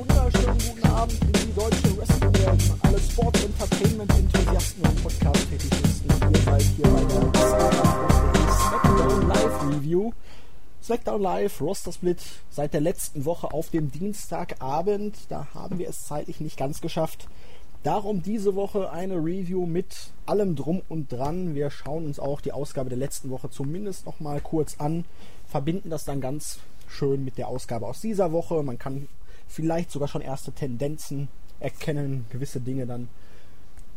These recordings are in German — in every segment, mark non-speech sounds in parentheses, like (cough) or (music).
wunderschönen guten Abend in die deutsche Wrestling-Welt. Alle Sports- Entertainment-Enthusiasten und Podcast-Fetischisten. Ihr seid hier bei der SmackDown Live Review. SmackDown Live, Roster Split seit der letzten Woche auf dem Dienstagabend. Da haben wir es zeitlich nicht ganz geschafft. Darum diese Woche eine Review mit allem drum und dran. Wir schauen uns auch die Ausgabe der letzten Woche zumindest noch mal kurz an, verbinden das dann ganz schön mit der Ausgabe aus dieser Woche. Man kann vielleicht sogar schon erste Tendenzen erkennen, gewisse Dinge dann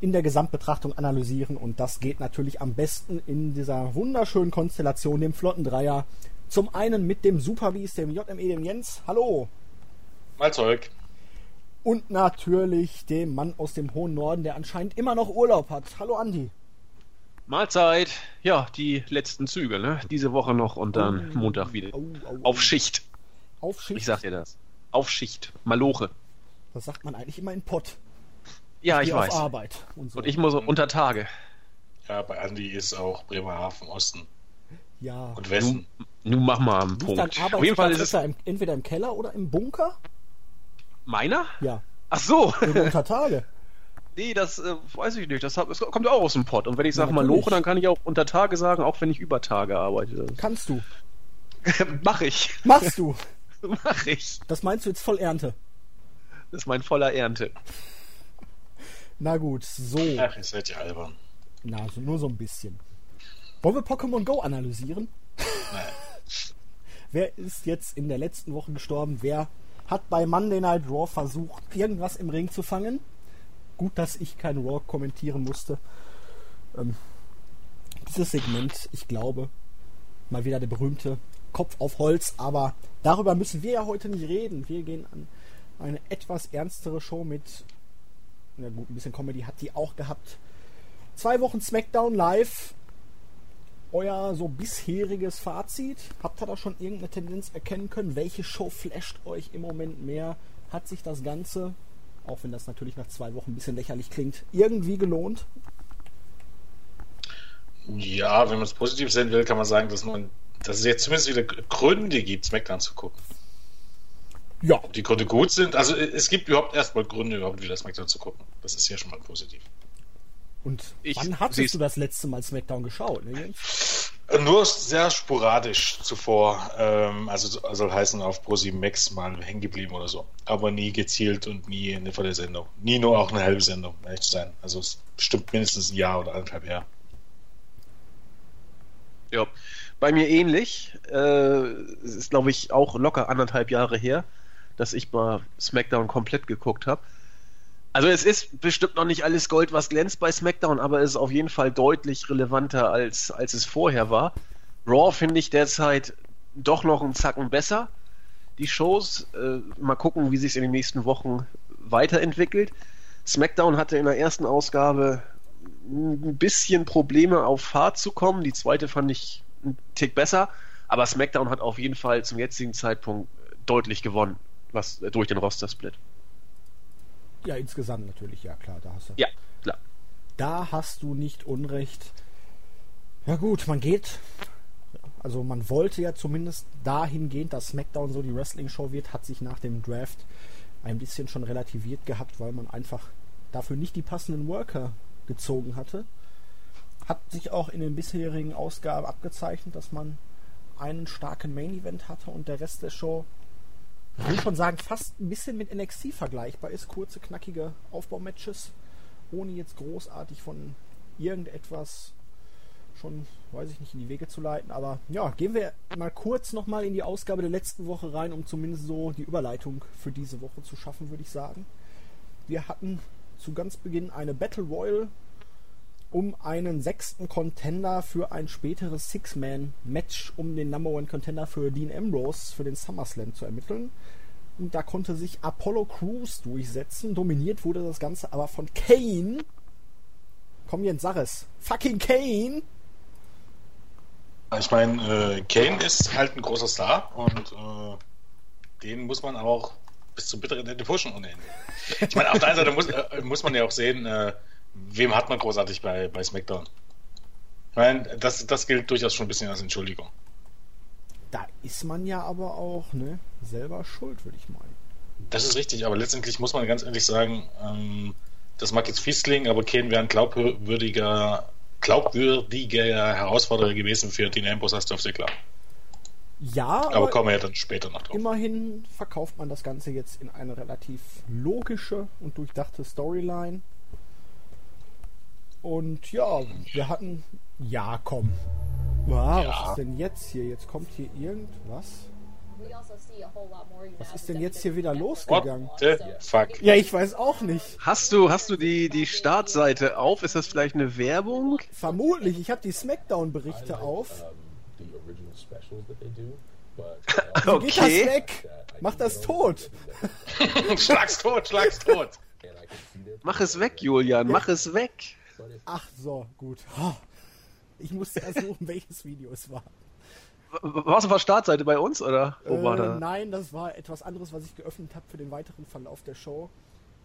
in der Gesamtbetrachtung analysieren und das geht natürlich am besten in dieser wunderschönen Konstellation, dem flotten Dreier. Zum einen mit dem Superbeast, dem JME, dem Jens. Hallo. Mal Zeug und natürlich dem Mann aus dem hohen Norden, der anscheinend immer noch Urlaub hat. Hallo Andi. Mahlzeit. Ja, die letzten Züge, ne? Diese Woche noch und dann oh, Montag wieder. Oh, oh, Auf Schicht. Auf Schicht? Ich sag dir das. Auf Schicht. Maloche. Das sagt man eigentlich immer in Pott. Ja, ich, ich weiß. Auf Arbeit und, so. und ich muss unter Tage. Ja, bei Andi ist auch Bremerhaven Osten. Ja. Und Westen. Nun, nun mach mal einen Punkt. Auf jeden Fall ist es entweder im Keller oder im Bunker. Meiner? Ja. Ach so. Unter Tage. (laughs) Nee, das äh, weiß ich nicht. Das, hab, das kommt auch aus dem Pott. Und wenn ich sage ja, mal Loche, dann kann ich auch unter Tage sagen, auch wenn ich über Tage arbeite. Kannst du. (laughs) Mach ich. Machst du. (laughs) Mach ich. Das meinst du jetzt voll Ernte? Das ist mein voller Ernte. Na gut, so. Ach, ihr seid ja albern. Na, so, nur so ein bisschen. Wollen wir Pokémon Go analysieren? Nein. (laughs) Wer ist jetzt in der letzten Woche gestorben? Wer hat bei Monday Night Raw versucht, irgendwas im Ring zu fangen. Gut, dass ich kein Raw kommentieren musste. Ähm, dieses Segment, ich glaube, mal wieder der berühmte Kopf auf Holz, aber darüber müssen wir ja heute nicht reden. Wir gehen an eine etwas ernstere Show mit, na gut, ein bisschen Comedy hat die auch gehabt. Zwei Wochen SmackDown live euer so bisheriges Fazit? Habt ihr da schon irgendeine Tendenz erkennen können? Welche Show flasht euch im Moment mehr? Hat sich das Ganze, auch wenn das natürlich nach zwei Wochen ein bisschen lächerlich klingt, irgendwie gelohnt? Ja, wenn man es positiv sehen will, kann man sagen, dass man, dass es jetzt zumindest wieder Gründe gibt, SmackDown zu gucken. Ja. Ob die Gründe gut sind, also es gibt überhaupt erstmal Gründe, überhaupt wieder SmackDown zu gucken. Das ist ja schon mal positiv. Und ich, wann hattest du das letzte Mal SmackDown geschaut? Ne, Nur sehr sporadisch zuvor. Ähm, also soll heißen auf Pro7 Max mal hängen geblieben oder so. Aber nie gezielt und nie eine volle Sendung. Nie nur auch eine halbe Sendung, um ehrlich zu sein. Also es bestimmt mindestens ein Jahr oder anderthalb Jahre. Ja, bei mir ähnlich. Äh, es ist, glaube ich, auch locker anderthalb Jahre her, dass ich mal SmackDown komplett geguckt habe. Also es ist bestimmt noch nicht alles Gold, was glänzt bei SmackDown, aber es ist auf jeden Fall deutlich relevanter, als, als es vorher war. Raw finde ich derzeit doch noch einen Zacken besser. Die Shows, äh, mal gucken, wie sich es in den nächsten Wochen weiterentwickelt. SmackDown hatte in der ersten Ausgabe ein bisschen Probleme auf Fahrt zu kommen. Die zweite fand ich einen Tick besser, aber SmackDown hat auf jeden Fall zum jetzigen Zeitpunkt deutlich gewonnen, was durch den Roster-Split. Ja, insgesamt natürlich, ja klar, da hast du. Ja, klar. Da hast du nicht Unrecht. Ja gut, man geht. Also man wollte ja zumindest dahingehend, dass SmackDown so die Wrestling-Show wird, hat sich nach dem Draft ein bisschen schon relativiert gehabt, weil man einfach dafür nicht die passenden Worker gezogen hatte. Hat sich auch in den bisherigen Ausgaben abgezeichnet, dass man einen starken Main-Event hatte und der Rest der Show ich will schon sagen, fast ein bisschen mit NXT vergleichbar ist. Kurze, knackige Aufbaumatches, ohne jetzt großartig von irgendetwas schon, weiß ich nicht, in die Wege zu leiten. Aber ja, gehen wir mal kurz nochmal in die Ausgabe der letzten Woche rein, um zumindest so die Überleitung für diese Woche zu schaffen, würde ich sagen. Wir hatten zu ganz Beginn eine Battle Royal um einen sechsten Contender für ein späteres Six-Man-Match um den Number One Contender für Dean Ambrose für den SummerSlam zu ermitteln. Und da konnte sich Apollo Crews durchsetzen. Dominiert wurde das Ganze aber von Kane. Komm Jens, sag es. Fucking Kane! Ich meine, äh, Kane ist halt ein großer Star und äh, den muss man auch bis zum bitteren Ende pushen ohne Ende. Ich meine, auf der einen Seite muss, äh, muss man ja auch sehen, äh, wem hat man großartig bei, bei SmackDown? Ich meine, das, das gilt durchaus schon ein bisschen als Entschuldigung. Da ist man ja aber auch ne, selber schuld, würde ich meinen. Das ist richtig, aber letztendlich muss man ganz ehrlich sagen, ähm, das mag jetzt fies klingen, aber Kane wäre ein glaubwürdiger, glaubwürdiger Herausforderer gewesen für hast du auf sehr klar. Ja, aber, aber kommen wir ja dann später noch drauf. Immerhin verkauft man das Ganze jetzt in eine relativ logische und durchdachte Storyline. Und ja, wir hatten. Ja, komm. Wow, ja. Was ist denn jetzt hier? Jetzt kommt hier irgendwas. Was ist denn jetzt hier wieder losgegangen? What the fuck? Ja, ich weiß auch nicht. Hast du, hast du die, die Startseite auf? Ist das vielleicht eine Werbung? Vermutlich. Ich habe die Smackdown-Berichte auf. okay. Geht das weg? Mach das tot. (laughs) schlag's tot, schlag's tot. Mach es weg, Julian, mach es weg. Ach so, gut. Ich musste (laughs) ersuchen, welches Video es war. Warst du auf der Startseite bei uns oder wo äh, war da? Nein, das war etwas anderes, was ich geöffnet habe für den weiteren Verlauf der Show.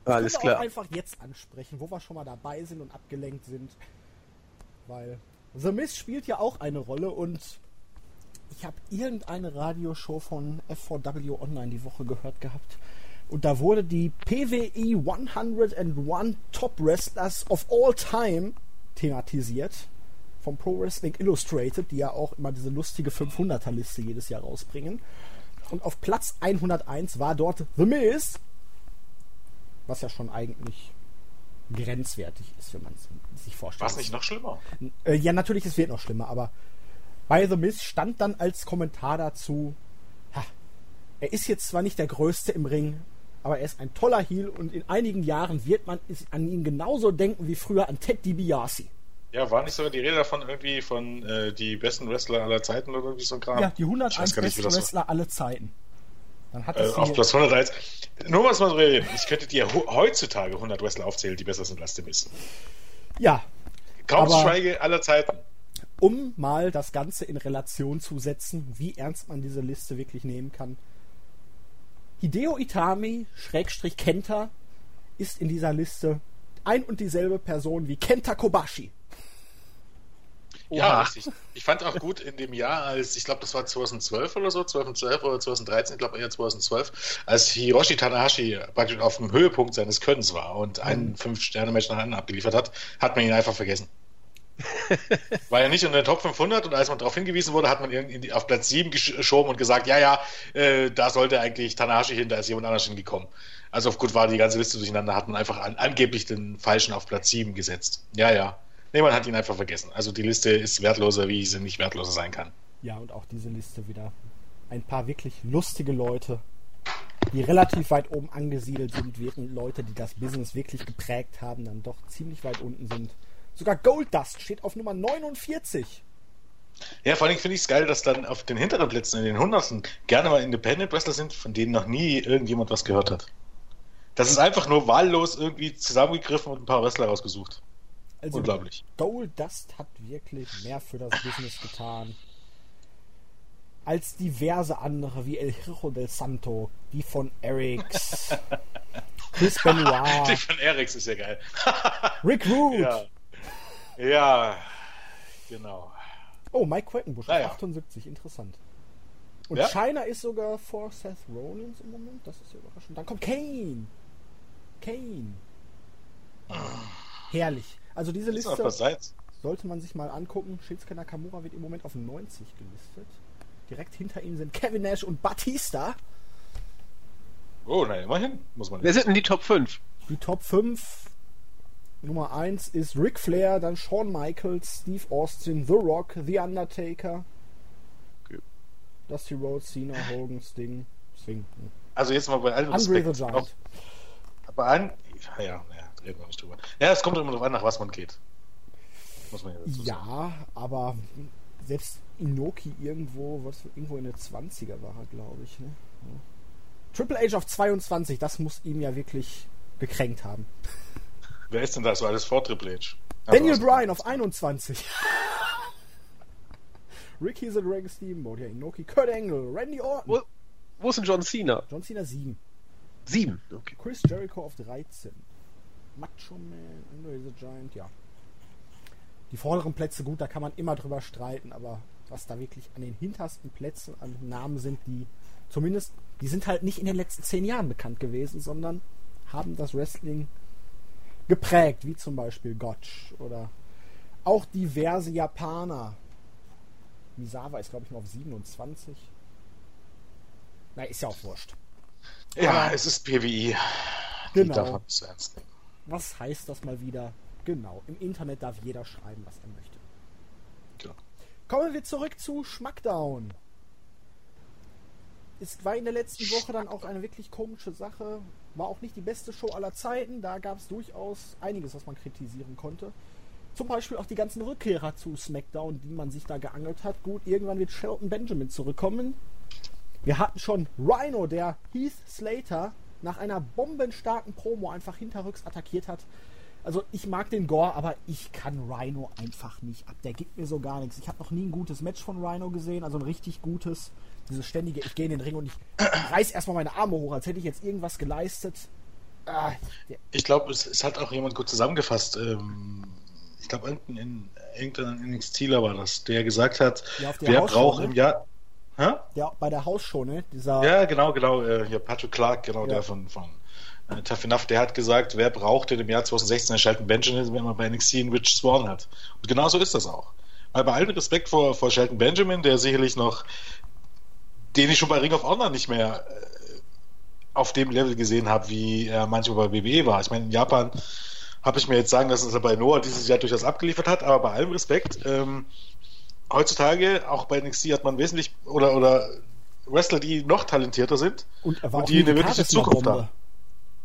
Ich Alles klar. Auch einfach jetzt ansprechen, wo wir schon mal dabei sind und abgelenkt sind. Weil The Miz spielt ja auch eine Rolle und ich habe irgendeine Radioshow von F4W Online die Woche gehört gehabt. Und da wurde die PWE 101 Top Wrestlers of All Time thematisiert. Vom Pro Wrestling Illustrated, die ja auch immer diese lustige 500er-Liste jedes Jahr rausbringen. Und auf Platz 101 war dort The Miz. Was ja schon eigentlich grenzwertig ist, wenn man es sich vorstellt. War es nicht noch schlimmer? Äh, ja, natürlich, es wird noch schlimmer, aber bei The Miz stand dann als Kommentar dazu, ha, er ist jetzt zwar nicht der Größte im Ring, aber er ist ein toller Heel und in einigen Jahren wird man an ihn genauso denken wie früher an Ted DiBiase. Ja, war nicht sogar die Rede davon irgendwie von äh, die besten Wrestler aller Zeiten oder irgendwie so ein Kram? Ja, die 101 besten Wrestler war. aller Zeiten. Dann hat äh, auf Platz 101. Nur mal so reden. Ich könnte dir heutzutage 100 Wrestler aufzählen, die besser sind als The Miz. Ja. Counter-Strike aller Zeiten um mal das Ganze in Relation zu setzen, wie ernst man diese Liste wirklich nehmen kann. Hideo Itami, Schrägstrich Kenta, ist in dieser Liste ein und dieselbe Person wie Kenta Kobashi. Ja, richtig. Ich fand auch gut in dem Jahr, als ich glaube, das war 2012 oder so, 2012 oder 2013, ich glaube eher 2012, als Hiroshi Tanahashi praktisch auf dem Höhepunkt seines Könnens war und einen mhm. Fünf-Sterne-Match nach anderen abgeliefert hat, hat man ihn einfach vergessen. War ja nicht in der Top 500 und als man darauf hingewiesen wurde, hat man irgendwie auf Platz 7 geschoben und gesagt, ja, ja, äh, da sollte eigentlich Tanahashi hin, da ist jemand anders hingekommen. Also auf gut war die ganze Liste durcheinander, hat man einfach an, angeblich den Falschen auf Platz 7 gesetzt. Ja, ja. Nee, man hat ihn einfach vergessen. Also die Liste ist wertloser, wie sie nicht wertloser sein kann. Ja, und auch diese Liste wieder. Ein paar wirklich lustige Leute, die relativ weit oben angesiedelt sind, während Leute, die das Business wirklich geprägt haben, dann doch ziemlich weit unten sind. Sogar Goldust steht auf Nummer 49. Ja, vor allem finde ich es geil, dass dann auf den hinteren Plätzen, in den Hundertsten, gerne mal Independent Wrestler sind, von denen noch nie irgendjemand was gehört hat. Das ist einfach nur wahllos irgendwie zusammengegriffen und ein paar Wrestler rausgesucht. Also Unglaublich. Goldust hat wirklich mehr für das Business getan als diverse andere wie El Hijo del Santo, die von Erics, (laughs) Chris Benoit. die von Erics ist ja geil. Rick Root. Ja. Ja, genau. Oh, Mike Quackenbush, naja. 78, interessant. Und ja? China ist sogar vor Seth Rollins im Moment, das ist ja überraschend. Dann kommt Kane. Kane. Herrlich. Also diese Liste sollte man sich mal angucken. Shinsuke Nakamura wird im Moment auf 90 gelistet. Direkt hinter ihm sind Kevin Nash und Batista. Oh, na immerhin, muss man. Wer sind denn die Top 5? Die Top 5 Nummer 1 ist Ric Flair, dann Shawn Michaels, Steve Austin, The Rock, The Undertaker, okay. Dusty Rhodes, Cena, Hogan, Sting, Sting. Also jetzt mal bei allem Andre the Giant. Auf, bei allen, ja, ja, reden wir nicht drüber. Ja, es kommt immer darauf an, nach was man geht. Muss man ja dazu sagen. Ja, aber selbst Inoki irgendwo, was, irgendwo in den 20er war er, glaube ich. Ne? Ja. Triple H auf 22, das muss ihm ja wirklich gekränkt haben. Wer ist denn da so alles vor Triple H? Daniel also, Bryan auf 21. Ricky the Dragon Steamboat, ja, Inoki, Kurt Angle, Randy Orton. Wo, wo ist denn John Cena? John Cena 7. 7, okay. Chris Jericho auf 13. Macho Man, Andre the Giant, ja. Die vorderen Plätze, gut, da kann man immer drüber streiten, aber was da wirklich an den hintersten Plätzen an Namen sind, die zumindest, die sind halt nicht in den letzten zehn Jahren bekannt gewesen, sondern haben das Wrestling geprägt, wie zum Beispiel Gotch oder auch diverse Japaner. Misawa ist, glaube ich, noch auf 27. Na, ist ja auch wurscht. Ja, Aber es ist PWI. Genau. Die darf man nicht ernst nehmen. Was heißt das mal wieder? Genau, im Internet darf jeder schreiben, was er möchte. Genau. Kommen wir zurück zu Schmackdown. Es war in der letzten Woche dann auch eine wirklich komische Sache. War auch nicht die beste Show aller Zeiten. Da gab es durchaus einiges, was man kritisieren konnte. Zum Beispiel auch die ganzen Rückkehrer zu SmackDown, die man sich da geangelt hat. Gut, irgendwann wird Shelton Benjamin zurückkommen. Wir hatten schon Rhino, der Heath Slater nach einer bombenstarken Promo einfach hinterrücks attackiert hat. Also ich mag den Gore, aber ich kann Rhino einfach nicht ab. Der gibt mir so gar nichts. Ich habe noch nie ein gutes Match von Rhino gesehen, also ein richtig gutes. Dieses ständige, ich gehe in den Ring und ich reiß erstmal meine Arme hoch, als hätte ich jetzt irgendwas geleistet. Ah, ich glaube, es, es, hat auch jemand gut zusammengefasst. Ähm, ich glaube, irgendein, irgendein NXTler war das, der gesagt hat, ja, wer braucht im Jahr. Hä? Ja, bei der Hausshow, ne? Dieser ja, genau, genau. Äh, hier Patrick Clark, genau, ja. der von, von äh, Tough Enough, der hat gesagt, wer braucht denn im Jahr 2016 einen Shelton Benjamin, wenn man bei NXT einen Rich Swan hat. Und genau so ist das auch. Weil bei allem Respekt vor, vor Shelton Benjamin, der sicherlich noch, den ich schon bei Ring of Honor nicht mehr äh, auf dem Level gesehen habe, wie er manchmal bei WWE war. Ich meine, in Japan habe ich mir jetzt sagen lassen, dass er bei Noah dieses Jahr durchaus abgeliefert hat, aber bei allem Respekt, ähm, heutzutage, auch bei NXT hat man wesentlich, oder, oder Wrestler, die noch talentierter sind und, und die eine wirkliche Zukunft haben.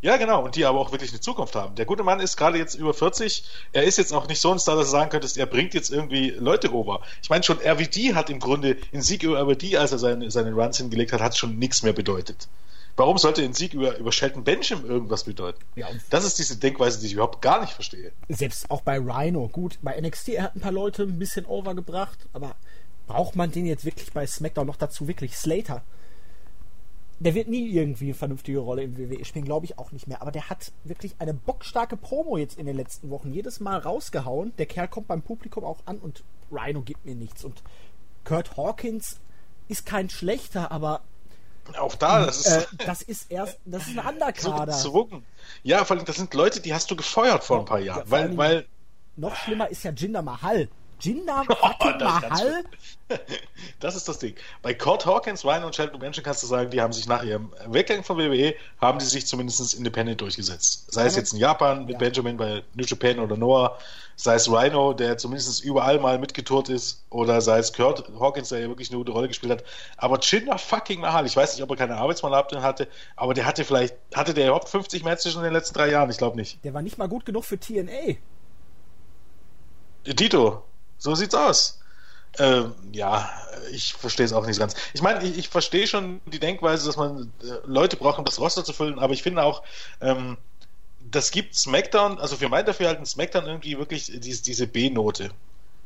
Ja, genau, und die aber auch wirklich eine Zukunft haben. Der gute Mann ist gerade jetzt über 40. Er ist jetzt auch nicht so ein Star, dass du sagen könntest, er bringt jetzt irgendwie Leute over. Ich meine, schon RVD hat im Grunde, in Sieg über RVD, als er seine, seine Runs hingelegt hat, hat schon nichts mehr bedeutet. Warum sollte ein Sieg über, über Shelton Benjamin irgendwas bedeuten? Ja, das ist diese Denkweise, die ich überhaupt gar nicht verstehe. Selbst auch bei Rhino. Gut, bei NXT, er hat ein paar Leute ein bisschen overgebracht, aber braucht man den jetzt wirklich bei SmackDown noch dazu wirklich Slater? Der wird nie irgendwie eine vernünftige Rolle im WWE spielen, glaube ich auch nicht mehr. Aber der hat wirklich eine bockstarke Promo jetzt in den letzten Wochen jedes Mal rausgehauen. Der Kerl kommt beim Publikum auch an und Rhino gibt mir nichts. Und Kurt Hawkins ist kein schlechter, aber auch da, das ist. Äh, das ist erst, das ist ein Underkader. So ja, vor allem, das sind Leute, die hast du gefeuert vor ein paar Jahren. Ja, weil, weil. Noch schlimmer ist ja Jinder Mahal. Jinder (laughs) fucking oh, Mahal? (laughs) das ist das Ding. Bei Kurt Hawkins, Ryan und Shelton Benjamin kannst du sagen, die haben sich nach ihrem Weggang von WWE, haben die sich zumindest independent durchgesetzt. Sei es jetzt in Japan mit ja. Benjamin bei New Japan oder Noah, sei es Rhino, der zumindest überall mal mitgetourt ist, oder sei es Kurt Hawkins, der ja wirklich eine gute Rolle gespielt hat. Aber Jinder fucking Mahal, ich weiß nicht, ob er keine Arbeitsmann hatte, aber der hatte vielleicht, hatte der überhaupt 50 Matches in den letzten drei Jahren? Ich glaube nicht. Der war nicht mal gut genug für TNA. Tito, so sieht's aus. Ähm, ja, ich verstehe es auch nicht ganz. Ich meine, ich, ich verstehe schon die Denkweise, dass man äh, Leute braucht, um das Roster zu füllen, aber ich finde auch, ähm, das gibt SmackDown, also für mein Dafürhalten SmackDown irgendwie wirklich diese, diese B-Note.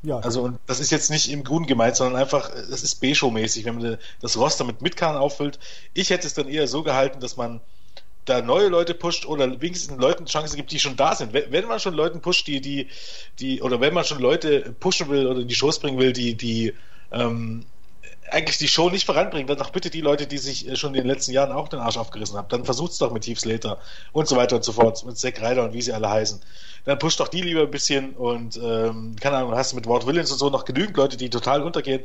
Ja. Also, und das ist jetzt nicht im Guten gemeint, sondern einfach, das ist B-Show-mäßig, wenn man das Roster mit Mitkern auffüllt. Ich hätte es dann eher so gehalten, dass man da neue Leute pusht oder wenigstens Leuten Chancen gibt, die schon da sind. Wenn, man schon Leuten pusht, die, die, die, oder wenn man schon Leute pushen will oder in die Shows bringen will, die, die ähm, eigentlich die Show nicht voranbringen, dann doch bitte die Leute, die sich äh, schon in den letzten Jahren auch den Arsch aufgerissen haben. Dann versucht's doch mit Heath Slater und so weiter und so fort, mit Zack Ryder und wie sie alle heißen. Dann pusht doch die lieber ein bisschen und ähm, keine Ahnung, hast du mit Ward Williams und so noch genügend Leute, die total untergehen.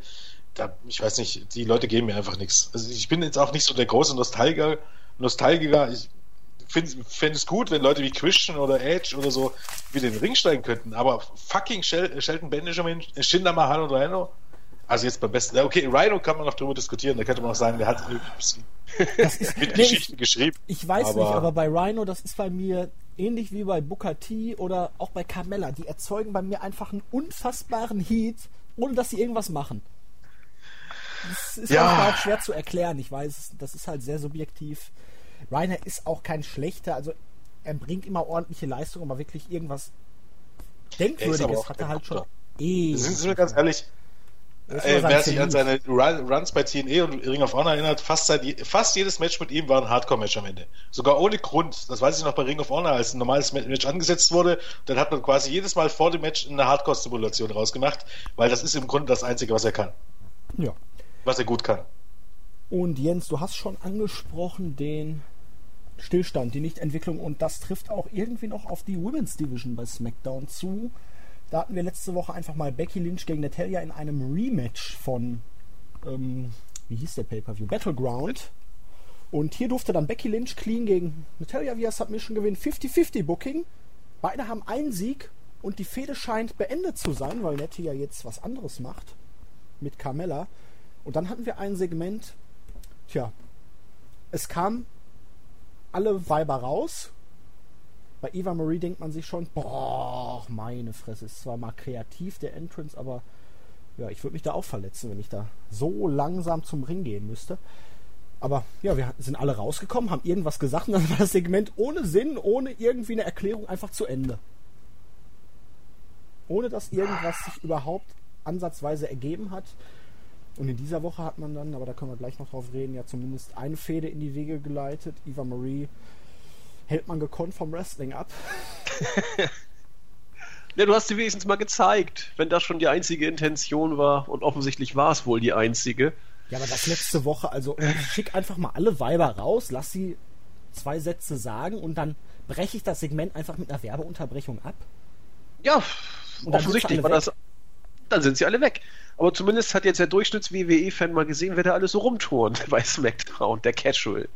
Da, ich weiß nicht, die Leute geben mir einfach nichts. Also ich bin jetzt auch nicht so der große Nostalgiker, Nostalgiker. Ich finde es gut, wenn Leute wie Christian oder Edge oder so wieder in den Ring steigen könnten, aber fucking Shel Shelton Benjamin, Shinder Mahal und Rhino, also jetzt beim besten, okay, Rhino kann man noch drüber diskutieren, da könnte man auch sagen, der hat das ist, (laughs) mit nee, Geschichte ich, geschrieben. Ich weiß aber, nicht, aber bei Rhino, das ist bei mir ähnlich wie bei Booker T oder auch bei Carmella, die erzeugen bei mir einfach einen unfassbaren Heat, ohne dass sie irgendwas machen. Das ist ja. auch schwer zu erklären, ich weiß, das ist halt sehr subjektiv. Reiner ist auch kein schlechter, also er bringt immer ordentliche Leistung, aber wirklich irgendwas Denkwürdiges hat er halt schon. Eh sind wir ganz ehrlich, äh, wer sich an seine Runs bei TNA und Ring of Honor erinnert, fast, seit, fast jedes Match mit ihm war ein Hardcore-Match am Ende. Sogar ohne Grund. Das weiß ich noch bei Ring of Honor, als ein normales Match angesetzt wurde. Dann hat man quasi jedes Mal vor dem Match eine Hardcore-Simulation rausgemacht, weil das ist im Grunde das Einzige, was er kann. Ja. Was er gut kann. Und Jens, du hast schon angesprochen den Stillstand, die Nichtentwicklung und das trifft auch irgendwie noch auf die Women's Division bei SmackDown zu. Da hatten wir letzte Woche einfach mal Becky Lynch gegen Natalia in einem Rematch von, ähm, wie hieß der Pay-Per-View? Battleground. Und hier durfte dann Becky Lynch clean gegen Natalia via Submission gewinnen. 50-50 Booking. Beide haben einen Sieg und die Fehde scheint beendet zu sein, weil Nettie ja jetzt was anderes macht mit Carmella. Und dann hatten wir ein Segment, tja, es kam alle Weiber raus. Bei Eva Marie denkt man sich schon, boah, meine Fresse, ist zwar mal kreativ der Entrance, aber ja, ich würde mich da auch verletzen, wenn ich da so langsam zum Ring gehen müsste. Aber ja, wir sind alle rausgekommen, haben irgendwas gesagt und dann war das Segment ohne Sinn, ohne irgendwie eine Erklärung einfach zu Ende. Ohne dass irgendwas sich überhaupt ansatzweise ergeben hat. Und in dieser Woche hat man dann, aber da können wir gleich noch drauf reden, ja zumindest eine Fehde in die Wege geleitet. Eva Marie hält man gekonnt vom Wrestling ab. (laughs) ja, du hast sie wenigstens mal gezeigt, wenn das schon die einzige Intention war und offensichtlich war es wohl die einzige. Ja, aber das letzte Woche, also schick einfach mal alle Weiber raus, lass sie zwei Sätze sagen und dann breche ich das Segment einfach mit einer Werbeunterbrechung ab. Ja, offensichtlich war das. Dann sind sie alle weg. Aber zumindest hat jetzt der Durchschnitts-WWE-Fan mal gesehen, wer da alles so rumturnt bei SmackDown, der Casual.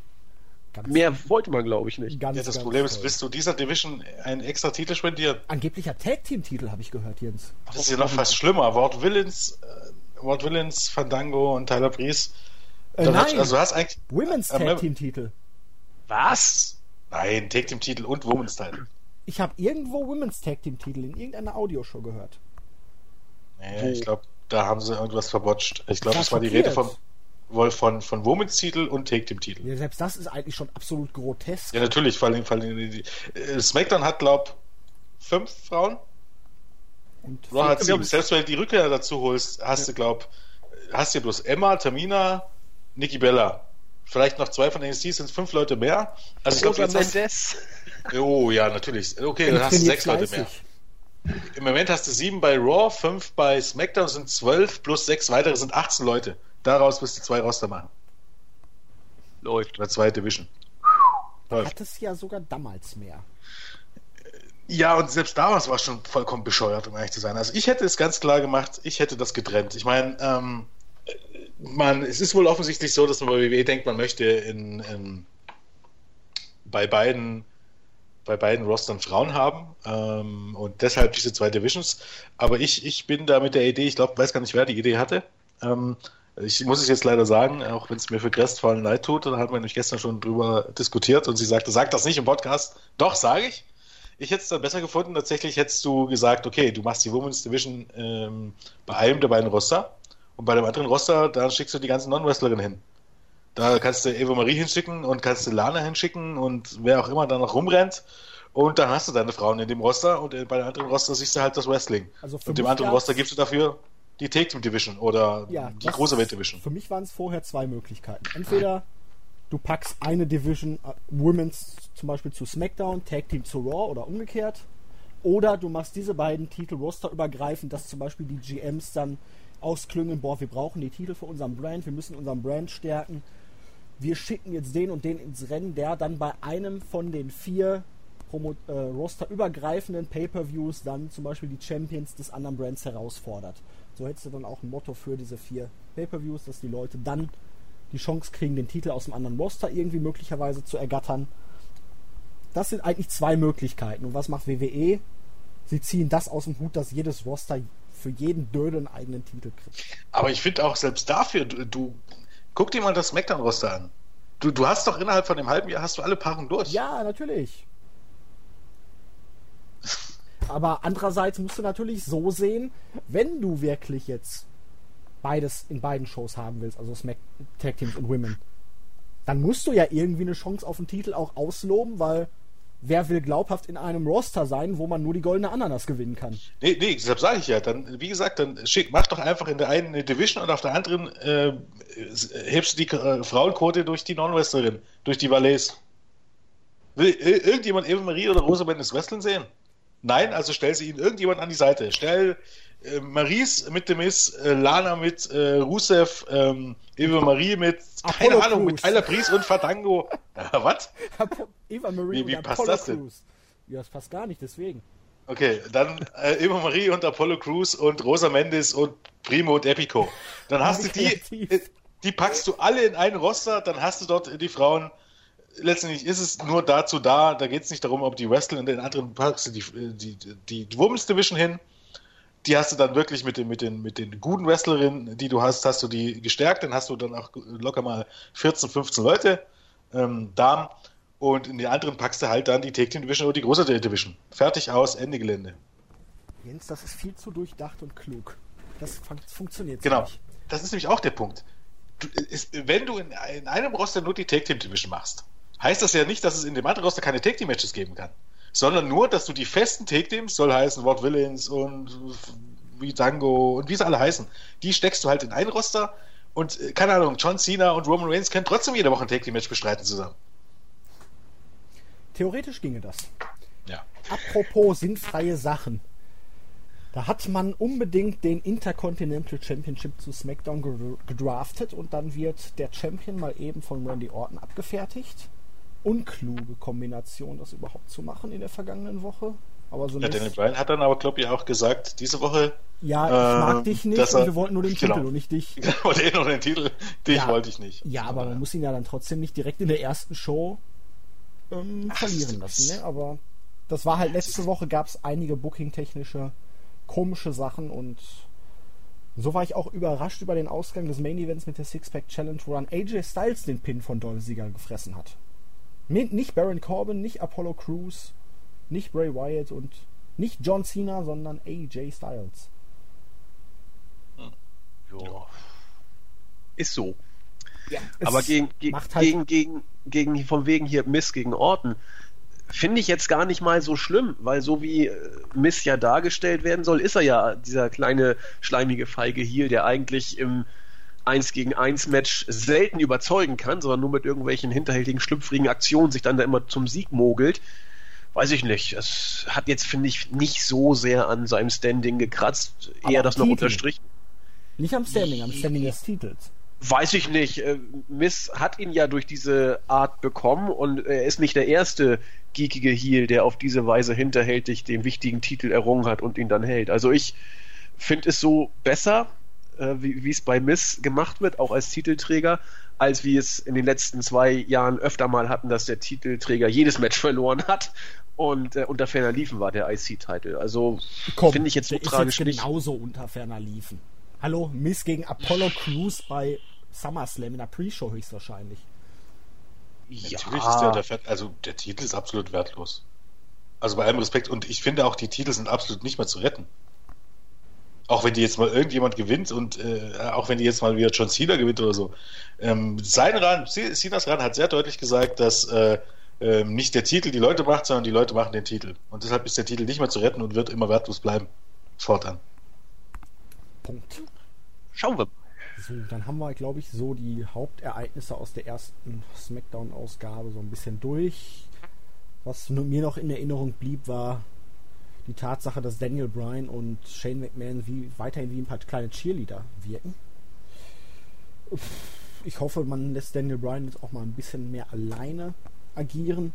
Ganz Mehr wollte man, glaube ich, nicht. Ganz, ja, das Problem ist, bist du dieser Division einen extra Titel spendiert? Angeblicher Tag-Team-Titel, habe ich gehört, Jens. Das ist ja noch fast schlimmer. Wort Willens, äh, Ward Villains, Fandango und Tyler Breeze. Äh, nein, hast, also hast eigentlich. Women's äh, Tag Team Titel. Was? Nein, Tag Team Titel und Women's Titel. Ich habe irgendwo Women's Tag Team Titel in irgendeiner Audioshow gehört. Nee, ich glaube, da haben sie irgendwas verbotscht. Ich glaube, das war die Rede von, wohl von, von Women's Titel und Take Team Titel. Ja, selbst das ist eigentlich schon absolut grotesk. Ja, natürlich, vor allem, vor allem die, die, äh, SmackDown hat, glaub, fünf Frauen und Raw hat sieben. Selbst wenn du die Rückkehr dazu holst, hast ja. du, glaub, hast du bloß Emma, Tamina, Nikki Bella. Vielleicht noch zwei von NXT sind fünf Leute mehr. Also ich glaube, jetzt hast, Oh ja, natürlich. Okay, dann hast du sechs Leute mehr. Im Moment hast du sieben bei Raw, fünf bei SmackDown sind zwölf, plus sechs weitere sind 18 Leute. Daraus wirst du zwei Roster machen. Läuft. Oder zwei Division. Läuft. Hat es ja sogar damals mehr. Ja, und selbst damals war es schon vollkommen bescheuert, um ehrlich zu sein. Also ich hätte es ganz klar gemacht, ich hätte das getrennt. Ich meine, ähm, man, es ist wohl offensichtlich so, dass man bei WWE denkt, man möchte in, in bei beiden bei beiden Rostern Frauen haben ähm, und deshalb diese zwei Divisions. Aber ich, ich bin da mit der Idee, ich glaube, weiß gar nicht, wer die Idee hatte. Ähm, ich muss es jetzt leider sagen, auch wenn es mir für Crestfallen leid tut, da haben wir nämlich gestern schon drüber diskutiert und sie sagte, sag das nicht im Podcast. Doch, sage ich. Ich hätte es dann besser gefunden. Tatsächlich hättest du gesagt, okay, du machst die Women's Division ähm, bei einem der beiden Roster und bei dem anderen Roster, da schickst du die ganzen Non-Wrestlerinnen hin. Da kannst du Eva Marie hinschicken und kannst du Lana hinschicken und wer auch immer da noch rumrennt. Und dann hast du deine Frauen in dem Roster und bei dem anderen Roster siehst du halt das Wrestling. Also und dem anderen Roster gibst du dafür die Take Team Division oder ja, die große Welt Division. Für mich waren es vorher zwei Möglichkeiten. Entweder du packst eine Division uh, Women's zum Beispiel zu SmackDown, Tag Team zu Raw oder umgekehrt. Oder du machst diese beiden Titel rosterübergreifend, dass zum Beispiel die GMs dann ausklüngeln, boah, wir brauchen die Titel für unseren Brand, wir müssen unseren Brand stärken. Wir schicken jetzt den und den ins Rennen, der dann bei einem von den vier Promo äh, rosterübergreifenden Pay-Per-Views dann zum Beispiel die Champions des anderen Brands herausfordert. So hättest du dann auch ein Motto für diese vier Pay-Per-Views, dass die Leute dann die Chance kriegen, den Titel aus dem anderen Roster irgendwie möglicherweise zu ergattern. Das sind eigentlich zwei Möglichkeiten. Und was macht WWE? Sie ziehen das aus dem Hut, dass jedes Roster für jeden Dödel einen eigenen Titel kriegt. Aber ich finde auch selbst dafür, du, du guck dir mal das Smackdown-Roster an. Du, du hast doch innerhalb von dem halben Jahr hast du alle Paarungen durch. Ja, natürlich. Aber andererseits musst du natürlich so sehen, wenn du wirklich jetzt beides in beiden Shows haben willst, also Smack Tag Teams und Women, dann musst du ja irgendwie eine Chance auf den Titel auch ausloben, weil wer will glaubhaft in einem Roster sein, wo man nur die goldene Ananas gewinnen kann? Nee, nee, deshalb sage ich ja. Dann, wie gesagt, dann schick, mach doch einfach in der einen eine Division und auf der anderen äh, hebst du die äh, Frauenquote durch die Non-Wrestlerin, durch die Valets. Will irgendjemand Eva Marie oder Rosamund ins Wrestling sehen? Nein, also stell sie ihnen irgendjemand an die Seite. Stell äh, Maries mit dem Miss, äh, Lana mit äh, Rusev, ähm, Eva Marie mit, keine Apollo Ahnung, Crews. mit Tyler Priest und Fandango. (laughs) Äh, was? Eva Marie Wie- wie und passt Apollo das denn? Ja, das passt gar nicht, deswegen. Okay, dann äh, Eva Marie und Apollo Crews und Rosa Mendes und Primo und Epico. Dann hast du die, Kreativ. äh, die packst du alle in einen Roster, dann hast du dort die Frauen. Letztendlich ist es nur dazu da, da geht es nicht darum, ob die wresteln und den anderen packst du die, die, die, die Women's Division hin. Die hast du dann wirklich mit den, mit den, mit den guten Wrestlerinnen, die du hast, hast du die gestärkt, dann hast du dann auch locker mal 14, 15 Leute, ähm, Damen. Und in die anderen packst du halt dann die Take Team Division oder die große Division. Fertig aus, Ende Gelände. Jens, das ist viel zu durchdacht und klug. Das fun funktioniert Genau. nicht. Das ist nämlich auch der Punkt. Du, ist, wenn du in, in einem Roster nur die Take Team Division machst, heißt das ja nicht, dass es in dem anderen Roster keine Take Team Matches geben kann. Sondern nur, dass du die festen Take Teams, soll heißen Ward Villains und wie Dango und wie sie alle heißen, die steckst du halt in ein Roster und äh, keine Ahnung, John Cena und Roman Reigns können trotzdem jede Woche ein Take Team Match bestreiten zusammen. Theoretisch ginge das. Ja. Apropos sinnfreie Sachen. Da hat man unbedingt den Intercontinental Championship zu SmackDown ge- gedraftet und dann wird der Champion mal eben von Randy Orton abgefertigt. Unkluge Kombination, das überhaupt zu machen in der vergangenen Woche. Aber so Ja, Daniel Bryan hat dann aber, glaube ich, auch gesagt, diese Woche, ja, ich mag ähm, dich nicht dass und er- wir wollten nur den genau. Titel und nicht dich. (laughs) wollte eh noch den Titel, dich Ja. wollte ich nicht. Ja, aber man muss ihn ja dann trotzdem nicht direkt in der ersten Show ähm, verlieren das- lassen. Ne? Aber das war halt letzte Woche gab es einige Booking-technische komische Sachen und so war ich auch überrascht über den Ausgang des Main Events mit der Six-Pack Challenge, wo dann AJ Styles den Pin von Dolph Ziggler gefressen hat. Nicht Baron Corbin, nicht Apollo Crews, nicht Bray Wyatt und nicht John Cena, sondern AJ Styles. Ja. Ist so. Ja, Aber gegen, ge macht halt gegen, gegen, gegen, von wegen hier Miss gegen Orton, finde ich jetzt gar nicht mal so schlimm, weil so wie äh, Miss ja dargestellt werden soll, ist er ja dieser kleine, schleimige, feige Heel, der eigentlich im 1 gegen 1 Match selten überzeugen kann, sondern nur mit irgendwelchen hinterhältigen, schlüpfrigen Aktionen sich dann da immer zum Sieg mogelt. Weiß ich nicht. Es hat jetzt, finde ich, nicht so sehr an seinem Standing gekratzt, Aber eher das noch Titel. unterstrichen. nicht am Standing, am Standing des Titels. Weiß ich nicht. Äh, Miss hat ihn ja durch diese Art bekommen und er ist nicht der erste geekige Heel, der auf diese Weise hinterhältig den wichtigen Titel errungen hat und ihn dann hält. Also ich finde es so besser, äh, wie es bei Miss gemacht wird, auch als Titelträger, als wie es in den letzten zwei Jahren öfter mal hatten, dass der Titelträger jedes Match (laughs) verloren hat und äh, unter ferner Liefen war der IC-Titel. Also finde ich jetzt so tragisch ist jetzt nicht. genauso unter ferner liefen. Hallo, Miss gegen Apollo Crews bei SummerSlam in der Pre-Show höchstwahrscheinlich. Ja, Natürlich ist der, der also der Titel ist absolut wertlos. Also bei allem Respekt und ich finde auch, die Titel sind absolut nicht mehr zu retten. Auch wenn die jetzt mal irgendjemand gewinnt und äh, auch wenn die jetzt mal wieder John Cena gewinnt oder so. Ähm, sein Ran, Cenas Ran hat sehr deutlich gesagt, dass äh, ähm, nicht der Titel die Leute macht, sondern die Leute machen den Titel. Und deshalb ist der Titel nicht mehr zu retten und wird immer wertlos bleiben. Fortan. Punkt. schauen wir. So, dann haben wir, glaube ich, so die Hauptereignisse aus der ersten SmackDown-Ausgabe so ein bisschen durch. Was mir noch in Erinnerung blieb, war die Tatsache, dass Daniel Bryan und Shane McMahon wie, weiterhin wie ein paar kleine Cheerleader wirken. Ich hoffe, man lässt Daniel Bryan jetzt auch mal ein bisschen mehr alleine agieren.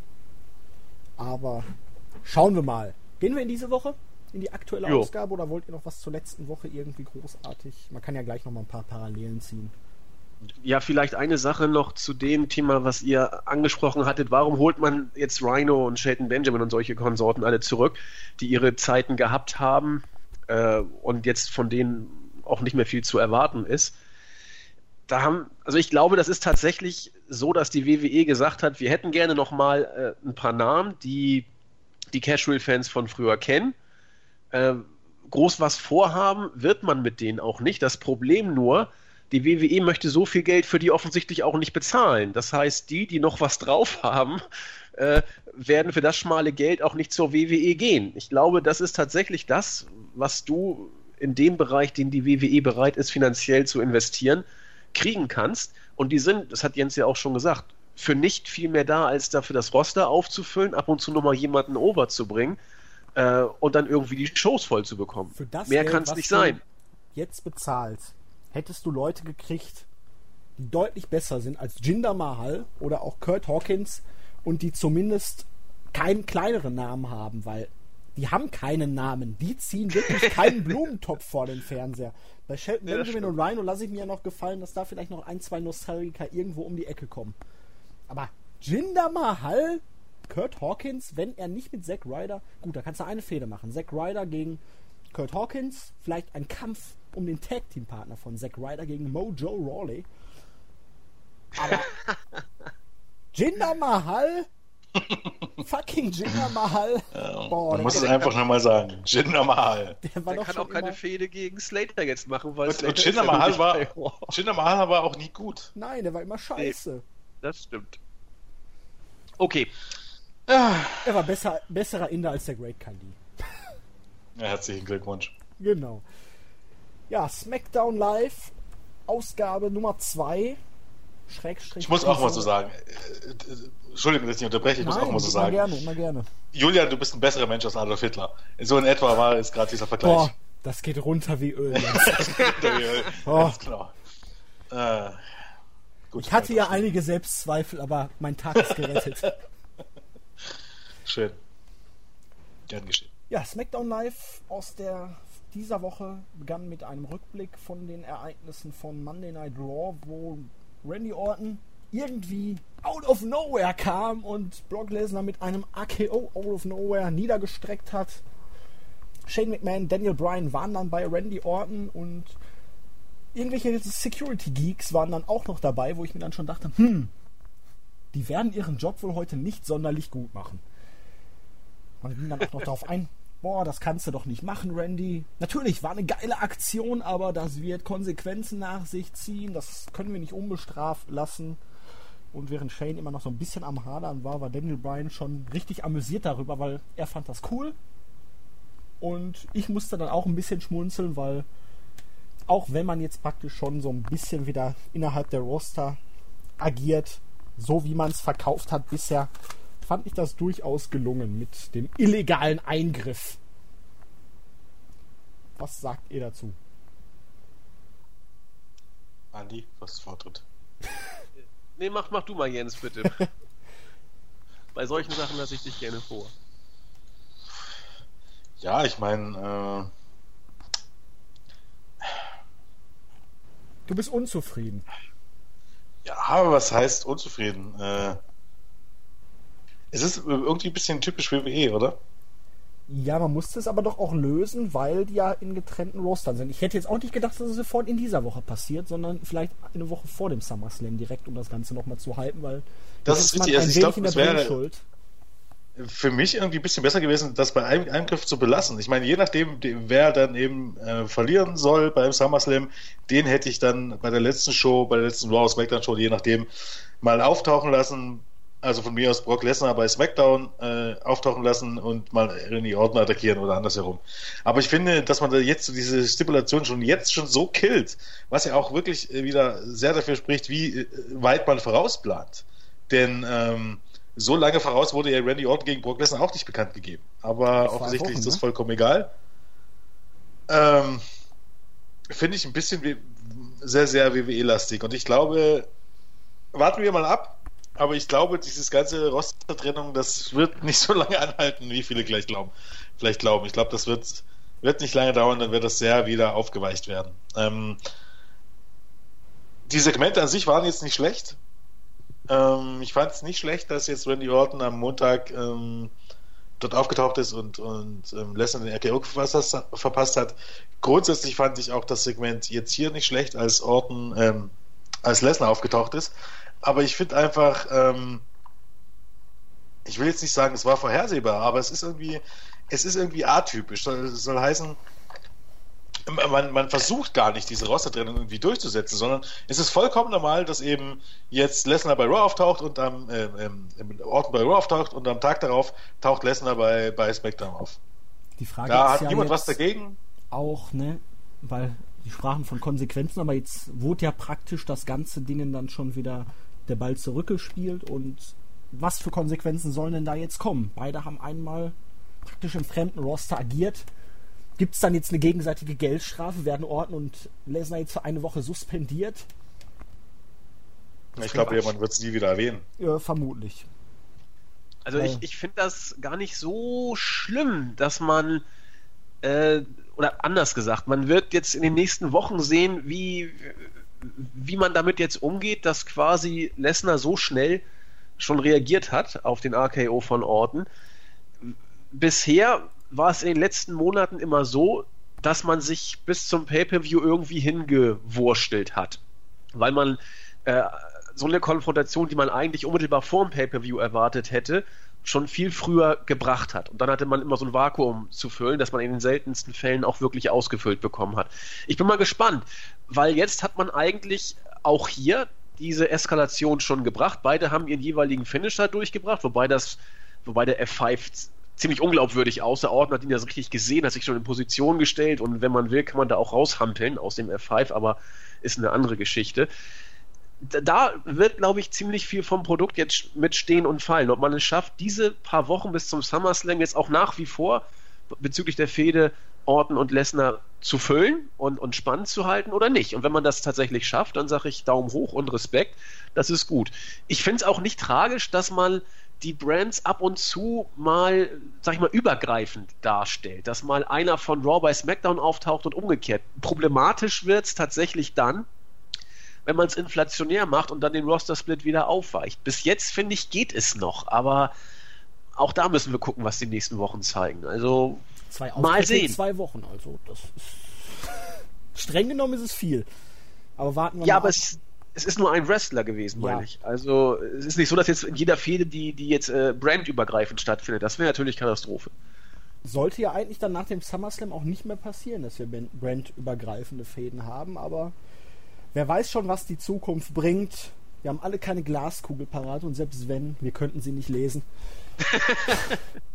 Aber schauen wir mal. Gehen wir in diese Woche? In die aktuelle Jo. Ausgabe oder wollt ihr noch was zur letzten Woche irgendwie großartig? Man kann ja gleich noch mal ein paar Parallelen ziehen. Ja, vielleicht eine Sache noch zu dem Thema, was ihr angesprochen hattet. Warum holt man jetzt Rhino und Shelton Benjamin und solche Konsorten alle zurück, die ihre Zeiten gehabt haben äh, und jetzt von denen auch nicht mehr viel zu erwarten ist? Da haben, also ich glaube, das ist tatsächlich so, dass die WWE gesagt hat, wir hätten gerne noch mal äh, ein paar Namen, die die Casual-Fans von früher kennen. Äh, groß was vorhaben wird man mit denen auch nicht. Das Problem nur, die WWE möchte so viel Geld für die offensichtlich auch nicht bezahlen. Das heißt, die, die noch was drauf haben, äh, werden für das schmale Geld auch nicht zur WWE gehen. Ich glaube, das ist tatsächlich das, was du in dem Bereich, den die WWE bereit ist, finanziell zu investieren, kriegen kannst. Und die sind, das hat Jens ja auch schon gesagt, für nicht viel mehr da, als dafür das Roster aufzufüllen, ab und zu nochmal jemanden over zu bringen. äh, und dann irgendwie die Shows voll zu bekommen. Für das Mehr kann es nicht sein. Jetzt bezahlt, hättest du Leute gekriegt, die deutlich besser sind als Jinder Mahal oder auch Kurt Hawkins und die zumindest keinen kleineren Namen haben, weil die haben keinen Namen. Die ziehen wirklich (laughs) keinen Blumentopf vor den Fernseher. Bei Shelton Ja, Benjamin und Rhino lasse ich mir ja noch gefallen, dass da vielleicht noch ein, zwei Nostalgiker irgendwo um die Ecke kommen. Aber Jinder Mahal, Kurt Hawkins, wenn er nicht mit Zack Ryder, gut, da kannst du eine Fehde machen. Zack Ryder gegen Kurt Hawkins, vielleicht ein Kampf um den Tag Team Partner von Zack Ryder gegen Mojo Rawley. Aber (laughs) Jinder Mahal, fucking Jinder Mahal, boah, Man muss es einfach nochmal sagen. Jinder Mahal. der war Der doch kann auch keine immer, Fehde gegen Slater jetzt machen, weil Und, Slater und ist Jinder ja Mahal war. Jinder Mahal war auch nie gut. Nein, der war immer scheiße. Das stimmt. Okay. Er war besser, besserer Inder als der Great Khali. Ja, herzlichen Glückwunsch. Genau. Ja, SmackDown Live, Ausgabe Nummer 2. Schrägstrich. Ich muss auch mal so sagen. äh, äh, Entschuldigung, dass ich unterbreche, ich muss Nein, auch mal so immer sagen. gerne, immer gerne. Julian, du bist ein besserer Mensch als Adolf Hitler. So in etwa war jetzt gerade dieser Vergleich. Boah, das geht runter wie Öl. (laughs) jetzt. Oh. Ganz klar. Äh, gut, Ich hatte ja einige Selbstzweifel, aber mein Tag ist gerettet. (laughs) Schön. Gern geschehen. Ja, SmackDown Live aus der dieser Woche begann mit einem Rückblick von den Ereignissen von Monday Night Raw, wo Randy Orton irgendwie out of nowhere kam und Brock Lesnar mit einem AKO out of nowhere niedergestreckt hat. Shane McMahon, Daniel Bryan waren dann bei Randy Orton und irgendwelche Security Geeks waren dann auch noch dabei, wo ich mir dann schon dachte, hm, die werden ihren Job wohl heute nicht sonderlich gut machen. Man ging dann auch noch darauf ein, boah, das kannst du doch nicht machen, Randy. Natürlich, war eine geile Aktion, aber das wird Konsequenzen nach sich ziehen. Das können wir nicht unbestraft lassen. Und während Shane immer noch so ein bisschen am Hadern war, war Daniel Bryan schon richtig amüsiert darüber, weil er fand das cool. Und ich musste dann auch ein bisschen schmunzeln, weil auch wenn man jetzt praktisch schon so ein bisschen wieder innerhalb der Roster agiert, so wie man es verkauft hat bisher, fand ich das durchaus gelungen mit dem illegalen Eingriff. Was sagt ihr dazu? Andi, was ist Vortritt? (laughs) Nee, mach, mach du mal, Jens, bitte. (laughs) Bei solchen Sachen lasse ich dich gerne vor. Ja, ich meine, Du bist unzufrieden. äh, ja, aber was heißt unzufrieden? Äh, es ist irgendwie ein bisschen typisch WWE, oder? Ja, man musste es aber doch auch lösen, weil die ja in getrennten Rostern sind. Ich hätte jetzt auch nicht gedacht, dass es sofort in dieser Woche passiert, sondern vielleicht eine Woche vor dem SummerSlam direkt, um das Ganze nochmal zu halten, weil Das ist richtig. Also ein ich wenig glaub, in der es wäre- Bringschuld. für mich irgendwie ein bisschen besser gewesen, das bei einem Eingriff zu belassen. Ich meine, je nachdem, de- wer dann eben äh, verlieren soll beim SummerSlam, den hätte ich dann bei der letzten Show, bei der letzten Raw SmackDown Show, je nachdem, mal auftauchen lassen. Also von mir aus Brock Lesnar bei SmackDown äh, auftauchen lassen und mal Randy Orton attackieren oder andersherum. Aber ich finde, dass man da jetzt so diese Stipulation schon jetzt schon so killt, was ja auch wirklich äh, wieder sehr dafür spricht, wie äh, weit man vorausplant. Denn ähm, so lange voraus wurde ja Randy Orton gegen Brock Lesnar auch nicht bekannt gegeben. Aber Zwei offensichtlich Wochen, ist das ne? vollkommen egal. Ähm, Finde ich ein bisschen wie, sehr, sehr WWE-lastig. Und ich glaube, warten wir mal ab. Aber ich glaube, dieses ganze Roster-Trennung, das wird nicht so (laughs) lange anhalten, wie viele gleich glauben. Vielleicht glauben. Ich glaube, das wird, wird nicht lange dauern, dann wird das sehr wieder aufgeweicht werden. Ähm, die Segmente an sich waren jetzt nicht schlecht. Ähm, ich fand es nicht schlecht, dass jetzt Randy Orton am Montag ähm, dort aufgetaucht ist und, und ähm, Lesnar den RKO verpasst, hat. Grundsätzlich fand ich auch das Segment jetzt hier nicht schlecht, als Orton ähm, als Lesnar aufgetaucht ist. Aber ich finde einfach, ähm, ich will jetzt nicht sagen, es war vorhersehbar, aber es ist irgendwie, es ist irgendwie atypisch. Soll, soll heißen, man, man versucht gar nicht, diese Rostertrennung irgendwie durchzusetzen, sondern es ist vollkommen normal, dass eben jetzt Lesnar bei Raw auftaucht und am ähm, ähm, Orton bei Raw auftaucht und am Tag darauf taucht Lesnar bei, bei SmackDown auf. Die Frage Da ist hat ja niemand was dagegen. auch, ne, weil die sprachen von Konsequenzen, aber jetzt wurde ja praktisch das ganze Ding dann schon wieder der Ball zurückgespielt und was für Konsequenzen sollen denn da jetzt kommen? Beide haben einmal praktisch im fremden Roster agiert. Gibt es dann jetzt eine gegenseitige Geldstrafe? Werden Orton und Lesnar jetzt für eine Woche suspendiert? Ich glaube, jemand wird es nie wieder erwähnen. Ja, vermutlich. Also ich, ich finde das gar nicht so schlimm, dass man, äh, oder anders gesagt, man wird jetzt in den nächsten Wochen sehen, wie, wie man damit jetzt umgeht, dass quasi Lesnar so schnell schon reagiert hat auf den RKO von Orton. Bisher war es in den letzten Monaten immer so, dass man sich bis zum Pay-per-View irgendwie hingewurstelt hat, weil man äh, so eine Konfrontation, die man eigentlich unmittelbar vor dem Pay-per-View erwartet hätte, schon viel früher gebracht hat. Und dann hatte man immer so ein Vakuum zu füllen, das man in den seltensten Fällen auch wirklich ausgefüllt bekommen hat. Ich bin mal gespannt, weil jetzt hat man eigentlich auch hier diese Eskalation schon gebracht. Beide haben ihren jeweiligen Finisher durchgebracht, wobei das, wobei der F5 ziemlich unglaubwürdig aussah. Orton hat ihn ja so richtig gesehen, hat sich schon in Position gestellt und wenn man will, kann man da auch raushampeln aus dem F5, aber ist eine andere Geschichte da wird, glaube ich, ziemlich viel vom Produkt jetzt mitstehen und fallen. Ob man es schafft, diese paar Wochen bis zum SummerSlam jetzt auch nach wie vor bezüglich der Fehde Orton und Lesnar zu füllen und, und spannend zu halten oder nicht. Und wenn man das tatsächlich schafft, dann sage ich Daumen hoch und Respekt. Das ist gut. Ich finde es auch nicht tragisch, dass man die Brands ab und zu mal, sag ich mal, übergreifend darstellt. Dass mal einer von Raw bei SmackDown auftaucht und umgekehrt. Problematisch wird es tatsächlich dann, wenn man es inflationär macht und dann den Roster-Split wieder aufweicht. Bis jetzt, finde ich, geht es noch, aber auch da müssen wir gucken, was die nächsten Wochen zeigen. Also zwei mal sehen. Zwei Wochen, also das ist (laughs) streng genommen ist es viel. Aber warten wir ja, mal. Ja, aber es, es, ist nur ein Wrestler gewesen, ja. meine ich. Also es ist nicht so, dass jetzt in jeder Fehde, die, die jetzt äh, brandübergreifend stattfindet, das wäre natürlich Katastrophe. Sollte ja eigentlich dann nach dem SummerSlam auch nicht mehr passieren, dass wir brandübergreifende Fäden haben, aber wer weiß schon, was die Zukunft bringt. Wir haben alle keine Glaskugel parat und selbst wenn, wir könnten sie nicht lesen. (laughs)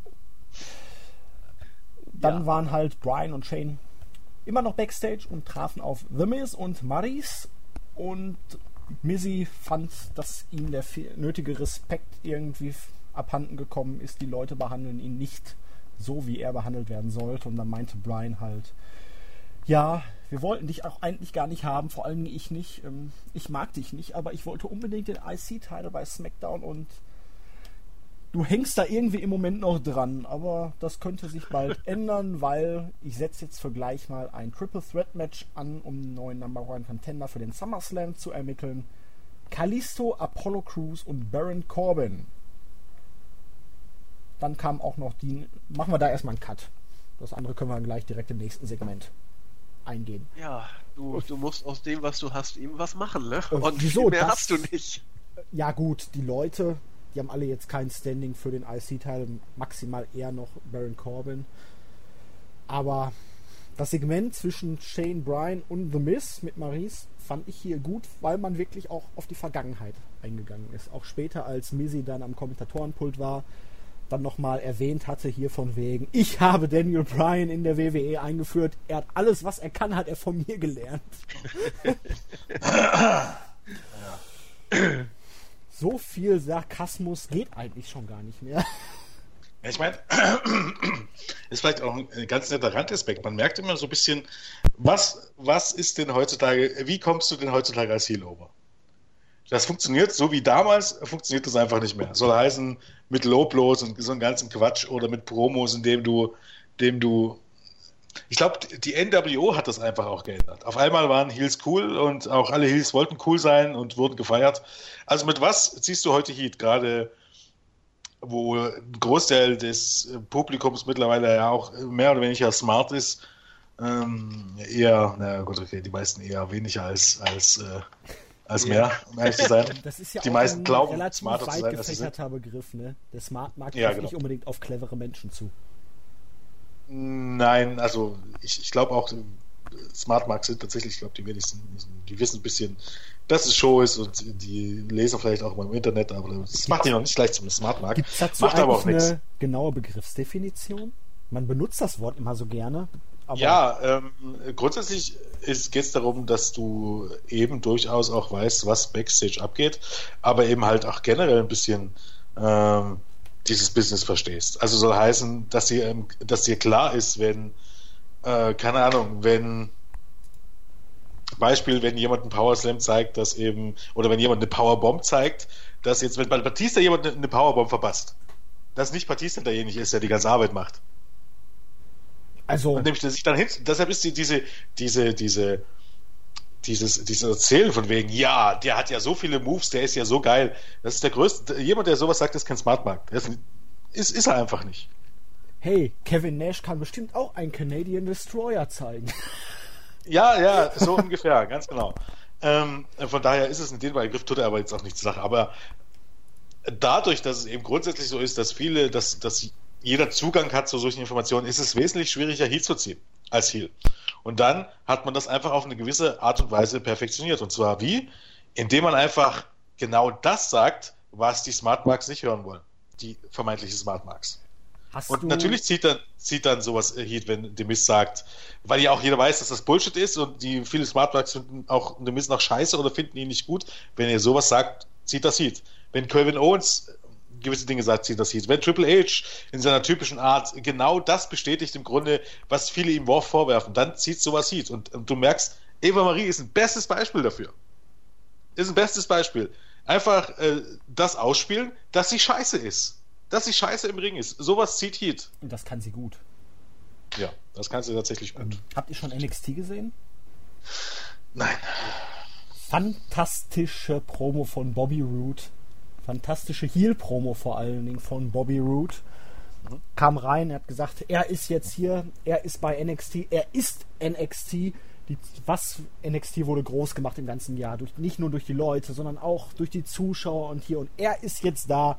Dann ja. waren halt Brian und Shane immer noch backstage und trafen auf The Miz und Maris und Mizzy fand, dass ihm der nötige Respekt irgendwie abhanden gekommen ist. Die Leute behandeln ihn nicht so, wie er behandelt werden sollte. Und dann meinte Brian halt, ja, wir wollten dich auch eigentlich gar nicht haben, vor allem ich nicht. Ähm, ich mag dich nicht, aber ich wollte unbedingt den IC-Title bei SmackDown und du hängst da irgendwie im Moment noch dran, aber das könnte sich bald (laughs) ändern, weil ich setze jetzt für gleich mal ein Triple Threat Match an, um einen neuen Number One Contender für den SummerSlam zu ermitteln. Kalisto, Apollo Crews und Baron Corbin. Dann kam auch noch die. Machen wir da erstmal einen Cut. Das andere können wir dann gleich direkt im nächsten Segment eingehen. Ja, du, du musst aus dem, was du hast, eben was machen, ne? Und wieso? mehr das, hast du nicht. Ja gut, die Leute, die haben alle jetzt kein Standing für den IC-Teil, maximal eher noch Baron Corbin. Aber das Segment zwischen Shane Bryan und The Miz mit Maurice fand ich hier gut, weil man wirklich auch auf die Vergangenheit eingegangen ist. Auch später, als Mizzy dann am Kommentatorenpult war, dann nochmal erwähnt hatte, hier von wegen, ich habe Daniel Bryan in der WWE eingeführt, er hat alles, was er kann, hat er von mir gelernt. (laughs) (clears throat) so viel Sarkasmus geht eigentlich schon gar nicht mehr. Ich meine, (clears throat) ist vielleicht auch ein ganz netter Randaspekt. Man merkt immer so ein bisschen, was, was ist denn heutzutage, wie kommst du denn heutzutage als Heel over? Das funktioniert so wie damals, funktioniert das einfach nicht mehr. Soll heißen, mit Loblos und so einem ganzen Quatsch oder mit Promos, indem du, dem du. Ich glaube, die NWO hat das einfach auch geändert. Auf einmal waren Heels cool und auch alle Heels wollten cool sein und wurden gefeiert. Also mit was ziehst du heute Heat? Gerade wo ein Großteil des Publikums mittlerweile ja auch mehr oder weniger smart ist. Ähm, eher, na gut, okay, die meisten eher weniger als, als äh, als mehr, um ehrlich zu sein. (laughs) Das ist ja die auch meisten ein glauben, relativ smarter weit gefächerter Begriff. Ne? Der Smart mag ja, genau. nicht unbedingt auf clevere Menschen zu. Nein, also ich, ich glaube auch, Smart Marks sind tatsächlich, ich glaube, die wenigsten, die wissen ein bisschen, dass es Show ist und die lesen vielleicht auch mal im Internet, aber das macht die noch nicht gleich zum Smart Mark. Gibt es dazu macht aber auch eine genaue Begriffsdefinition? Man benutzt das Wort immer so gerne. ja, ähm, grundsätzlich geht es darum, dass du eben durchaus auch weißt, was Backstage abgeht, aber eben halt auch generell ein bisschen ähm, dieses Business verstehst. Also soll heißen, dass dir, ähm, dass dir klar ist, wenn, äh, keine Ahnung, wenn Beispiel, wenn jemand einen Power Slam zeigt, dass eben, oder wenn jemand eine Powerbomb zeigt, dass jetzt, wenn bei Batista jemand eine Powerbomb verpasst, dass nicht Batista derjenige ist, der die ganze Arbeit macht. Also. Und nämlich, der sich dann hin, deshalb ist die, diese, diese, diese, dieses, dieses Erzählen von wegen, ja, der hat ja so viele Moves, der ist ja so geil. Das ist der größte, jemand, der sowas sagt, ist kein Smart Mark. Das ist, ist er einfach nicht. Hey, Kevin Nash kann bestimmt auch einen Canadian Destroyer zeigen. (laughs) Ja, ja, so ungefähr, (laughs) ganz genau. Ähm, von daher ist es in dem Begriff, tut er aber jetzt auch nicht zur Sache. Aber dadurch, dass es eben grundsätzlich so ist, dass viele, dass, dass jeder Zugang hat zu solchen Informationen, ist es wesentlich schwieriger, Heal zu ziehen als Heal. Und dann hat man das einfach auf eine gewisse Art und Weise perfektioniert. Und zwar wie? Indem man einfach genau das sagt, was die Smart Marks nicht hören wollen. Die vermeintliche Smart Marks. Hast und natürlich zieht dann, zieht dann sowas Heat, wenn Demis sagt, weil ja auch jeder weiß, dass das Bullshit ist und die viele Smartplugs finden auch Demis noch scheiße oder finden ihn nicht gut. Wenn ihr sowas sagt, zieht das Heat. Wenn Kevin Owens gewisse Dinge sagt, zieht das Heat. Wenn Triple H in seiner typischen Art genau das bestätigt im Grunde, was viele ihm Worf vorwerfen, dann zieht sowas Heat. Und, und du merkst, Eva Marie ist ein bestes Beispiel dafür. Ist ein bestes Beispiel. Einfach äh, das ausspielen, dass sie scheiße ist dass sie scheiße im Ring ist. Sowas zieht Heat. Und das kann sie gut. Ja, das kann sie tatsächlich gut. Ähm, habt ihr schon NXT gesehen? Nein. Fantastische Promo von Bobby Roode. Fantastische Heel-Promo vor allen Dingen von Bobby Roode. Mhm. Kam rein, er hat gesagt, er ist jetzt hier, er ist bei NXT, er ist NXT. Die, was NXT wurde groß gemacht im ganzen Jahr. Durch, nicht nur durch die Leute, sondern auch durch die Zuschauer und hier. Und er ist jetzt da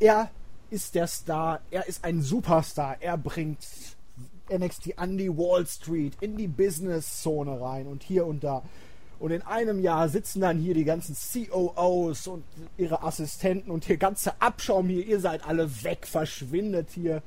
er ist der Star, er ist ein Superstar, er bringt NXT an die Wall Street, in die Business-Zone rein und hier und da. Und in einem Jahr sitzen dann hier die ganzen COOs und ihre Assistenten und hier ganze Abschaum hier, ihr seid alle weg, verschwindet hier.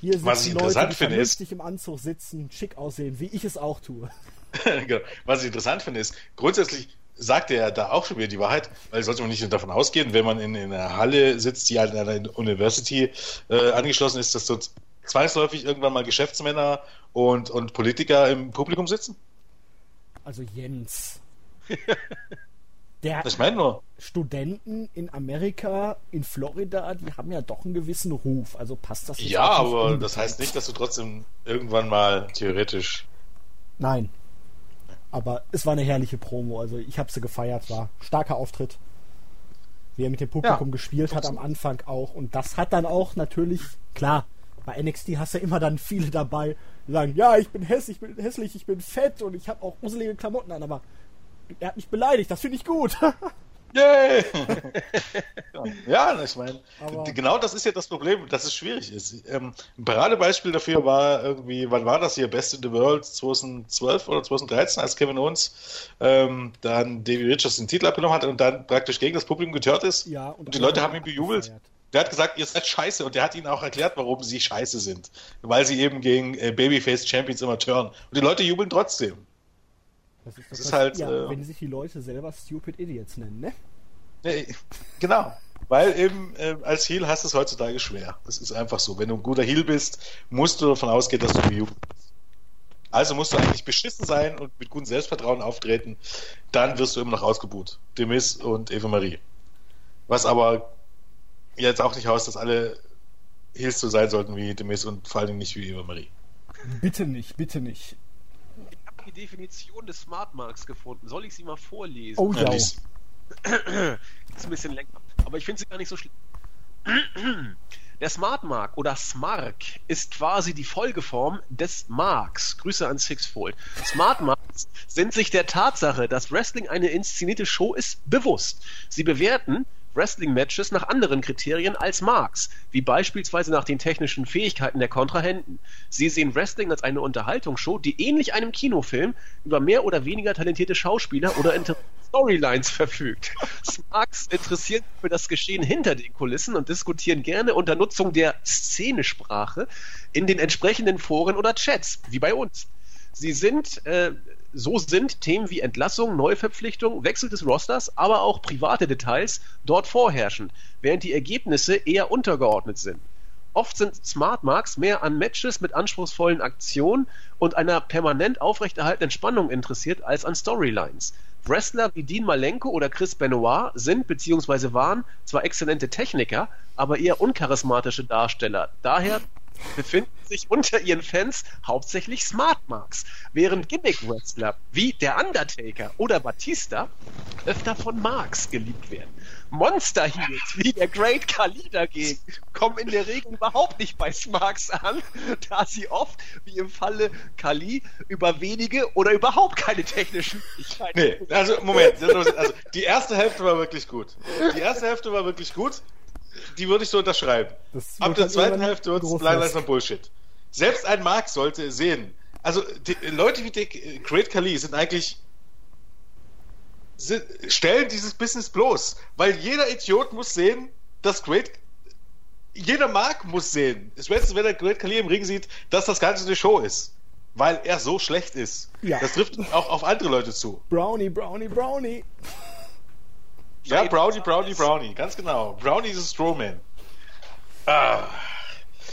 Hier sitzen Was ich Leute, interessant die finde, ist, im Anzug sitzen, schick aussehen, wie ich es auch tue. (laughs) genau. Was ich interessant finde, ist, grundsätzlich sagt er da auch schon wieder die Wahrheit, weil sollte man nicht davon ausgehen, wenn man in, in einer Halle sitzt, die halt an einer University äh, angeschlossen ist, dass dort zwangsläufig irgendwann mal Geschäftsmänner und, und Politiker im Publikum sitzen? Also Jens. (laughs) Der ich meine nur. Studenten in Amerika, in Florida, die haben ja doch einen gewissen Ruf. Also passt das jetzt Ja, aber das heißt nicht, dass du trotzdem irgendwann mal theoretisch. Nein, aber es war eine herrliche Promo. Also ich habe sie gefeiert. War starker Auftritt. Wie er mit dem Publikum ja. gespielt hat am Anfang auch. Und das hat dann auch natürlich, klar, bei NXT hast du ja immer dann viele dabei, sagen, ja, ich bin hässlich, ich bin hässlich, ich bin fett und ich habe auch gruselige Klamotten an, aber er hat mich beleidigt, das finde ich gut. (laughs) Yay! (laughs) ja, ich meine, genau das ist ja das Problem, dass es schwierig ist. Ähm, ein Paradebeispiel dafür war irgendwie, wann war das hier? Best in the World 2012 oder 2013, als Kevin Owens ähm, dann Davey Richards den Titel abgenommen hat und dann praktisch gegen das Publikum getört ist. Ja, und, und die Leute haben ihn bejubelt. Gefeiert. Der hat gesagt, ihr seid scheiße und der hat ihnen auch erklärt, warum sie scheiße sind. Weil sie eben gegen äh, Babyface Champions immer turnen. Und die Leute jubeln trotzdem. Das ist, das das ist halt, ja, äh, wenn sich die Leute selber Stupid Idiots nennen, ne? ne genau. Weil eben äh, als Heal hast du es heutzutage schwer. Das ist einfach so. Wenn du ein guter Heal bist, musst du davon ausgehen, dass du gejubelt bist. Also musst du eigentlich beschissen sein und mit gutem Selbstvertrauen auftreten. Dann wirst du immer noch ausgebuht. Demis und Eva Marie. Was aber jetzt auch nicht heißt, dass alle Heals so sein sollten wie Demis und vor allem nicht wie Eva Marie. Bitte nicht, bitte nicht die Definition des Smart Marks gefunden. Soll ich sie mal vorlesen? Oh ja. (clears throat) ist ein bisschen länger. Aber ich finde sie gar nicht so schlimm. (clears throat) Der Smart Mark oder Smark ist quasi die Folgeform des Marks. Grüße an Sixfold. Smart Marks sind sich der Tatsache, dass Wrestling eine inszenierte Show ist, bewusst. Sie bewerten, Wrestling-Matches nach anderen Kriterien als Marks, wie beispielsweise nach den technischen Fähigkeiten der Kontrahenten. Sie sehen Wrestling als eine Unterhaltungsshow, die ähnlich einem Kinofilm über mehr oder weniger talentierte Schauspieler oder (laughs) Storylines verfügt. Marks interessieren sich für das Geschehen hinter den Kulissen und diskutieren gerne unter Nutzung der Szenesprache in den entsprechenden Foren oder Chats, wie bei uns. Sie sind äh, so sind Themen wie Entlassung, Neuverpflichtung, Wechsel des Rosters, aber auch private Details dort vorherrschend, während die Ergebnisse eher untergeordnet sind. Oft sind Smart Marks mehr an Matches mit anspruchsvollen Aktionen und einer permanent aufrechterhaltenen Spannung interessiert als an Storylines. Wrestler wie Dean Malenko oder Chris Benoit sind bzw. waren zwar exzellente Techniker, aber eher uncharismatische Darsteller. Daher befinden sich unter ihren Fans hauptsächlich Smart Marks, während Gimmick-Wrestler wie der Undertaker oder Batista öfter von Marks geliebt werden. Monster Heels wie der Great Khali dagegen kommen in der Regel überhaupt nicht bei Smarks an, da sie oft, wie im Falle Khali, über wenige oder überhaupt keine technischen Fähigkeiten. Nee, also Moment, also die erste Hälfte war wirklich gut. Die erste Hälfte war wirklich gut. Die würde ich so unterschreiben. Ab der zweiten Hälfte wird es langsam Bullshit. Selbst ein Mark sollte sehen. Also die, Leute wie Dick, Great Khali sind eigentlich sind, stellen dieses Business bloß. Weil jeder Idiot muss sehen, dass Great. Jeder Mark muss sehen, spätestens wenn der Great Khali im Ring sieht, dass das Ganze eine Show ist. Weil er so schlecht ist. Ja. Das trifft auch auf andere Leute zu. Brownie, Brownie, Brownie. Ja, Brownie, Brownie, Brownie. Ganz genau. Brownie ist ein Strowman. Ah.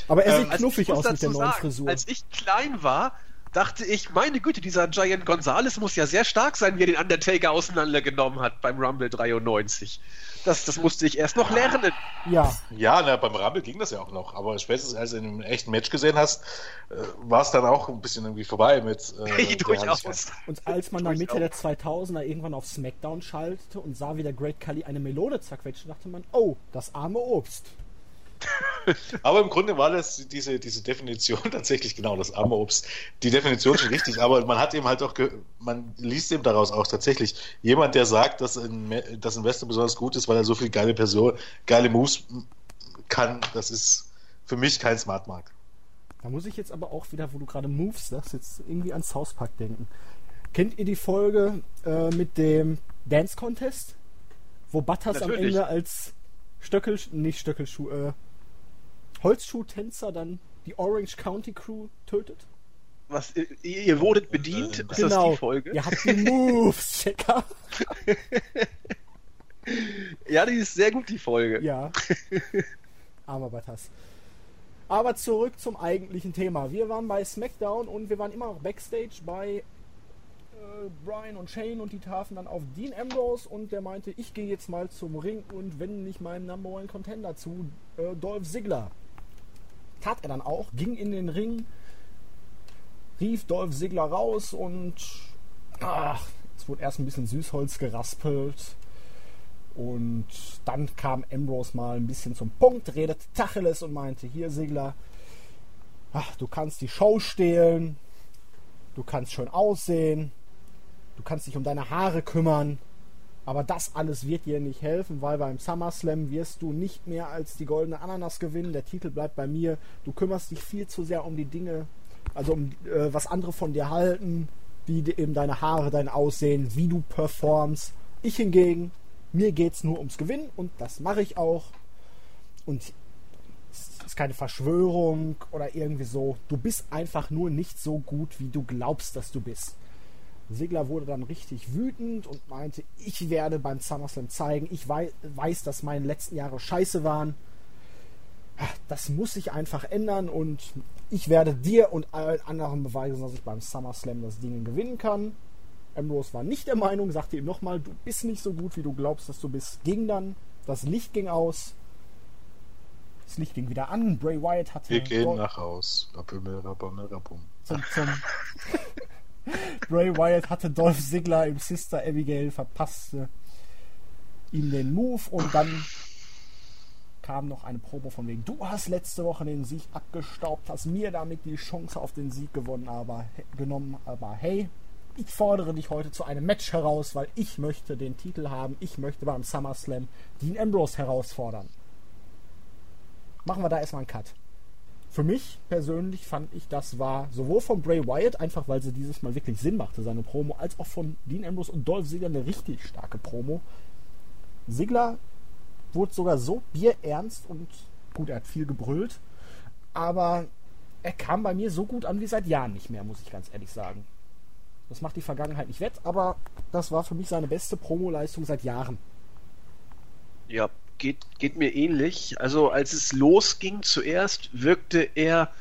Aber er sieht ähm, knuffig aus mit der neuen sagen, Frisur. Als ich klein war, dachte ich, meine Güte, dieser Giant Gonzalez muss ja sehr stark sein, wie er den Undertaker auseinandergenommen hat beim Rumble 93. Das, das musste ich erst noch lernen. Ja. Ja, na, beim Rumble ging das ja auch noch. Aber spätestens als du in einem echten Match gesehen hast, äh, war es dann auch ein bisschen irgendwie vorbei mit. Äh, (laughs) Durchaus. Und als man dann Mitte der 2000er irgendwann auf SmackDown schaltete und sah, wie der Great Khali eine Melode zerquetscht, dachte man, oh, das arme Obst. (laughs) aber im Grunde war das diese, diese Definition (laughs) tatsächlich genau das arme Obst. Die Definition schon richtig, aber man hat eben halt auch, man liest eben daraus auch tatsächlich jemand, der sagt, dass ein, dass ein Western besonders gut ist, weil er so viel geile Person, geile Moves kann. Das ist für mich kein Smart Mark. Da muss ich jetzt aber auch wieder, wo du gerade Moves sagst, jetzt irgendwie an South Park denken. Kennt ihr die Folge äh, mit dem Dance Contest? Wo Butters Natürlich. am Ende als Stöckel, nicht Stöckelschuh, äh, Holzschuhtänzer dann die Orange County Crew tötet? Was, ihr wurdet bedient? Ist genau. das die Folge? Ihr habt die (laughs) Moves, Checker. (laughs) ja, die ist sehr gut, die Folge. Ja. Aber was Aber zurück zum eigentlichen Thema. Wir waren bei SmackDown und wir waren immer noch Backstage bei äh, Brian und Shane und die trafen dann auf Dean Ambrose und der meinte, ich gehe jetzt mal zum Ring und wende mich meinem Number One Contender zu, äh, Dolph Ziggler. Tat er dann auch, ging in den Ring, rief Dolph Ziggler raus und ach, es wurde erst ein bisschen Süßholz geraspelt. Und dann kam Ambrose mal ein bisschen zum Punkt, redete Tacheles und meinte, hier Sigler, ach, du kannst die Show stehlen, du kannst schön aussehen, du kannst dich um deine Haare kümmern, aber das alles wird dir nicht helfen, weil beim SummerSlam wirst du nicht mehr als die goldene Ananas gewinnen. Der Titel bleibt bei mir. Du kümmerst dich viel zu sehr um die Dinge, also um äh, was andere von dir halten, wie eben deine Haare, dein Aussehen, wie du performst. Ich hingegen, mir geht es nur ums Gewinnen und das mache ich auch. Und es ist keine Verschwörung oder irgendwie so. Du bist einfach nur nicht so gut, wie du glaubst, dass du bist. Sigler wurde dann richtig wütend und meinte, ich werde beim SummerSlam zeigen, ich weiß, weiß, dass meine letzten Jahre scheiße waren. Das muss sich einfach ändern und ich werde dir und allen anderen beweisen, dass ich beim SummerSlam das Ding gewinnen kann. Ambrose war nicht der Meinung, sagte ihm nochmal, du bist nicht so gut, wie du glaubst, dass du bist. Ging dann, das Licht ging aus. Das Licht ging wieder an. Bray Wyatt hatte. Wir gehen nach Haus. Zum, zum, (laughs) (laughs) Bray Wyatt hatte Dolph Ziggler im Sister Abigail verpasste ihm den Move und dann kam noch eine Probe von wegen, du hast letzte Woche den Sieg abgestaubt, hast mir damit die Chance auf den Sieg gewonnen, aber genommen, aber hey, ich fordere dich heute zu einem Match heraus, weil ich möchte den Titel haben, ich möchte beim SummerSlam Dean Ambrose herausfordern. Machen wir da erstmal einen Cut für mich persönlich fand ich, das war sowohl von Bray Wyatt, einfach weil sie dieses Mal wirklich Sinn machte, seine Promo, als auch von Dean Ambrose und Dolph Ziggler eine richtig starke Promo. Ziggler wurde sogar so bierernst und gut, er hat viel gebrüllt, aber er kam bei mir so gut an wie seit Jahren nicht mehr, muss ich ganz ehrlich sagen. Das macht die Vergangenheit nicht wett, aber das war für mich seine beste Promoleistung seit Jahren. Ja, geht, geht mir ähnlich. Also als es losging zuerst, wirkte er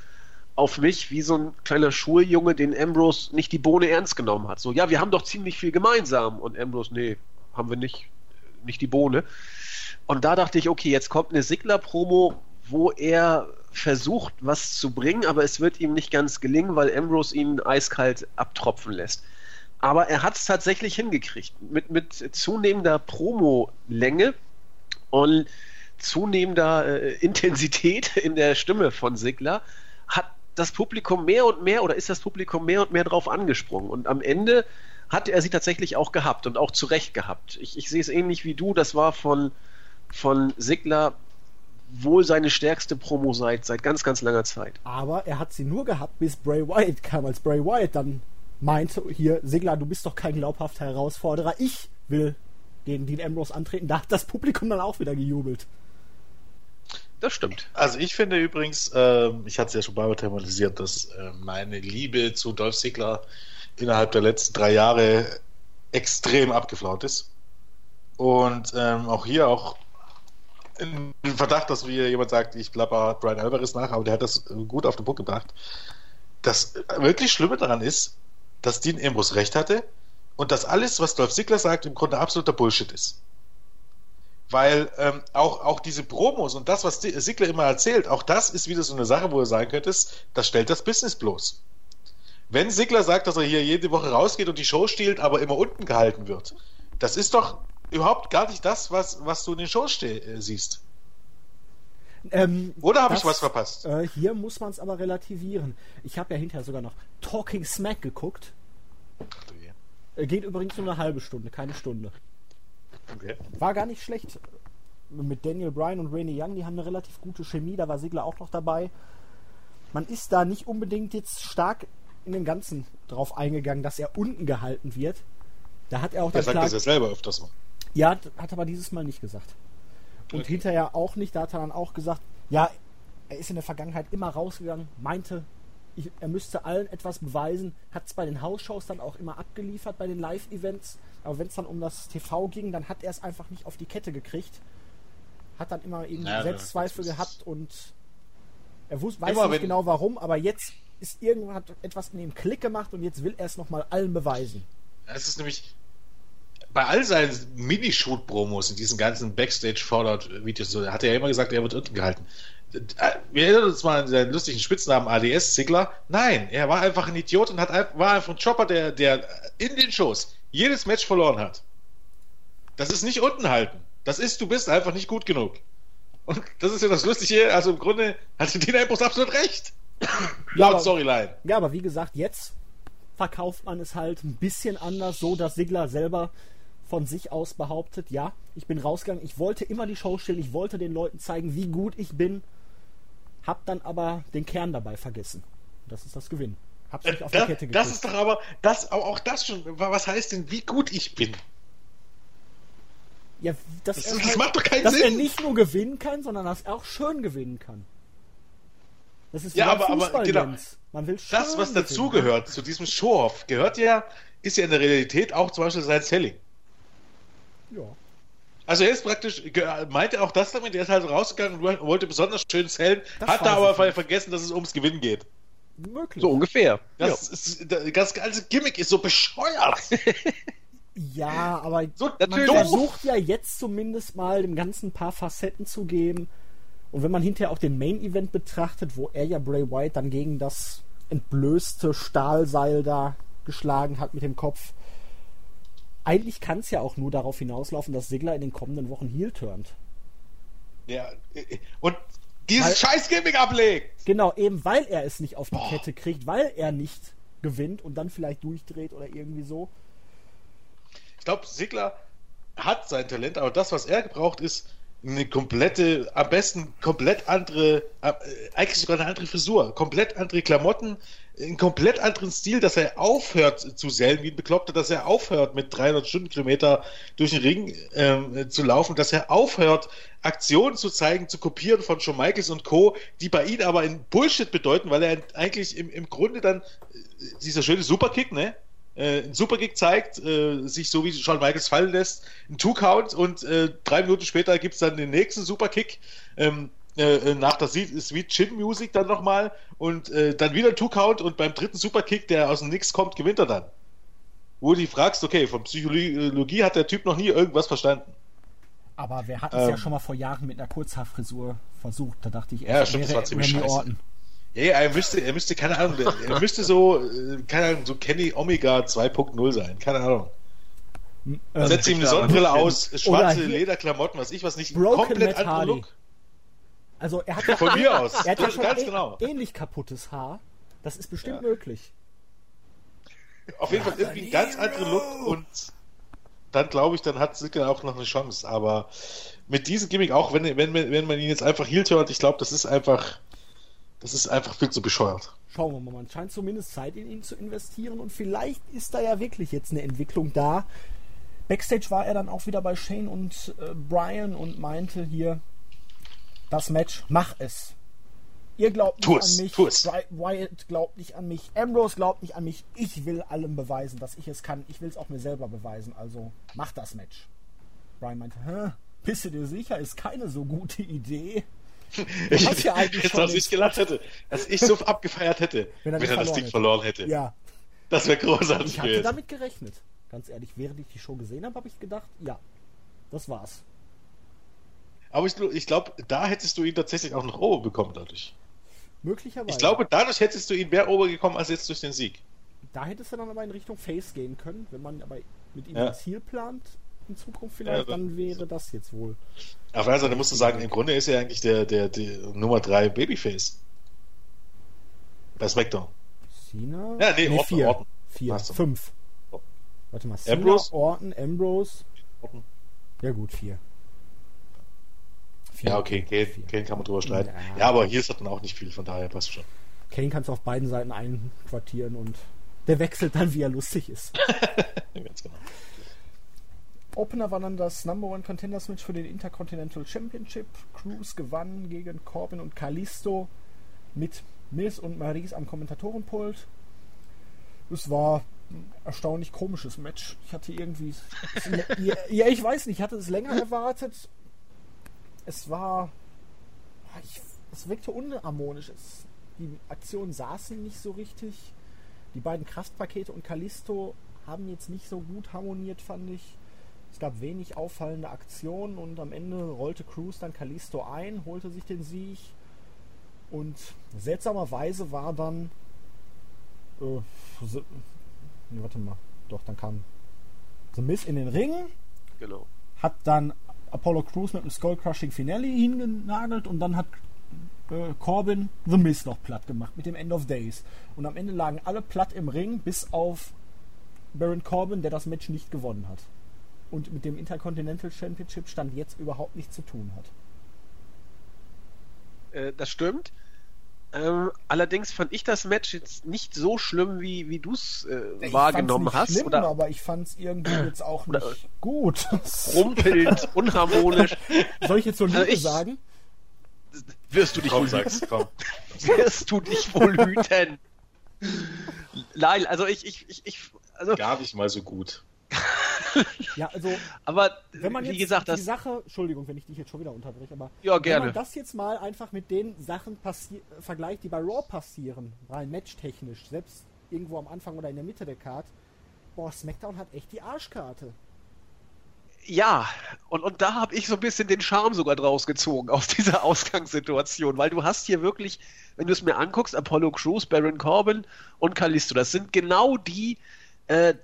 auf mich wie so ein kleiner Schuljunge, den Ambrose nicht die Bohne ernst genommen hat. So, ja, wir haben doch ziemlich viel gemeinsam. Und Ambrose, nee, haben wir nicht, nicht die Bohne. Und da dachte ich, okay, jetzt kommt eine Sigler-Promo, wo er versucht, was zu bringen, aber es wird ihm nicht ganz gelingen, weil Ambrose ihn eiskalt abtropfen lässt. Aber er hat es tatsächlich hingekriegt. Mit, mit zunehmender Promo-Länge und zunehmender äh, Intensität in der Stimme von Sigler hat das Publikum mehr und mehr oder ist das Publikum mehr und mehr drauf angesprungen. Und am Ende hat er sie tatsächlich auch gehabt und auch zu Recht gehabt. Ich, ich sehe es ähnlich wie du, das war von, von Sigler wohl seine stärkste Promo seit, seit ganz, ganz langer Zeit. Aber er hat sie nur gehabt, bis Bray Wyatt kam, als Bray Wyatt dann meinte, hier, Sigler, du bist doch kein glaubhafter Herausforderer, ich will gegen Dean Ambrose antreten. Da hat das Publikum dann auch wieder gejubelt. Das stimmt. Also ich finde übrigens, äh, ich hatte es ja schon mal thematisiert, dass äh, meine Liebe zu Dolph Ziggler innerhalb der letzten drei Jahre extrem abgeflaut ist. Und ähm, auch hier auch in Verdacht, dass wie jemand sagt, ich klapper Brian Alvarez nach, aber der hat das gut auf den Punkt gebracht. Das wirklich Schlimme daran ist, dass Dean Ambrose recht hatte und dass alles, was Dolph Ziggler sagt, im Grunde absoluter Bullshit ist. Weil ähm, auch, auch diese Promos und das, was Sigler immer erzählt, auch das ist wieder so eine Sache, wo er sagen könnte, das stellt das Business bloß. Wenn Sigler sagt, dass er hier jede Woche rausgeht und die Show stiehlt, aber immer unten gehalten wird, das ist doch überhaupt gar nicht das, was, was du in den Shows äh, siehst. Ähm, Oder habe ich was verpasst? Äh, hier muss man es aber relativieren. Ich habe ja hinterher sogar noch Talking Smack geguckt. Ach du geht übrigens nur eine halbe Stunde, keine Stunde. Okay. War gar nicht schlecht. Mit Daniel Bryan und Rainy Young, die haben eine relativ gute Chemie, da war Sigler auch noch dabei. Man ist da nicht unbedingt jetzt stark in dem Ganzen drauf eingegangen, dass er unten gehalten wird. Da hat er auch Er sagt das ja selber öfters mal. Ja, hat aber dieses Mal nicht gesagt. Und okay. hinterher auch nicht, da hat er dann auch gesagt, ja, er ist in der Vergangenheit immer rausgegangen, meinte, ich, er müsste allen etwas beweisen, hat es bei den Hausshows dann auch immer abgeliefert, bei den Live-Events, aber wenn es dann um das TV ging, dann hat er es einfach nicht auf die Kette gekriegt. Hat dann immer eben ja, Selbstzweifel gehabt und er wusste, weiß nicht genau warum, aber jetzt ist irgendwann etwas in ihm Klick gemacht und jetzt will er es nochmal allen beweisen. Es ist nämlich bei all seinen Minishoot-Promos in diesen ganzen Backstage-Fallout-Videos, so, hat er ja immer gesagt, er wird unten gehalten. Wir erinnern uns mal an seinen lustigen Spitznamen ADS, Sigler. Nein, er war einfach ein Idiot und hat, war einfach ein Chopper, der, der in den Shows jedes Match verloren hat. Das ist nicht unten halten. Das ist, du bist einfach nicht gut genug. Und das ist ja das Lustige. Also im Grunde hatte (laughs) Dean Ambrose absolut recht. Ja, aber, Storyline. Ja, aber wie gesagt, jetzt verkauft man es halt ein bisschen anders, so dass Sigler selber von sich aus behauptet, ja, ich bin rausgegangen, ich wollte immer die Show stellen, ich wollte den Leuten zeigen, wie gut ich bin, hab dann aber den Kern dabei vergessen. Das ist das Gewinn. Hab's nicht auf das, die Kette gekriegt. Das ist doch aber, das, auch das schon, was heißt denn, wie gut ich bin? Ja, das, das, das halt, macht doch keinen dass Sinn. Dass er nicht nur gewinnen kann, sondern dass er auch schön gewinnen kann. Das ist ja, aber, aber genau. Man will das, was dazugehört zu diesem Show-Off, gehört ja, ist ja in der Realität auch zum Beispiel sein Selling. Ja. Also er ist praktisch, meinte auch das damit, er ist halt rausgegangen und wollte besonders schön zählen, hat da aber nicht. vergessen, dass es ums Gewinnen geht. Möglich. So ungefähr. Das, ja. ist, das ganze Gimmick ist so bescheuert. (laughs) ja, aber so, man versucht ja jetzt zumindest mal dem Ganzen ein paar Facetten zu geben. Und wenn man hinterher auch den Main Event betrachtet, wo er ja Bray Wyatt dann gegen das entblößte Stahlseil da geschlagen hat mit dem Kopf, eigentlich kann es ja auch nur darauf hinauslaufen, dass Sigler in den kommenden Wochen heel turnt. Ja, und dieses weil, scheiß Gimmick ablegt. Genau, eben weil er es nicht auf die Boah. Kette kriegt, weil er nicht gewinnt und dann vielleicht durchdreht oder irgendwie so. Ich glaube, Sigler hat sein Talent, aber das, was er gebraucht, ist eine komplette, am besten komplett andere, äh, eigentlich sogar eine andere Frisur, komplett andere Klamotten, einen komplett anderen Stil, dass er aufhört zu sellen wie ein Bekloppter, dass er aufhört mit 300 Stundenkilometer durch den Ring ähm, zu laufen, dass er aufhört Aktionen zu zeigen, zu kopieren von Shawn Michaels und Co., die bei ihm aber in Bullshit bedeuten, weil er eigentlich im, im Grunde dann äh, dieser schöne Superkick, ne? äh, einen Superkick zeigt, äh, sich so wie Shawn Michaels fallen lässt, einen Two-Count und äh, drei Minuten später gibt es dann den nächsten Superkick. Ähm, äh, nach der Sweet Chin Music dann nochmal und äh, dann wieder ein Two-Count und beim dritten Superkick, der aus dem Nix kommt, gewinnt er dann. Wo du dich fragst, okay, von Psychologie hat der Typ noch nie irgendwas verstanden. Aber wer hat es ähm, ja schon mal vor Jahren mit einer Kurzhaarfrisur versucht? Da dachte ich, ja, stimmt, das war ziemlich Randy scheiße. Orton. Ja, er müsste, er müsste, keine Ahnung, er müsste so, äh, keine Ahnung, so Kenny Omega 2.0 sein, keine Ahnung. Ähm, Setzt ihm eine Sonnenbrille aus, schwarze Lederklamotten, was ich was nicht, komplett anderer Look. Also er hat (laughs) ja, von mir aus, er hat ja schon ganz genau. ähnlich kaputtes Haar. Das ist bestimmt ja. möglich. Auf jeden Fall irgendwie ein ganz anderer Look und dann glaube ich, dann hat Silke auch noch eine Chance. Aber mit diesem Gimmick, auch wenn, wenn, wenn man ihn jetzt einfach hielt hört, ich glaube, das ist einfach, das ist einfach viel zu bescheuert. Schauen wir mal, man scheint zumindest Zeit in ihn zu investieren und vielleicht ist da ja wirklich jetzt eine Entwicklung da. Backstage war er dann auch wieder bei Shane und äh, Brian und meinte hier, das Match, mach es. Ihr glaubt nicht es, an mich, Wyatt glaubt nicht an mich, Ambrose glaubt nicht an mich. Ich will allem beweisen, dass ich es kann. Ich will es auch mir selber beweisen. Also mach das Match. Brian meinte, Hä? bist du dir sicher? Ist keine so gute Idee. (laughs) Ich hätte ja eigentlich dass ich gelacht hätte, dass ich so abgefeiert hätte, wenn er, wenn er das Ding hätte. verloren hätte. Ja. Das wäre großartig. Ich hatte damit gerechnet. Ganz ehrlich, während ich die Show gesehen habe, habe ich gedacht, ja, das war's. Aber ich, ich glaube, da hättest du ihn tatsächlich auch noch oben bekommen dadurch. Möglicherweise. Ich glaube, dadurch hättest du ihn mehr obergekommen als jetzt durch den Sieg. Da hättest du dann aber in Richtung Face gehen können, wenn man aber mit ihm ja. ein Ziel plant in Zukunft vielleicht, ja, dann wäre das jetzt wohl. Auf der anderen Seite musst du sagen, im Grunde ist er eigentlich der, der, der Nummer 3 Babyface. Bei SmackDown. Cena? Ja, nee, nee Orton, vier. Orton. Vier, fünf. Warte mal, Cena, Ambrose? Orton, Ambrose. Orton. Ja gut, vier. Vier. Ja, okay, Kane, Kane kann man drüber streiten. Ja, ja aber hier ist dann auch nicht viel, von daher passt schon. Kane kannst du auf beiden Seiten einquartieren und der wechselt dann, wie er lustig ist. (laughs) Ganz genau. Opener war dann das Number One Contenders Match für den Intercontinental Championship. Cruz gewann gegen Corbin und Kalisto mit Miss und Maries am Kommentatorenpult. Es war ein erstaunlich komisches Match. Ich hatte irgendwie. (laughs) ja, ich weiß nicht, ich hatte es länger erwartet es war. Ich, es wirkte unharmonisch. Es, die Aktionen saßen nicht so richtig. Die beiden Kraftpakete und Callisto haben jetzt nicht so gut harmoniert, fand ich. Es gab wenig auffallende Aktionen und am Ende rollte Cruz dann Callisto ein, holte sich den Sieg. Und seltsamerweise war dann. Äh, so, nee, warte mal. Doch, dann kam The Miss in den Ring. Genau. Hat dann Apollo Crews mit einem Skull Crushing Finale hingenagelt und dann hat äh, Corbin The Miz noch platt gemacht mit dem End of Days. Und am Ende lagen alle platt im Ring, bis auf Baron Corbin, der das Match nicht gewonnen hat. Und mit dem Intercontinental Championship stand jetzt überhaupt nichts zu tun hat. Äh, das stimmt. Ähm, allerdings fand ich das Match jetzt nicht so schlimm, wie, wie du es äh, wahrgenommen hast. Schlimm, oder? aber ich fand es irgendwie jetzt auch nicht gut. Rumpelt, (laughs) unharmonisch. Soll ich jetzt so Lüge also sagen? Wirst du dich wohl sag's, komm. Wirst du dich wohl hüten? Nein, also ich, ich, ich, ich also gar nicht mal so gut. Ja, also, aber wenn man wie gesagt, die Sache, Entschuldigung, wenn ich dich jetzt schon wieder unterbreche, aber ja, gerne. wenn man das jetzt mal einfach mit den Sachen vergleicht, die bei Raw passieren, rein matchtechnisch, selbst irgendwo am Anfang oder in der Mitte der Card, boah, SmackDown hat echt die Arschkarte. Ja, und, und da habe ich so ein bisschen den Charme sogar draus gezogen aus dieser (laughs) Ausgangssituation, weil du hast hier wirklich, wenn du es mir anguckst, Apollo Crews, Baron Corbin und Kalisto, das sind genau die äh,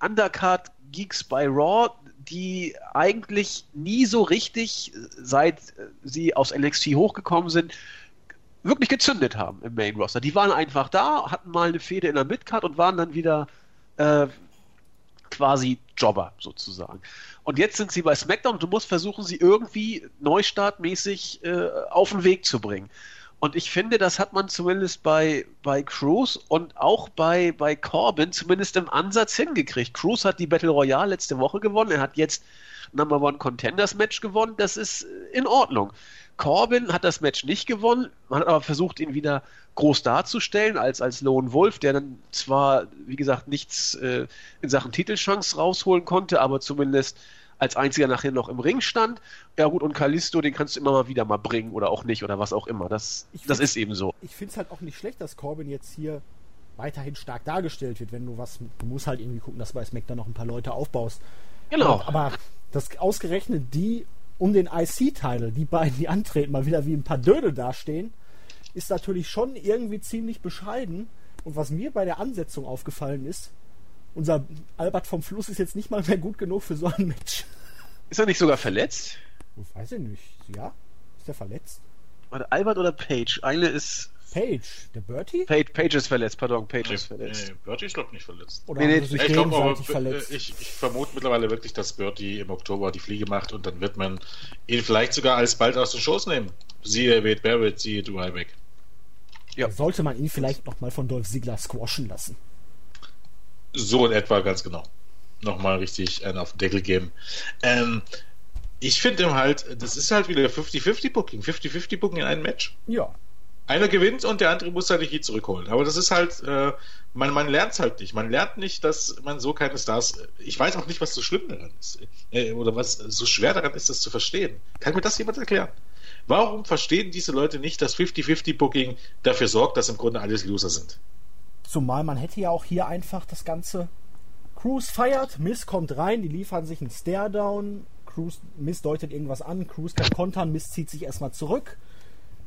Undercard Geeks bei Raw, die eigentlich nie so richtig, seit sie aus NXT hochgekommen sind, wirklich gezündet haben im Main Roster. Die waren einfach da, hatten mal eine Fehde in der Midcard und waren dann wieder äh, quasi Jobber sozusagen. Und jetzt sind sie bei SmackDown und du musst versuchen, sie irgendwie neustartmäßig äh, auf den Weg zu bringen. Und ich finde, das hat man zumindest bei, bei Cruz und auch bei, bei Corbin zumindest im Ansatz hingekriegt. Cruz hat die Battle Royale letzte Woche gewonnen. Er hat jetzt Number One Contenders Match gewonnen. Das ist in Ordnung. Corbin hat das Match nicht gewonnen, man hat aber versucht, ihn wieder groß darzustellen als, als Lone Wolf, der dann zwar, wie gesagt, nichts äh, in Sachen Titelchance rausholen konnte, aber zumindest als einziger nachher noch im Ring stand. Ja gut, und Kalisto, den kannst du immer mal wieder mal bringen oder auch nicht oder was auch immer. Das, Ich das ist eben so. Ich finde es halt auch nicht schlecht, dass Corbin jetzt hier weiterhin stark dargestellt wird, wenn du was. Du musst halt irgendwie gucken, dass du bei SmackDown noch ein paar Leute aufbaust. Genau. Aber, aber das ausgerechnet die um den IC-Title, die beiden, die antreten, mal wieder wie ein paar Dödel dastehen, ist natürlich schon irgendwie ziemlich bescheiden. Und was mir bei der Ansetzung aufgefallen ist, unser Albert vom Fluss ist jetzt nicht mal mehr gut genug für so ein Match. Ist er nicht sogar verletzt? Ich weiß ich nicht. Ja? Ist der verletzt? Warte, Albert oder Page? Eine ist. Page, der Bertie? Page, Page ist verletzt, pardon, Page Nee, ist verletzt. nee, Bertie ist, glaube ich, nicht verletzt. Oder Nee, nee, Ja, ich glaube äh, verletzt? ich, ich vermute mittlerweile wirklich, dass Bertie im Oktober die Fliege macht und dann wird man ihn vielleicht sogar alsbald aus den Shows nehmen. Siehe Wade Barrett, siehe Dwight Ja. Sollte man ihn vielleicht noch mal von Dolph Ziggler squashen lassen. So in etwa, ganz genau. Nochmal richtig einen auf den Deckel geben. Ähm, ich finde halt, das ist halt wieder 50-50-Booking. 50-50-Booking in einem Match. Ja. Einer gewinnt und der andere muss seine Heat zurückholen. Aber das ist halt, äh, man, man lernt es halt nicht. Man lernt nicht, dass man so keine Stars. Ich weiß auch nicht, was so schlimm daran ist. Äh, oder was so schwer daran ist, das zu verstehen. Kann mir das jemand erklären? Warum verstehen diese Leute nicht, dass 50-50-Booking dafür sorgt, dass im Grunde alles Loser sind? Zumal man hätte ja auch hier einfach das Ganze. Cruz feiert, Miss kommt rein, die liefern sich einen Stare-Down. Cruz, Miss deutet irgendwas an, Cruz kann kontern, Miss zieht sich erstmal zurück.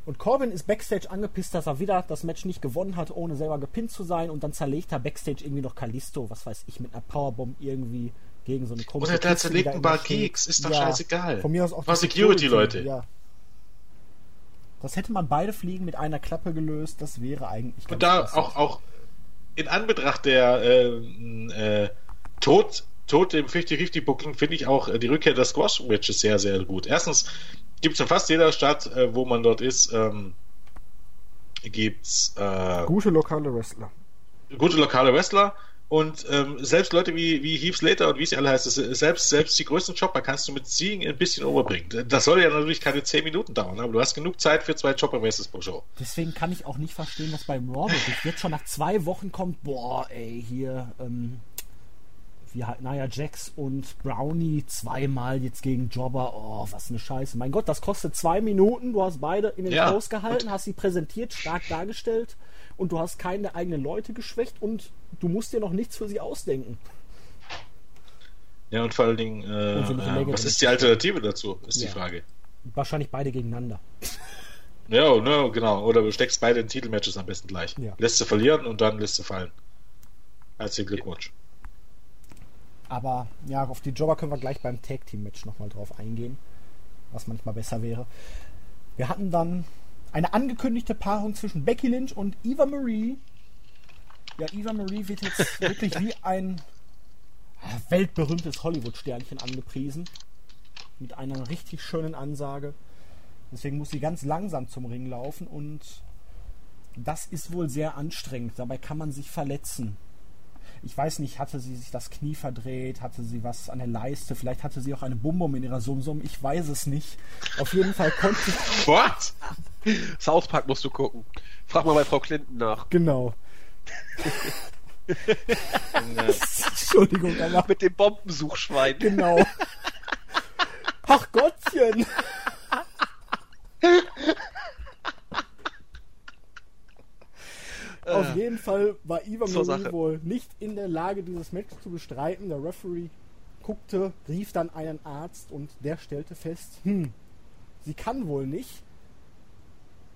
Und Corbin ist Backstage angepisst, dass er wieder das Match nicht gewonnen hat, ohne selber gepinnt zu sein. Und dann zerlegt er Backstage irgendwie noch Kalisto, was weiß ich, mit einer Powerbomb irgendwie gegen so eine komische Oder die zerlegt ein paar. Geeks, ist doch scheißegal. Von mir aus auch War Security-Leute. Ja. Das hätte man beide Fliegen mit einer Klappe gelöst, das wäre eigentlich Und da auch, auch in Anbetracht der äh, äh, Tod, Tod im 50-50-Booking finde ich auch äh, die Rückkehr der Squash-Matches sehr, sehr gut. Erstens gibt es in fast jeder Stadt, äh, wo man dort ist, ähm, gibt's äh, Gute lokale Wrestler. gute lokale Wrestler und ähm, selbst Leute wie, wie Heath Slater und wie sie alle heißt, selbst, selbst die größten Chopper kannst du mit Siegen ein bisschen overbringen. Das soll ja natürlich keine 10 Minuten dauern, aber du hast genug Zeit für zwei Chopper-Races pro Show. Deswegen kann ich auch nicht verstehen, was beim Raw wirklich jetzt schon nach zwei Wochen kommt. Boah, ey, hier, ähm, wie halt, naja, Jax und Brownie zweimal jetzt gegen Jobber. Oh, was eine Scheiße. Mein Gott, das kostet zwei Minuten. Du hast beide in den Ja, Shows gehalten, hast sie präsentiert, stark dargestellt und du hast keine eigenen Leute geschwächt und du musst dir noch nichts für sie ausdenken. Ja, und vor allen Dingen, äh, äh, was ist die Alternative dazu, ist Ja. die Frage. Wahrscheinlich beide gegeneinander. Ja, ne, genau. Oder du steckst beide in Titelmatches am besten gleich. Ja. Lässt sie verlieren und dann lässt sie fallen. Herzlichen Glückwunsch. Aber ja, auf die Jobber können wir gleich beim Tag Team Match nochmal drauf eingehen, was manchmal besser wäre. Wir hatten dann eine angekündigte Paarung zwischen Becky Lynch und Eva Marie. Ja, Eva Marie wird jetzt (laughs) wirklich wie ein ah, weltberühmtes Hollywood-Sternchen angepriesen. Mit einer richtig schönen Ansage. Deswegen muss sie ganz langsam zum Ring laufen und das ist wohl sehr anstrengend. Dabei kann man sich verletzen. Ich weiß nicht, hatte sie sich das Knie verdreht, hatte sie was an der Leiste, vielleicht hatte sie auch eine Bumbum in ihrer Sumsum, ich weiß es nicht. Auf jeden Fall konnte ich. (laughs) What? South Park musst du gucken. Frag mal bei Frau Clinton nach. Genau. (laughs) Entschuldigung, aber Mit dem Bombensuchschwein. genau. (laughs) Ach Gottchen! Auf jeden Fall war Eva zur Marie wohl nicht in der Lage, dieses Match zu bestreiten. Der Referee guckte, rief dann einen Arzt und der stellte fest, hm, sie kann wohl nicht.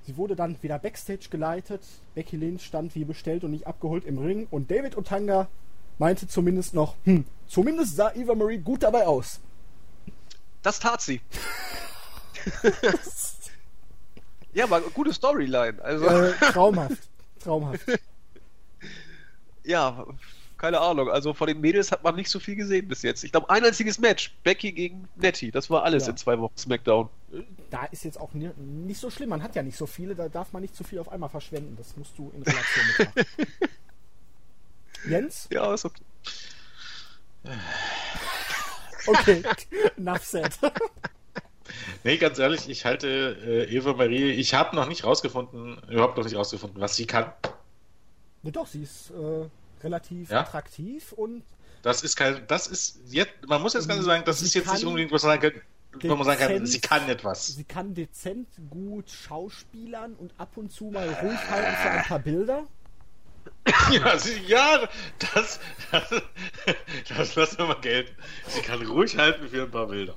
Sie wurde dann wieder Backstage geleitet. Becky Lynch stand wie bestellt und nicht abgeholt im Ring. Und David Otanga meinte zumindest noch, hm, zumindest sah Eva Marie gut dabei aus. Das tat sie. (laughs) ja, war eine gute Storyline. Also, Äh, traumhaft. Traumhaft. (laughs) ja, keine Ahnung. Also von den Mädels hat man nicht so viel gesehen bis jetzt. Ich glaube, ein einziges Match. Becky gegen Nettie. Das war alles Ja. in zwei Wochen SmackDown. Da ist jetzt auch ni- nicht so schlimm. Man hat ja nicht so viele, da darf man nicht zu viel auf einmal verschwenden. Das musst du in Relation betrachten. (laughs) Jens? Ja, ist okay. Okay, enough said. (laughs) Nee, ganz ehrlich, ich halte äh, Eva Marie, ich habe noch nicht rausgefunden, überhaupt noch nicht rausgefunden, was sie kann. Ja, doch, sie ist äh, relativ Ja? attraktiv und Das ist kein, das ist jetzt, man muss jetzt ganz sagen, das ist jetzt nicht unbedingt, was man sagen kann, man sagen kann, dezent- sie kann etwas. sie kann dezent gut schauspielern und ab und zu mal ruhig halten für ein paar Bilder. (laughs) Ja, sie, ja das, das, (laughs) das lassen wir mal gelten. Sie kann ruhig halten für ein paar Bilder.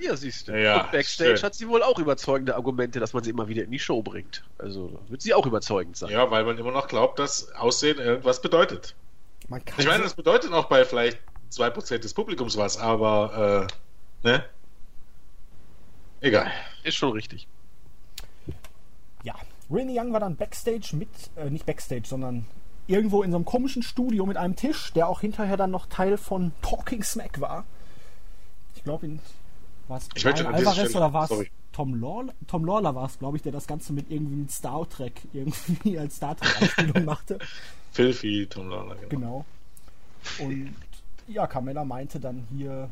Ja, siehst du. Ja, und Backstage schön. hat sie wohl auch überzeugende Argumente, dass man sie immer wieder in die Show bringt. Also da wird sie auch überzeugend sein. Ja, weil man immer noch glaubt, dass Aussehen irgendwas bedeutet. Man kann Ich meine, das bedeutet auch bei vielleicht 2% des Publikums was, aber, äh, ne? Egal. Ist schon richtig. Ja, Renee Young war dann Backstage mit, äh, nicht Backstage, sondern irgendwo in so einem komischen Studio mit einem Tisch, der auch hinterher dann noch Teil von Talking Smack war. Ich glaube, in war es Ich Brian Alvarez oder war es. Tom Lawler? Tom Lawler war es, glaube ich, der das Ganze mit irgendwie mit Star Trek irgendwie (laughs) als Star Trek Anspielung (laughs) machte. Filthy Tom Lawler, genau. Genau. Und ja, Carmella meinte dann hier,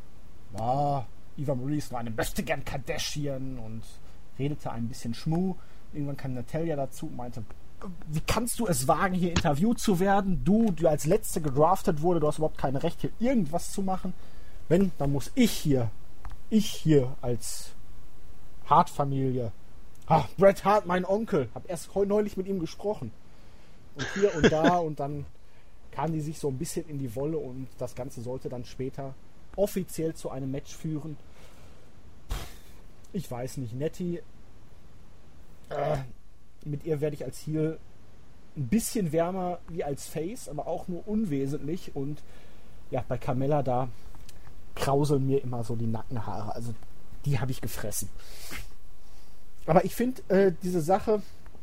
ja, Eva Marie ist nur eine möchte gern Kardashian und redete ein bisschen Schmu. Irgendwann kam Natalia dazu und meinte, wie kannst du es wagen, hier interviewt zu werden? Du, die als Letzte gedraftet wurde, du hast überhaupt kein Recht, hier irgendwas zu machen. Wenn, dann muss ich hier, ich hier als Hart-Familie. Ah, Bret Hart, mein Onkel. Hab erst neulich mit ihm gesprochen. Und hier und da (laughs) und dann kamen die sich so ein bisschen in die Wolle und das Ganze sollte dann später offiziell zu einem Match führen. Ich weiß nicht, Nettie, äh, mit ihr werde ich als Heel ein bisschen wärmer wie als Face, aber auch nur unwesentlich und ja, bei Carmella da krauseln mir immer so die Nackenhaare, also die habe ich gefressen. Aber ich finde äh, diese Sache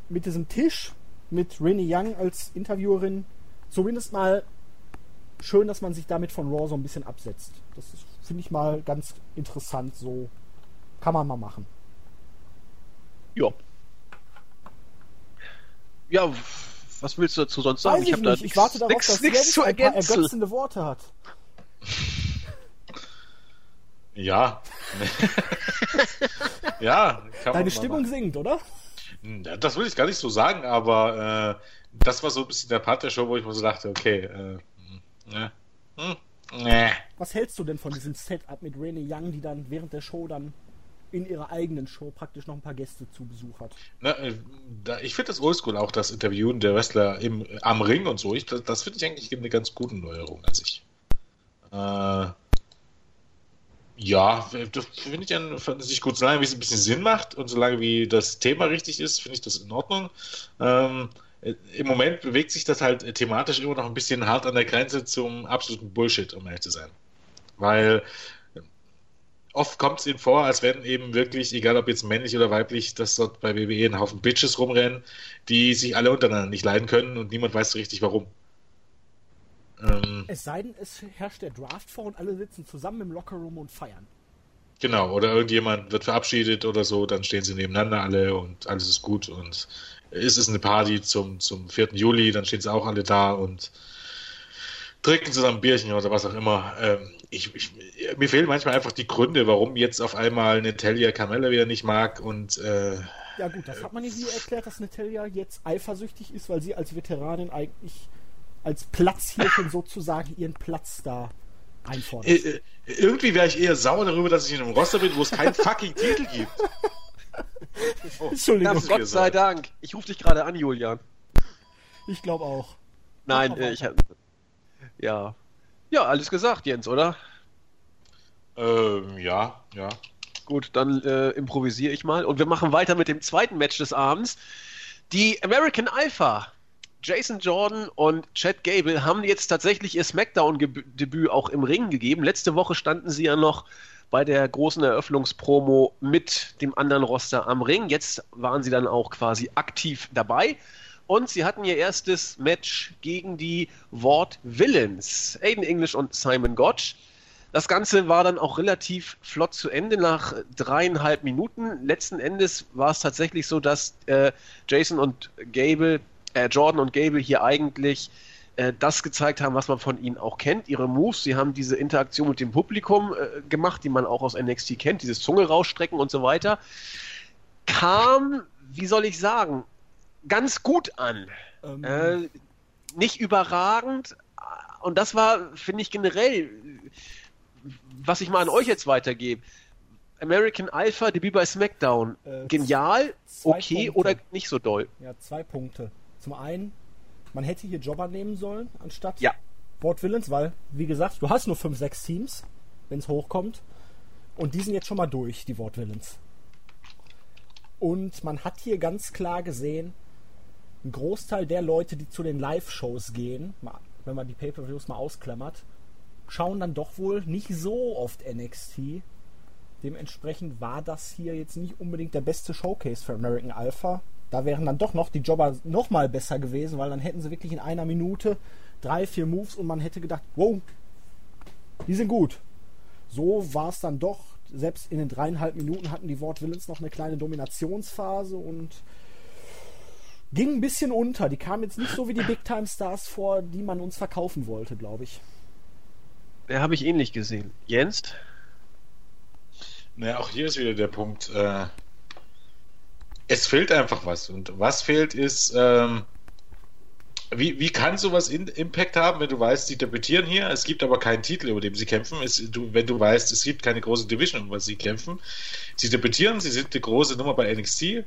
mit diesem Tisch, mit Renee Young als Interviewerin, zumindest mal schön, dass man sich damit von Raw so ein bisschen absetzt. Das finde ich mal ganz interessant. So kann man mal machen. Ja. Ja, was willst du dazu sonst sagen? Weiß ich, da nicht. Ich warte darauf, dass Jens zu ergänzen. ergötzende Worte hat. Ja. (laughs) ja, kann man Deine Stimmung machen. sinkt, oder? Ja, Das will ich gar nicht so sagen, aber äh, das war so ein bisschen der Part der Show, wo ich mir so dachte, okay, äh, ne, hm, ne. Was hältst du denn von diesem Setup mit Renee Young, die dann während der Show dann in ihrer eigenen Show praktisch noch ein paar Gäste zu Besuch hat? Na, äh, da, ich finde das oldschool auch, das Interviewen der Wrestler im, am Ring und so. Ich, das das finde ich eigentlich eine ganz gute Neuerung an sich. Äh, ja, das finde ich an fand sich gut. Solange wie es ein bisschen Sinn macht und solange wie das Thema richtig ist, finde ich das in Ordnung. Ähm, äh, Im Moment bewegt sich das halt thematisch immer noch ein bisschen hart an der Grenze zum absoluten Bullshit, um ehrlich zu sein. Weil äh, oft kommt es ihnen vor, als wenn eben wirklich, egal ob jetzt männlich oder weiblich, dass dort bei WWE ein Haufen Bitches rumrennen, die sich alle untereinander nicht leiden können und niemand weiß so richtig warum. Ähm, Es sei denn, es herrscht der Draft vor und alle sitzen zusammen im Lockerroom und feiern. genau, oder irgendjemand wird verabschiedet oder so, dann stehen sie nebeneinander alle und alles ist gut und es ist eine Party zum, zum 4. Juli, dann stehen sie auch alle da und trinken zusammen ein Bierchen oder was auch immer. Ähm, ich, ich, mir fehlen manchmal einfach die Gründe, warum jetzt auf einmal Natalia Carmella wieder nicht mag und äh, Ja gut, das hat man ja hier erklärt, dass Natalia jetzt eifersüchtig ist, weil sie als Veteranin eigentlich als Platzhirchen sozusagen ihren Platz da einfordert. Äh, äh, irgendwie wäre ich eher sauer darüber, dass ich in einem Roster bin, wo es keinen fucking Titel gibt. Oh, Entschuldigung, ist Gott sei. Dank. Ich rufe dich gerade an, Julian. ich glaube auch. Nein, äh, ich hab, Ja. Ja, alles gesagt, Jens, oder? Ähm, ja, ja. Gut, dann äh, improvisiere ich mal. Und wir machen weiter mit dem zweiten Match des Abends. Die American Alpha. Jason Jordan und Chad Gable haben jetzt tatsächlich ihr SmackDown-Debüt auch im Ring gegeben. Letzte Woche standen sie ja noch bei der großen Eröffnungspromo mit dem anderen Roster am Ring. Jetzt waren sie dann auch quasi aktiv dabei. Und sie hatten ihr erstes Match gegen die Ward Villains. Aiden English und Simon Gotch. Das Ganze war dann auch relativ flott zu Ende nach dreieinhalb Minuten. Letzten Endes war es tatsächlich so, dass äh, Jason und Gable, äh, Jordan und Gable hier eigentlich äh, das gezeigt haben, was man von ihnen auch kennt, ihre Moves. Sie haben diese Interaktion mit dem Publikum äh, gemacht, die man auch aus NXT kennt, dieses Zunge rausstrecken und so weiter. Kam, wie soll ich sagen, ganz gut an. Ähm. Äh, nicht überragend. Und das war, finde ich, generell, was ich mal an euch jetzt weitergebe. American Alpha, Debüt bei SmackDown. Äh, Genial, okay Punkte. oder nicht so doll? Ja, zwei Punkte. Zum einen, man hätte hier Jobber nehmen sollen, anstatt ja. Ward Villains, weil, wie gesagt, du hast nur 5, 6 Teams, wenn es hochkommt. Und die sind jetzt schon mal durch, die Ward Villains. Und man hat hier ganz klar gesehen, ein Großteil der Leute, die zu den Live-Shows gehen, wenn man die Pay-Per-Views mal ausklammert, schauen dann doch wohl nicht so oft NXT. Dementsprechend war das hier jetzt nicht unbedingt der beste Showcase für American Alpha. Da wären dann doch noch die Jobber noch mal besser gewesen, weil dann hätten sie wirklich in einer Minute drei, vier Moves und man hätte gedacht, wow, die sind gut. So war es dann doch. Selbst in den dreieinhalb Minuten hatten die Wort Villains noch eine kleine Dominationsphase und ging ein bisschen unter. Die kamen jetzt nicht so wie die Big Time Stars vor, die man uns verkaufen wollte, glaube ich. Der habe ich ähnlich gesehen. Jens? Naja, auch hier ist wieder der Punkt. Äh, es fehlt einfach was. Und was fehlt ist, ähm, wie, wie kann sowas in, Impact haben, wenn du weißt, sie debütieren hier, es gibt aber keinen Titel, über den sie kämpfen, es, du, wenn du weißt, es gibt keine große Division, über sie kämpfen. Sie debütieren, sie sind die große Nummer bei NXT.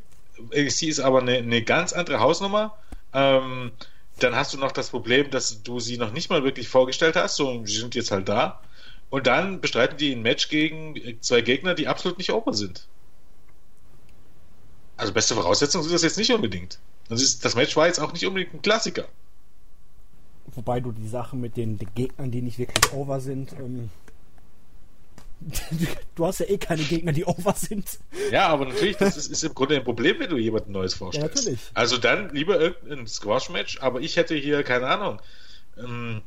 NXT ist aber eine, eine ganz andere Hausnummer. Ähm, dann hast du noch das Problem, dass du sie noch nicht mal wirklich vorgestellt hast, so, sie sind jetzt halt da. Und dann bestreiten die ein Match gegen zwei Gegner, die absolut nicht open sind. Also beste Voraussetzung sind das jetzt nicht unbedingt. Das, ist, das Match war jetzt auch nicht unbedingt ein Klassiker. Wobei du die Sache mit den, Gegnern, die nicht wirklich over sind, ähm, (laughs) du hast ja eh keine Gegner, die over sind. Ja, aber natürlich, das ist, ist im Grunde ein Problem, wenn du jemanden Neues vorstellst. Ja, natürlich. Also dann lieber irgendein Squash-Match, aber ich hätte hier, keine Ahnung, ähm,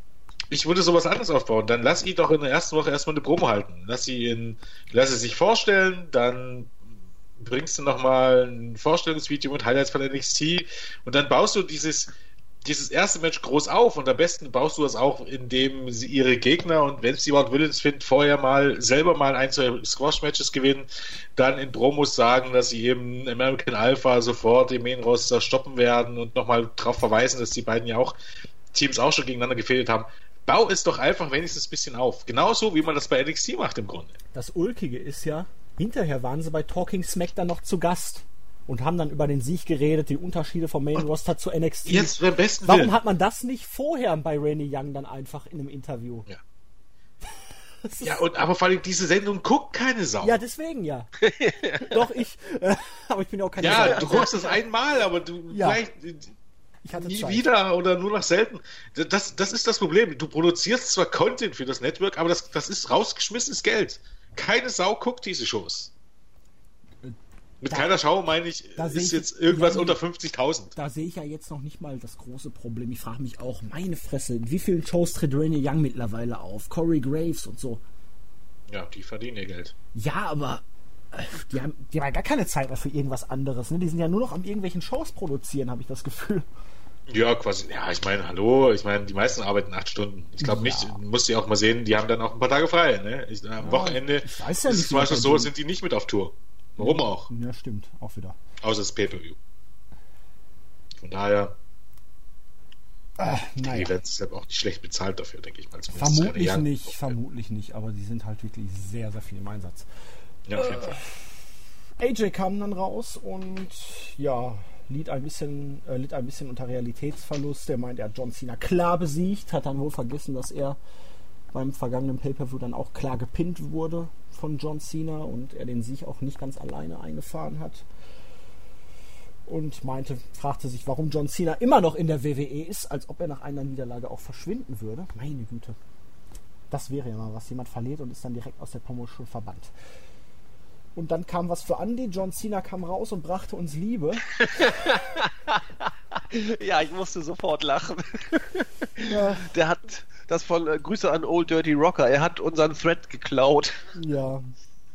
ich würde sowas anderes aufbauen. Dann lass ihn doch in der ersten Woche erstmal eine Promo halten. Lass sie in, lass sie sich vorstellen, dann bringst du nochmal ein Vorstellungsvideo mit Highlights von NXT und dann baust du dieses, dieses erste Match groß auf und am besten baust du das auch, indem sie ihre Gegner und wenn sie jemand Willens finden, vorher mal selber mal ein, zwei Squash-Matches gewinnen, dann in Promos sagen, dass sie eben American Alpha sofort im Main Roster stoppen werden und nochmal darauf verweisen, dass die beiden ja auch Teams auch schon gegeneinander gefehlt haben. Bau es doch einfach wenigstens ein bisschen auf. Genauso wie man das bei NXT macht im Grunde. Das Ulkige ist ja, Hinterher waren sie bei Talking Smack dann noch zu Gast und haben dann über den Sieg geredet, die Unterschiede vom Main Roster zu NXT. Jetzt beim besten Warum Willen. hat man das nicht vorher bei Rainy Young dann einfach in einem Interview? Ja. (laughs) ja, und aber vor allem diese Sendung guckt keine Sau. Ja, deswegen ja. (laughs) Doch, ich, äh, (laughs) aber ich bin ja auch kein Ja, Sau. du guckst das einmal, aber du ja. vielleicht nie Zeit. wieder oder nur noch selten. Das, das ist das Problem. Du produzierst zwar Content für das Network, aber das, das ist rausgeschmissenes Geld. Keine Sau guckt diese Shows. Mit da, keiner Schau meine ich, ist ich, jetzt irgendwas ja, unter 50.000. Da sehe ich ja jetzt noch nicht mal das große Problem. Ich frage mich auch, meine Fresse, in wie vielen Shows tritt Rainy Young mittlerweile auf? Corey Graves und so. Ja, die verdienen ihr Geld. Ja, aber äh, die haben, die haben gar keine Zeit mehr für irgendwas anderes. Ne? Die sind ja nur noch am irgendwelchen Shows produzieren, habe ich das Gefühl. Ja, quasi. Ja, ich meine, hallo, ich meine, die meisten arbeiten acht Stunden. Ich glaube ja. nicht, muss ich auch mal sehen, die haben dann auch ein paar Tage frei. Ne? Ich, am ja, Wochenende ich weiß ja nicht, ist zum Beispiel so, sind die nicht mit auf Tour. Warum auch? Ja, stimmt, auch wieder. Außer das Pay-Per-View. Von daher. Ach, naja. Die Events ist auch nicht schlecht bezahlt dafür, denke ich mal. Zumindest vermutlich nicht, vermutlich nicht, aber die sind halt wirklich sehr, sehr viel im Einsatz. Ja, auf jeden Fall. AJ kam dann raus und ja, litt ein bisschen, äh, litt ein bisschen unter Realitätsverlust. Er meint, er hat John Cena klar besiegt, hat dann wohl vergessen, dass er beim vergangenen Pay-Per-View dann auch klar gepinnt wurde von John Cena und er den Sieg auch nicht ganz alleine eingefahren hat. Und meinte, fragte sich, warum John Cena immer noch in der WWE ist, als ob er nach einer Niederlage auch verschwinden würde. Meine Güte. Das wäre ja mal was. Jemand verliert und ist dann direkt aus der Promotion verbannt. Und dann kam was für Andy. John Cena kam raus und brachte uns Liebe. (laughs) ja, ich musste sofort lachen. (laughs) Ja. Der hat das von äh, Grüße an Old Dirty Rocker. Er hat unseren Thread geklaut. Ja.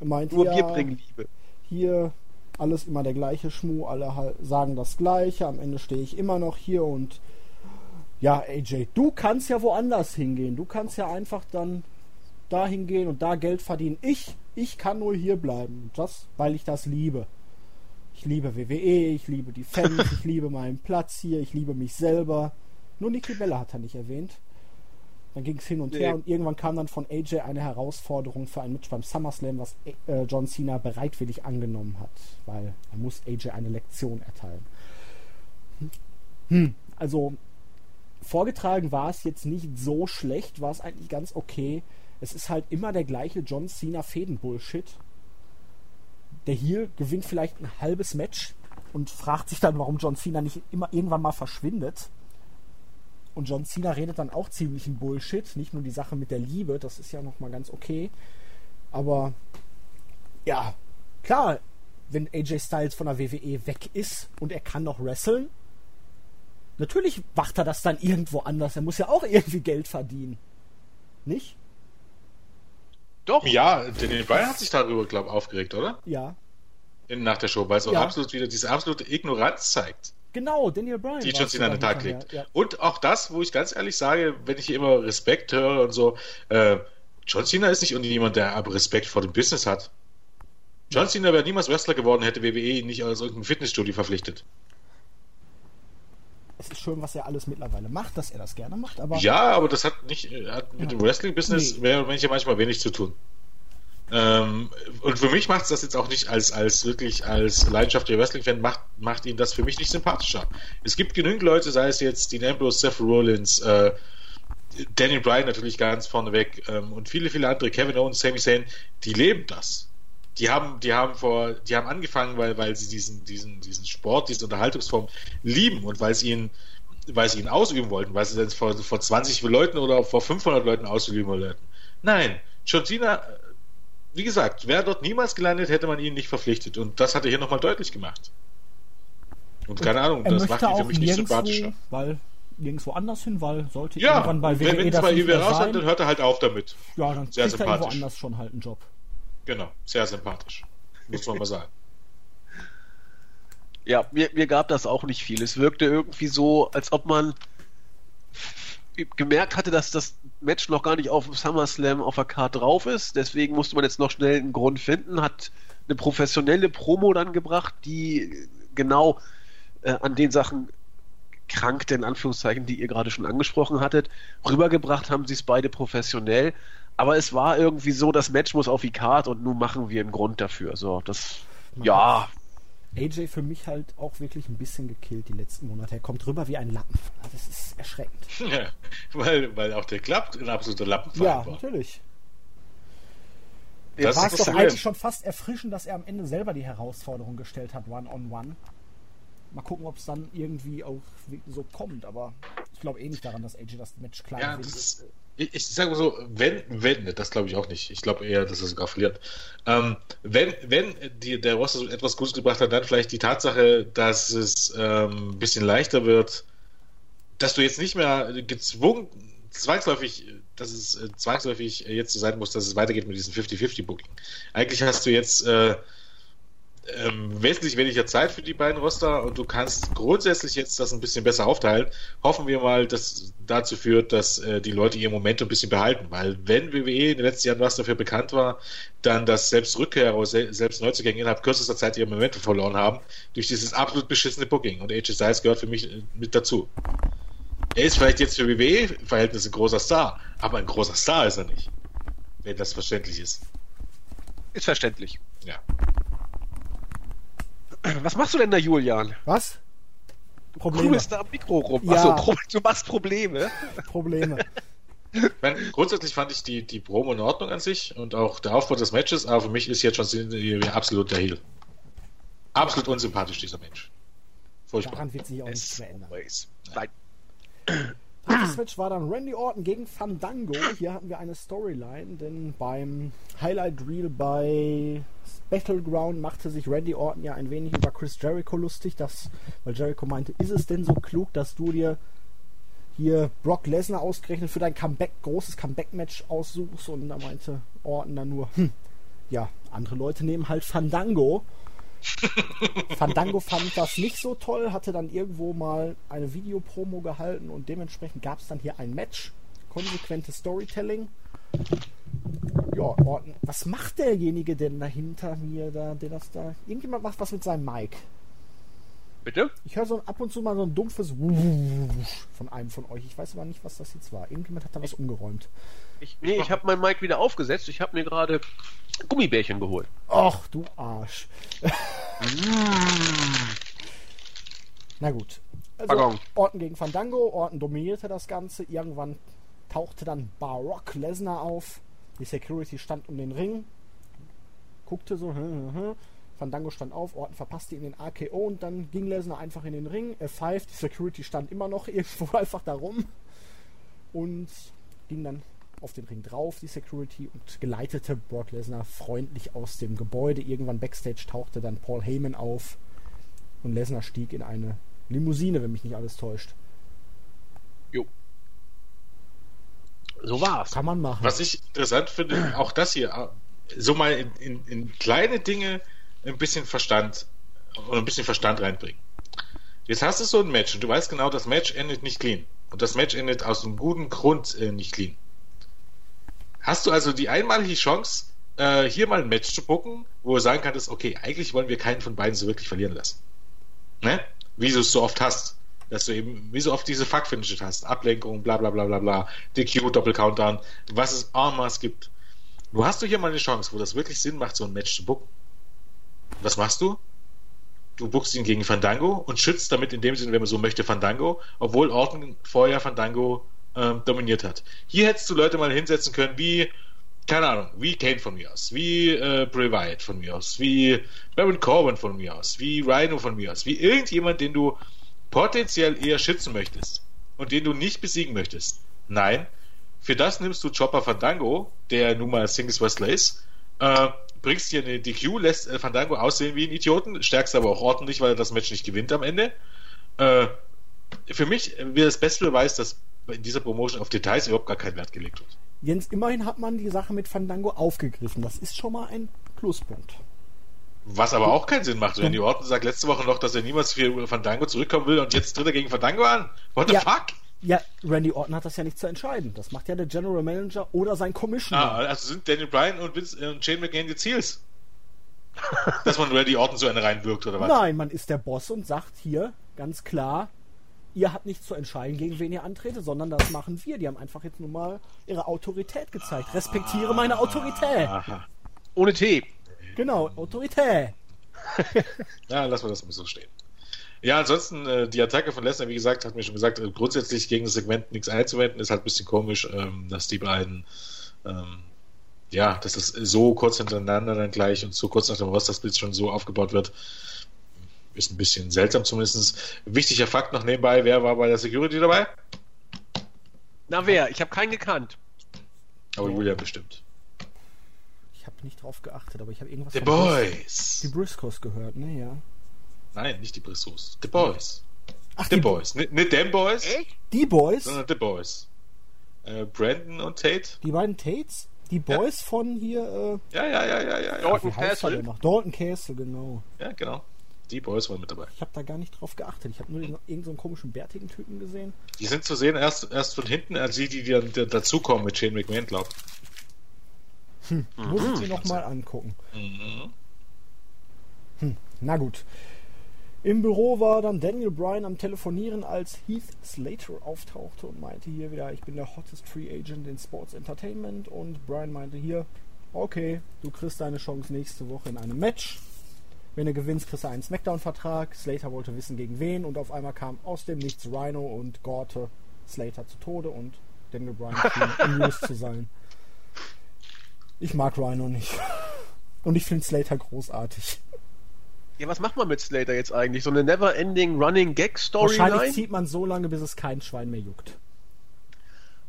Er meint, Nur ja, wir bringen Liebe. Hier alles immer der gleiche Schmuh, alle sagen das Gleiche. Am Ende stehe ich immer noch hier und ja, AJ, du kannst ja woanders hingehen. Du kannst ja einfach dann da hingehen und da Geld verdienen. Ich, ich kann nur hier bleiben. Das, weil ich das liebe. Ich liebe WWE, ich liebe die Fans, (laughs) ich liebe meinen Platz hier, ich liebe mich selber. Nur Nikki Bella hat er nicht erwähnt. Dann ging es hin und nee. her und irgendwann kam dann von AJ eine Herausforderung für ein Match beim SummerSlam, was äh, John Cena bereitwillig angenommen hat, weil er muss AJ eine Lektion erteilen. Hm. Also vorgetragen war es jetzt nicht so schlecht, war es eigentlich ganz okay. Es ist halt immer der gleiche John Cena Fäden-Bullshit. Der hier gewinnt vielleicht ein halbes Match und fragt sich dann, warum John Cena nicht immer irgendwann mal verschwindet und John Cena redet dann auch ziemlich ein Bullshit. Nicht nur die Sache mit der Liebe, das ist ja nochmal ganz okay. Aber ja, klar, wenn AJ Styles von der WWE weg ist und er kann noch wresteln, natürlich macht er das dann irgendwo anders. Er muss ja auch irgendwie Geld verdienen. Nicht? Doch. Ja, Daniel Bryan hat sich darüber, glaube ich, aufgeregt, oder? Ja. In, nach der Show, weil es auch ja. absolut wieder diese absolute Ignoranz zeigt. Genau, Daniel Bryan. Die John Cena an den Tag legt. Ja. Und auch das, wo ich ganz ehrlich sage, wenn ich hier immer Respekt höre und so, äh, John Cena ist nicht jemand, der aber Respekt vor dem Business hat. John Cena wäre niemals Wrestler geworden, hätte WWE ihn nicht aus irgendeinem Fitnessstudio verpflichtet. Es ist schön, was er alles mittlerweile macht, dass er das gerne macht, aber. Ja, aber das hat nicht, hat mit ja. dem Wrestling-Business nee. mehr oder weniger manchmal wenig zu tun. Ähm, und für mich macht es das jetzt auch nicht als, als wirklich als leidenschaftlicher Wrestling-Fan, macht, macht ihn das für mich nicht sympathischer. Es gibt genügend Leute, sei es jetzt Dean Ambrose, Seth Rollins, äh, Daniel Bryan natürlich ganz vorneweg ähm, und viele, viele andere, Kevin Owens, Sami Zayn, die leben das. Die haben, die haben vor, die haben angefangen, weil, weil sie diesen, diesen, diesen Sport, diese Unterhaltungsform lieben und weil sie ihn, weil sie ihn ausüben wollten, weil sie das vor, vor 20 Leuten oder vor 500 Leuten ausüben wollten. Nein, John Cena wie gesagt, wäre dort niemals gelandet, hätte man ihn nicht verpflichtet. Und das hat er hier nochmal deutlich gemacht. Und keine und Ahnung, das macht ihn für mich nicht sympathischer. Weil nirgendwo anders hin, weil sollte ja, irgendwann bei WWE wenn, das nicht raus sein, dann hört er halt auf damit. Ja, dann sehr kriegt er irgendwo anders schon halt einen Job. Genau, sehr sympathisch. Muss man mal sagen. (laughs) Ja, mir, mir gab das auch nicht viel. Es wirkte irgendwie so, als ob man gemerkt hatte, dass das Match noch gar nicht auf SummerSlam auf der Karte drauf ist. Deswegen musste man jetzt noch schnell einen Grund finden, hat eine professionelle Promo dann gebracht, die genau äh, an den Sachen krankte, in Anführungszeichen, die ihr gerade schon angesprochen hattet. Rübergebracht haben sie es beide professionell. Aber es war irgendwie so, das Match muss auf die Karte und nun machen wir einen Grund dafür. So, das, ja, AJ für mich halt auch wirklich ein bisschen gekillt die letzten Monate. Er kommt rüber wie ein Lappen. Das ist erschreckend. (laughs) Ja, weil, weil auch der klappt ein absoluter Lappen Ja, war. natürlich. Das war es doch eigentlich schon fast erfrischend, dass er am Ende selber die Herausforderung gestellt hat, One-on-One. -on -one. Mal gucken, ob es dann irgendwie auch so kommt, aber ich glaube eh nicht daran, dass AJ das Match klar ja. Das ist, ich, sage mal so, wenn, wenn, das glaube ich auch nicht. Ich glaube eher, dass er sogar verliert. Ähm, wenn, wenn die, der Roster etwas Gutes gebracht hat, dann vielleicht die Tatsache, dass es ähm, ein bisschen leichter wird, dass du jetzt nicht mehr gezwungen, zwangsläufig, dass es äh, zwangsläufig jetzt so sein muss, dass es weitergeht mit diesem 50-50-Booking. Eigentlich hast du jetzt äh, ähm, wesentlich weniger Zeit für die beiden Roster und du kannst grundsätzlich jetzt das ein bisschen besser aufteilen. Hoffen wir mal, dass dazu führt, dass äh, die Leute ihr Momentum ein bisschen behalten, weil wenn WWE in den letzten Jahren was dafür bekannt war, dann, dass selbst Rückkehrer, selbst Neuzugänge innerhalb kürzester Zeit ihr Momentum verloren haben durch dieses absolut beschissene Booking und AJ Styles gehört für mich äh, mit dazu. Er ist vielleicht jetzt für WWE-Verhältnisse ein großer Star, aber ein großer Star ist er nicht. Wenn das verständlich ist. Ist verständlich. Ja. Was machst du denn da, Julian? Was? Probleme. Du da am Mikro rum. Ja. Achso, du machst Probleme. Probleme. (laughs) Meine, grundsätzlich fand ich die, die Promo in Ordnung an sich und auch der Aufbau des Matches, aber für mich ist jetzt schon absolut der Heel. Absolut unsympathisch, dieser Mensch. Furchtbar. Daran wird sich auch nichts mehr ändern. Nein. Das Match war dann Randy Orton gegen Fandango. Hier hatten wir eine Storyline, denn beim Highlight Reel bei Battleground machte sich Randy Orton ja ein wenig über Chris Jericho lustig, dass, weil Jericho meinte, ist es denn so klug, dass du dir hier Brock Lesnar ausgerechnet für dein Comeback, großes Comeback-Match aussuchst und da meinte Orton dann nur, hm, ja, andere Leute nehmen halt Fandango. (laughs) Fandango fand das nicht so toll, hatte dann irgendwo mal eine Videopromo gehalten und dementsprechend gab es dann hier ein Match. Konsequentes Storytelling. Ja, Orton, was macht derjenige denn da hinter mir, da, der das da. Irgendjemand macht was mit seinem Mic. Bitte? Ich höre so ab und zu mal so ein dumpfes Wusch von einem von euch. Ich weiß aber nicht, was das jetzt war. Irgendjemand hat da was umgeräumt. Ich, nee, ich habe mein Mic wieder aufgesetzt. Ich habe mir gerade Gummibärchen geholt. Ach, du Arsch. Na gut. Also, Pardon. Orton gegen Fandango. Orton dominierte das Ganze. Irgendwann tauchte dann Barock Lesnar auf. Die Security stand um den Ring. Guckte so. Hm, hm, hm. Fandango stand auf. Orton verpasste ihn den AKO und dann ging Lesnar einfach in den Ring. Er pfeift. Die Security stand immer noch (laughs) irgendwo einfach da rum. Und ging dann auf den Ring drauf, die Security, und geleitete Brock Lesnar freundlich aus dem Gebäude. Irgendwann backstage tauchte dann Paul Heyman auf und Lesnar stieg in eine Limousine, wenn mich nicht alles täuscht. Jo. So war's. Kann man machen. Was ich interessant finde, auch das hier, so mal in, in, in kleine Dinge ein bisschen Verstand oder ein bisschen Verstand reinbringen. Jetzt hast du so ein Match und du weißt genau, das Match endet nicht clean. Und das Match endet aus einem guten Grund äh, nicht clean. Hast du also die einmalige Chance, äh, hier mal ein Match zu gucken, wo du sagen kannst, okay, eigentlich wollen wir keinen von beiden so wirklich verlieren lassen. Ne? Wie du es so oft hast. Dass du eben, wie so oft diese Fuck-Finishes hast. Ablenkung, bla bla bla bla bla, DQ, Doppel-Countdown, was es en masse gibt. Wo hast du hier mal eine Chance, wo das wirklich Sinn macht, so ein Match zu bucken? Was machst du? Du buchst ihn gegen Fandango und schützt damit in dem Sinne, wenn man so möchte, Fandango, obwohl Orton vorher Fandango ähm, dominiert hat. Hier hättest du Leute mal hinsetzen können, wie, keine Ahnung, wie Kane von mir aus, wie äh, Bray Wyatt von mir aus, wie Baron Corbin von mir aus, wie Rhino von mir aus, wie irgendjemand, den du potenziell eher schützen möchtest und den du nicht besiegen möchtest. Nein, für das nimmst du Chopper Fandango, der nun mal Singles Wrestler ist, äh, bringst hier eine DQ, lässt äh, Fandango aussehen wie ein Idioten, stärkst aber auch ordentlich, weil er das Match nicht gewinnt am Ende. Äh, für mich wäre das beste Beweis, dass in dieser Promotion auf Details überhaupt gar kein Wert gelegt wird. Jens, immerhin hat man die Sache mit Fandango aufgegriffen. Das ist schon mal ein Pluspunkt. Was aber auch keinen Sinn macht. Randy Orton sagt letzte Woche noch, dass er niemals für Fandango zurückkommen will und jetzt tritt er gegen Fandango an. What the Ja. fuck? Ja, Randy Orton hat das ja nicht zu entscheiden. Das macht ja der General Manager oder sein Commissioner. Ah, also sind Daniel Bryan und, Vince, und Shane McMahon die Ziels? (laughs) Dass man Randy Orton so eine reinwirkt oder was? Nein, man ist der Boss und sagt hier ganz klar, ihr habt nicht zu entscheiden, gegen wen ihr antretet, sondern das machen wir. Die haben einfach jetzt nun mal ihre Autorität gezeigt. Respektiere meine Autorität. Aha. Ohne Tee. Genau, Autorität. (laughs) Ja, lassen wir das mal so stehen. Ja, ansonsten, äh, die Attacke von Lesnar, wie gesagt, hat mir schon gesagt, äh, grundsätzlich gegen das Segment nichts einzuwenden, ist halt ein bisschen komisch, ähm, dass die beiden, ähm, ja, dass das so kurz hintereinander dann gleich und so kurz nach dem Roster-Split schon so aufgebaut wird, ist ein bisschen seltsam zumindest. Wichtiger Fakt noch nebenbei, wer war bei der Security dabei? Na wer? Ich habe keinen gekannt. Aber Julia bestimmt. Habe nicht drauf geachtet, aber ich habe irgendwas The Boys! Die Briscoes gehört, ne, ja. Nein, nicht die Brissos. The Boys. Ach, The Boys. Nicht, nicht them Boys, Die Boys? sondern The Boys. Äh, Brandon und Tate? Die beiden Tates? Die Boys von hier, äh, Ja, ja, ja, ja, ja. ja. Dalton Castle. noch? Dalton Castle, genau. Ja, genau. Die Boys waren mit dabei. Ich habe da gar nicht drauf geachtet. Ich habe nur den- irgendeinen so einen komischen bärtigen Typen gesehen. Die sind zu sehen erst, erst von hinten, als die, die dann da- dazukommen mit Shane McMahon, glaub. Muss ich mir noch mal angucken. Mhm. Na gut. Im Büro war dann Daniel Bryan am Telefonieren, als Heath Slater auftauchte und meinte hier wieder, ich bin der hottest Free Agent in Sports Entertainment. Und Bryan meinte hier, okay, du kriegst deine Chance nächste Woche in einem Match. Wenn du gewinnst, kriegst du einen Smackdown-Vertrag. Slater wollte wissen, gegen wen. Und auf einmal kam aus dem Nichts Rhino und gorte Slater zu Tode und Daniel Bryan schien (laughs) amused zu sein. Ich mag Rhino nicht. (laughs) Und ich finde Slater großartig. Ja, was macht man mit Slater jetzt eigentlich? So eine never-ending Running Gag Wahrscheinlich Storyline? zieht man so lange, bis es kein Schwein mehr juckt.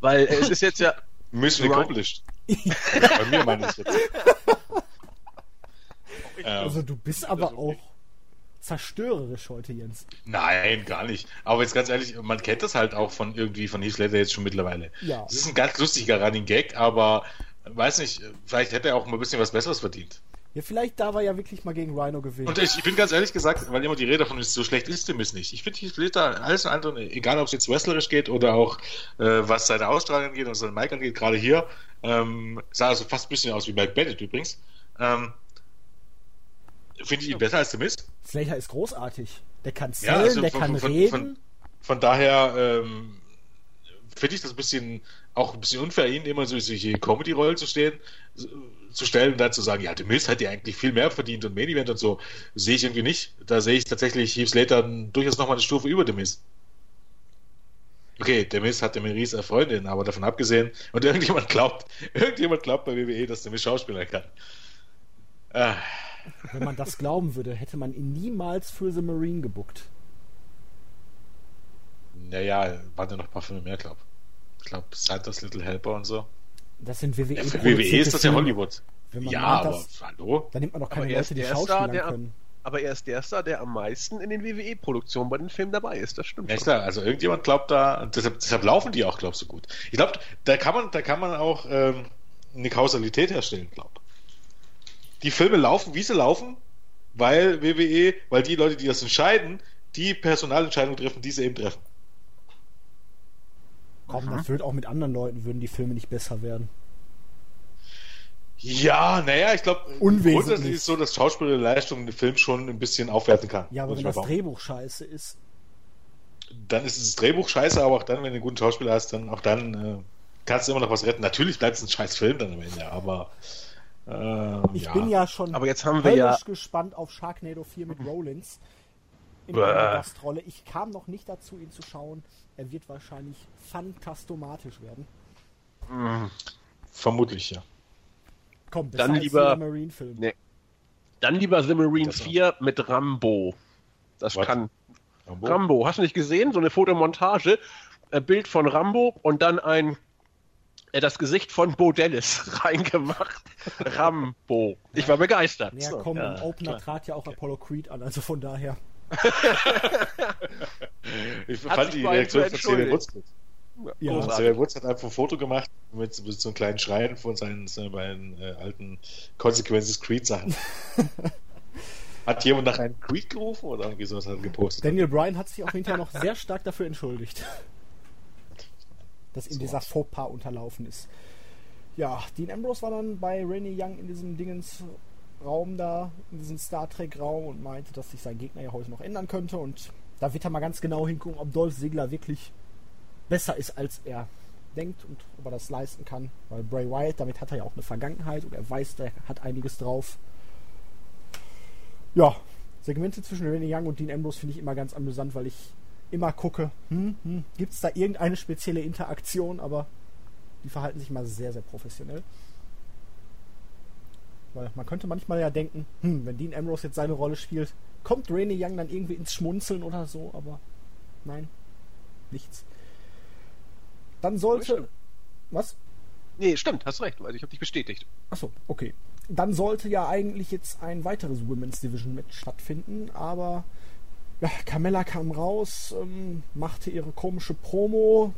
Weil es ist jetzt ja. (laughs) Mission accomplished. (laughs) Bei mir meine ich jetzt. ähm, Also du bist aber also- auch zerstörerisch heute, Jens. nein, gar nicht. Aber jetzt ganz ehrlich, man kennt das halt auch von irgendwie von Heath Slater jetzt schon mittlerweile. Ja. Es ist ein ganz lustiger Running Gag, aber weiß nicht, vielleicht hätte er auch mal ein bisschen was Besseres verdient. Ja, vielleicht darf er ja wirklich mal gegen Rhino gewinnen. Und ich, ich bin ganz ehrlich gesagt, weil immer die Rede davon ist, so schlecht ist The Miz nicht. Ich finde, ich da alles andere, egal ob es jetzt wrestlerisch geht oder auch äh, was seine Ausstrahlung angeht und seine Mic angeht, gerade hier, ähm, sah also fast ein bisschen aus wie Mike Bennett übrigens. Ähm, finde ich ihn besser als The Miz. Slater ist großartig. Der kann zählen, Ja, also der von- kann von- reden. von- Von daher ähm, finde ich das ein bisschen auch ein bisschen unfair, ihn immer so solche Comedy-Rollen zu stehen, zu stellen und dann zu sagen, ja, The Miz hat ja eigentlich viel mehr verdient und Main Event und so, sehe ich irgendwie nicht. Da sehe ich tatsächlich Heath Slater durchaus nochmal eine Stufe über The Miz. Okay, der Miz hat eine riesige Freundin, aber davon abgesehen, und irgendjemand glaubt, irgendjemand glaubt bei WWE, dass der Miz Schauspieler kann. Ah, Wenn man das glauben würde, hätte man ihn niemals für The Marine gebuckt. naja, waren ja noch ein paar Filme mehr, glaube ich. Glaube, Santa's Little Helper und so. Das sind WWE. Ja, für WWE ist das ja. Hollywood. Wenn man ja, meint, aber das, hallo? dann nimmt man doch keine Aber er Leute, die am- können. Aber er ist der Star, der am meisten in den WWE-Produktionen bei den Filmen dabei ist. Das stimmt Ja schon. klar, also irgendjemand glaubt da, deshalb, deshalb laufen die auch, glaubst du, gut. Ich glaube, da kann man, da kann man auch ähm, eine Kausalität herstellen, glaub. Die Filme laufen, wie sie laufen, weil WWE, weil die Leute, die das entscheiden, die Personalentscheidungen treffen, die sie eben treffen. Komm, das wird auch mit anderen Leuten, würden die Filme nicht besser werden. Ja, naja, ich glaube, grundsätzlich ist es so, dass Schauspielerleistung einen Film schon ein bisschen aufwerten kann. Ja, aber wenn das. Drehbuch scheiße ist, dann ist das Drehbuch scheiße, aber auch dann, wenn du einen guten Schauspieler hast, dann auch dann äh, kannst du immer noch was retten. Natürlich bleibt es ein scheiß Film dann am Ende, aber ähm, ich ja. bin ja schon Aber jetzt haben wir ja- gespannt auf Sharknado 4 mit Rollins in einer Gastrolle. Ich kam noch nicht dazu, ihn zu schauen. Er wird wahrscheinlich fantastomatisch werden. vermutlich ja. Komm, Dann als lieber- Marine-Film. Nee. Dann lieber The Marine Das auch. 4 mit Rambo. Das Was? kann. Rambo? Rambo, hast du nicht gesehen? So eine Fotomontage, ein Bild von Rambo und dann ein äh, das Gesicht von Bo Dallas (laughs) reingemacht. Rambo. Ich war begeistert. Ja, komm, ja, im Opener klar. trat ja auch Apollo Creed an, also von daher. (laughs) Ich Hat fand die Reaktion von. Xavier Woods gut. Ja, Großartig. Xavier Woods hat einfach ein Foto gemacht mit, so einem kleinen Schreien von seinen, seinen beiden äh, alten Consequences Creed Sachen. (laughs) hat jemand nach einem Creed gerufen oder irgendwie sowas hat er gepostet? Daniel Bryan hat sich auch hinterher noch sehr stark dafür entschuldigt, dass ihm So. dieser Fauxpas unterlaufen ist. Ja, Dean Ambrose war dann bei Rennie Young in diesem Dingens Raum da, in diesem Star Trek Raum und meinte, dass sich sein Gegner ja heute noch ändern könnte und da wird er mal ganz genau hingucken, ob Dolph Ziggler wirklich besser ist, als er denkt und ob er das leisten kann, weil Bray Wyatt, damit hat er ja auch eine Vergangenheit und er weiß, der hat einiges drauf. Ja, Segmente zwischen Rennie Young und Dean Ambrose finde ich immer ganz amüsant, weil ich immer gucke, hm, hm, gibt es da irgendeine spezielle Interaktion, aber die verhalten sich mal sehr, sehr professionell. Weil man könnte manchmal ja denken, hm, wenn Dean Ambrose jetzt seine Rolle spielt, kommt Renee Young dann irgendwie ins Schmunzeln oder so, aber nein, nichts. Dann sollte. Was? Nee, stimmt, hast recht, weil ich habe dich bestätigt. Achso, okay. Dann sollte ja eigentlich jetzt ein weiteres Women's Division Match stattfinden, aber ja, Carmella kam raus, ähm, machte ihre komische Promo.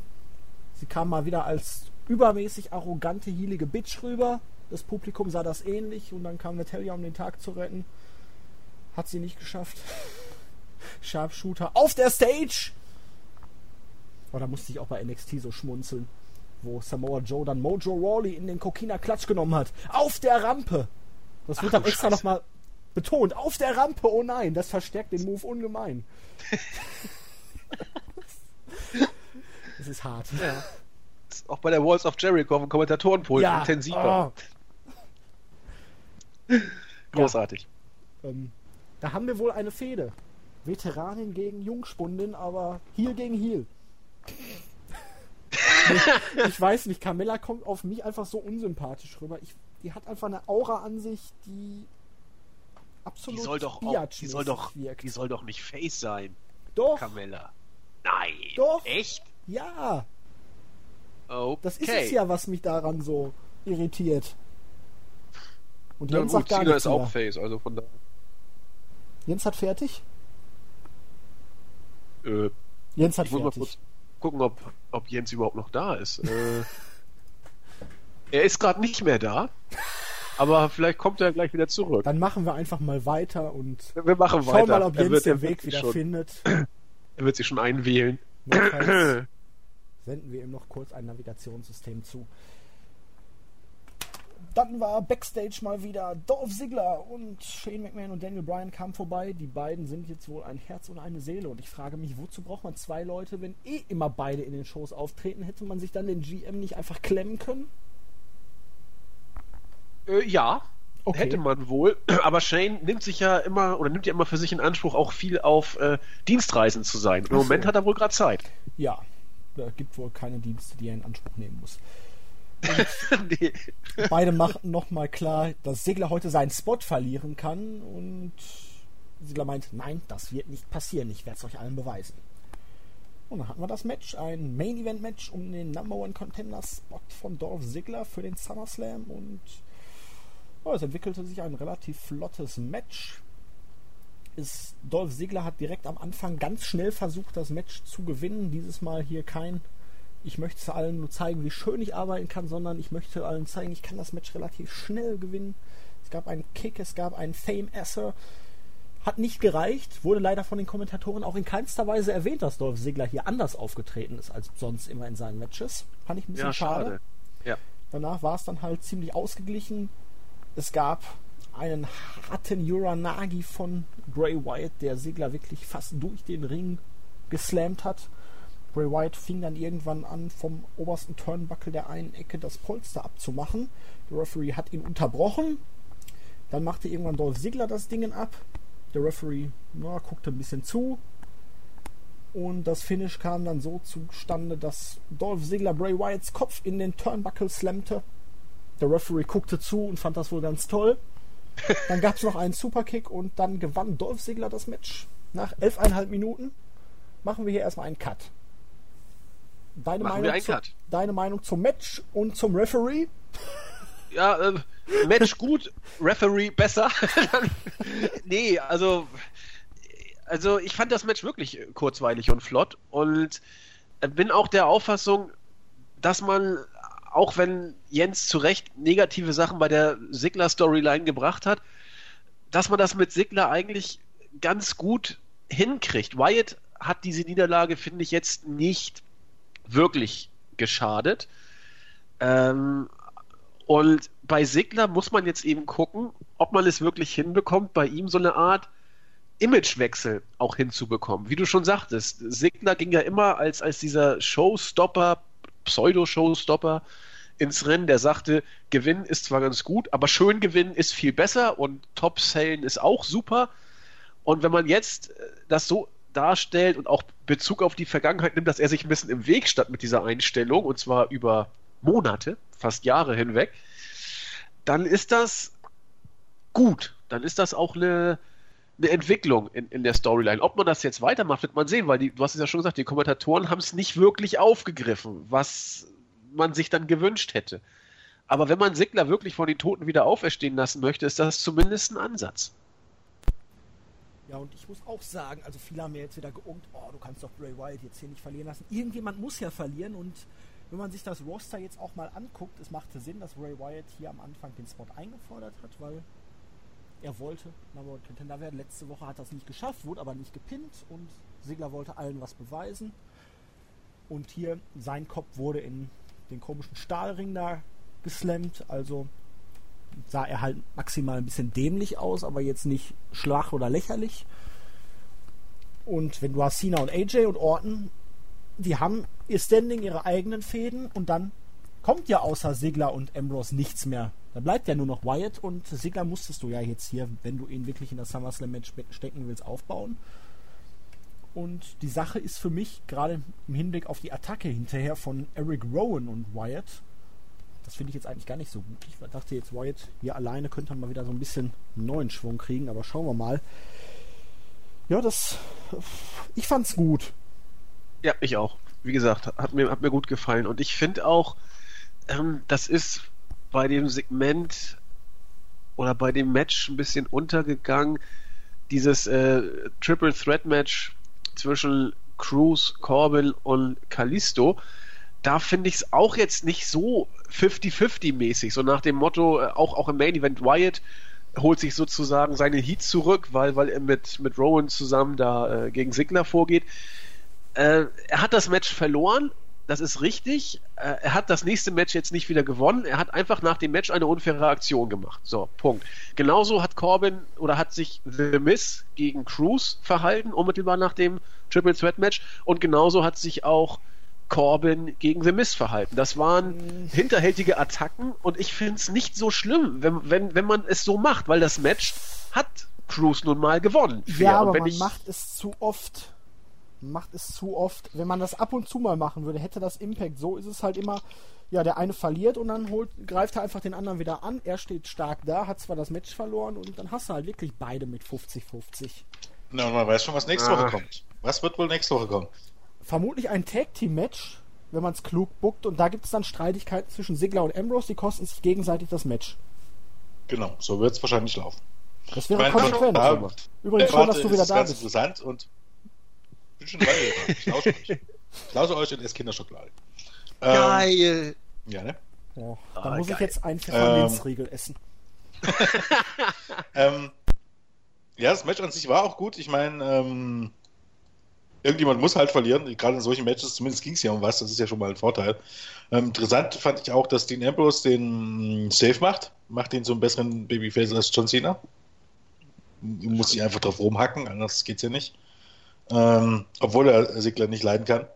Sie kam mal wieder als übermäßig arrogante, hielige Bitch rüber. Das Publikum sah das ähnlich und dann kam Natalia, um den Tag zu retten. Hat sie nicht geschafft. (laughs) Sharpshooter auf der Stage! Oh, da musste ich auch bei NXT so schmunzeln wo Samoa Joe dann Mojo Rawley in den Kokina Klatsch genommen hat. Auf der Rampe! Das wird Ach dann extra nochmal betont. Auf der Rampe, oh nein, das verstärkt den Move ungemein. (laughs) das ist hart. Ja. (laughs) Auch bei der Walls of Jericho auf dem Kommentatorenpult intensiver. oh, (laughs) Großartig. ähm, da haben wir wohl eine Fehde. Veteranin gegen Jungspundin, aber Heel gegen Heel. ich weiß nicht, Carmella kommt auf mich einfach so unsympathisch rüber. Ich, die hat einfach eine Aura an sich, die absolut Die soll doch auch, die soll doch, wirkt. die soll doch nicht Face sein, Doch, Carmella. Nein. Doch. Echt? ja, Okay. das ist es ja, was mich daran so irritiert. Und Ja, Jens gut, sagt gar Cena ist auch. Face, also von daher. Jens hat fertig? Äh, Jens hat ich muss mal fertig. kurz gucken, ob, ob Jens überhaupt noch da ist. Äh, er ist gerade nicht mehr da. aber vielleicht kommt er gleich wieder zurück. Dann machen wir einfach mal weiter und wir machen schauen weiter. mal, ob Jens wird- den Weg wieder schon, findet. Er wird sich schon einwählen. Notfalls (clears throat) senden wir ihm noch kurz ein Navigationssystem zu. Dann war Backstage mal wieder Dolph Ziggler und Shane McMahon und Daniel Bryan kamen vorbei. Die beiden sind jetzt wohl ein Herz und eine Seele. Und ich frage mich, wozu braucht man zwei Leute, wenn eh immer beide in den Shows auftreten? Hätte man sich dann den GM nicht einfach klemmen können? Äh, ja, Okay. hätte man wohl. (clears throat) Aber Shane nimmt sich ja immer oder nimmt ja immer für sich in Anspruch, auch viel auf äh, Dienstreisen zu sein. Im so. Moment hat er wohl gerade Zeit. Ja, da gibt wohl keine Dienste, die er in Anspruch nehmen muss. (laughs) nee. Beide machen nochmal klar, dass Segler heute seinen Spot verlieren kann und Segler meint, nein, das wird nicht passieren, ich werde es euch allen beweisen. Und dann hatten wir das Match, ein Main Event Match um den Number One Contender Spot von Dolph Ziggler für den SummerSlam und ja, es entwickelte sich ein relativ flottes Match. Ist, Dolph Ziggler hat direkt am Anfang ganz schnell versucht, das Match zu gewinnen. Dieses Mal hier kein ich möchte es allen nur zeigen, wie schön ich arbeiten kann, sondern ich möchte allen zeigen, ich kann das Match relativ schnell gewinnen. Es gab einen Kick, es gab einen Fame-Esser. Hat nicht gereicht, wurde leider von den Kommentatoren auch in keinster Weise erwähnt, dass Dolph Ziggler hier anders aufgetreten ist als sonst immer in seinen Matches. Fand ich ein bisschen Ja, schade. schade. Ja. Danach war es dann halt ziemlich ausgeglichen. Es gab einen harten Uranagi von Bray Wyatt, der Ziggler wirklich fast durch den Ring geslammt hat. Bray Wyatt fing dann irgendwann an, vom obersten Turnbuckle der einen Ecke das Polster abzumachen. Der Referee hat ihn unterbrochen. Dann machte irgendwann Dolph Ziggler das Ding ab. Der Referee na, guckte ein bisschen zu. Und das Finish kam dann so zustande, dass Dolph Ziggler Bray Wyatts Kopf in den Turnbuckle slammte. Der Referee guckte zu und fand das wohl ganz toll. (laughs) Dann gab es noch einen Superkick und dann gewann Dolph Ziggler das Match. Nach 11,5 Minuten machen wir hier erstmal einen Cut. Deine, Machen Meinung, zu, deine Meinung zum Match und zum Referee? Ja, äh, Match gut, Referee besser. (laughs) nee, also, also ich fand das Match wirklich kurzweilig und flott und bin auch der Auffassung, dass man, auch wenn Jens zu Recht negative Sachen bei der Sigler-Storyline gebracht hat, dass man das mit Sigler eigentlich ganz gut hinkriegt. Wyatt hat diese Niederlage, finde ich, jetzt nicht wirklich geschadet. Ähm, und bei Sigler muss man jetzt eben gucken, ob man es wirklich hinbekommt, bei ihm so eine Art Imagewechsel auch hinzubekommen. Wie du schon sagtest, Sigler ging ja immer als, als dieser Showstopper, Pseudo-Showstopper ins Rennen, der sagte, Gewinnen ist zwar ganz gut, aber schön gewinnen ist viel besser und Top-Sellen ist auch super. Und wenn man jetzt äh, das so darstellt und auch Bezug auf die Vergangenheit nimmt, dass er sich ein bisschen im Weg stand mit dieser Einstellung, und zwar über Monate, fast Jahre hinweg, dann ist das gut. Dann ist das auch eine, eine Entwicklung in, in der Storyline. Ob man das jetzt weitermacht, wird man sehen, weil die, du hast es ja schon gesagt, die Kommentatoren haben es nicht wirklich aufgegriffen, was man sich dann gewünscht hätte. Aber wenn man Sigler wirklich von den Toten wieder auferstehen lassen möchte, ist das zumindest ein Ansatz. Ja, und ich muss auch sagen, also viele haben mir jetzt wieder geungt, oh, du kannst doch Bray Wyatt jetzt hier nicht verlieren lassen. Irgendjemand muss ja verlieren und wenn man sich das Roster jetzt auch mal anguckt, es machte Sinn, dass Bray Wyatt hier am Anfang den Spot eingefordert hat, weil er wollte Number One Contender werden. Letzte Woche hat es nicht geschafft, wurde aber nicht gepinnt und Sigler wollte allen was beweisen. Und hier sein Kopf wurde in den komischen Stahlring da geslammt, also sah er halt maximal ein bisschen dämlich aus, aber jetzt nicht schwach oder lächerlich. Und wenn du hast Cena und AJ und Orton, die haben ihr Standing, ihre eigenen Fäden und dann kommt ja außer Sigler und Ambrose nichts mehr. Da bleibt ja nur noch Wyatt und Sigler musstest du ja jetzt hier, wenn du ihn wirklich in das SummerSlam-Match stecken willst, aufbauen. Und die Sache ist für mich, gerade im Hinblick auf die Attacke hinterher von Eric Rowan und Wyatt, das finde ich jetzt eigentlich gar nicht so gut. Ich dachte jetzt, Wyatt hier alleine könnte man mal wieder so ein bisschen neuen Schwung kriegen, aber schauen wir mal. Ja, das. Ich fand's gut. Ja, ich auch. Wie gesagt, hat mir, hat mir gut gefallen. Und ich finde auch, ähm, das ist bei dem Segment oder bei dem Match ein bisschen untergegangen. Dieses äh, Triple Threat Match zwischen Cruz, Corbin und Kalisto. Da finde ich es auch jetzt nicht so 50-50-mäßig, so nach dem Motto, äh, auch, auch im Main Event Wyatt holt sich sozusagen seine Heat zurück, weil, weil er mit, mit Rowan zusammen da äh, gegen Sigler vorgeht. Äh, er hat das Match verloren, das ist richtig. Äh, er hat das nächste Match jetzt nicht wieder gewonnen. Er hat einfach nach dem Match eine unfaire Aktion gemacht. So, Punkt. Genauso hat Corbin oder hat sich The Miz gegen Cruz verhalten, unmittelbar nach dem Triple Threat Match. Und genauso hat sich auch Corbin gegen The Miz verhalten. Das waren hinterhältige Attacken und ich finde es nicht so schlimm, wenn, wenn, wenn man es so macht, weil das Match hat Cruz nun mal gewonnen. Ja, aber man ich, macht es zu oft. Macht es zu oft. Wenn man das ab und zu mal machen würde, hätte das Impact. So ist es halt immer, ja, der eine verliert und dann holt, greift er einfach den anderen wieder an. Er steht stark da, hat zwar das Match verloren und dann hast du halt wirklich beide mit 50-50. Na, und man weiß schon, was nächste Ah. Woche kommt. Was wird wohl nächste Woche kommen? Vermutlich ein Tag-Team-Match, wenn man es klug buckt. Und da gibt es dann Streitigkeiten zwischen Sigler und Ambrose, die kosten sich gegenseitig das Match. Genau, so wird es wahrscheinlich laufen. Das wäre konsequent. Gott, Übrigens schön, Warte, dass du wieder ist da ganz bist. interessant und bin schon dabei. ich lausche euch. Ich lausche euch und esse Kinderschokolade. Ähm, Geil! ja, ne? Oh, da Ah, muss ich geil. jetzt einen Pfefferminzriegel essen. (laughs) Ähm, ja, das Match an sich war auch gut. Ich meine, ähm, irgendjemand muss halt verlieren. Gerade in solchen Matches, zumindest ging es ja um was, das ist ja schon mal ein Vorteil. Ähm, interessant fand ich auch, dass Dean Ambrose den Safe macht. Macht ihn zum besseren Babyface als John Cena. Muss sich einfach drauf rumhacken, anders geht's ja nicht. Ähm, obwohl er Sigler nicht leiden kann.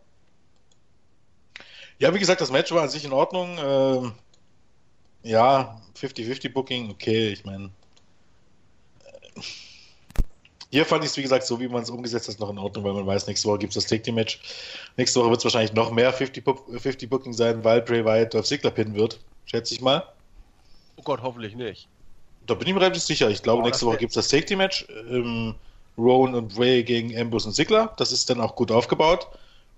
Ja, wie gesagt, das Match war an sich in Ordnung. Ähm, ja, 50-50 Booking, okay, ich meine. Hier fand ich es, wie gesagt, so wie man es umgesetzt hat, noch in Ordnung, weil man weiß, nächste Woche gibt es das Take Team Match. Nächste Woche wird es wahrscheinlich noch mehr 50, Book- 50 Booking sein, weil Bray Wyatt auf Sigler pinnen wird, schätze ich mal. Oh Gott, hoffentlich nicht. Da bin ich mir relativ sicher. Ich glaube, Oh, nächste Woche gibt es das Take Team Match. Ähm, Rowan und Bray gegen Ambrose und Sigler. Das ist dann auch gut aufgebaut.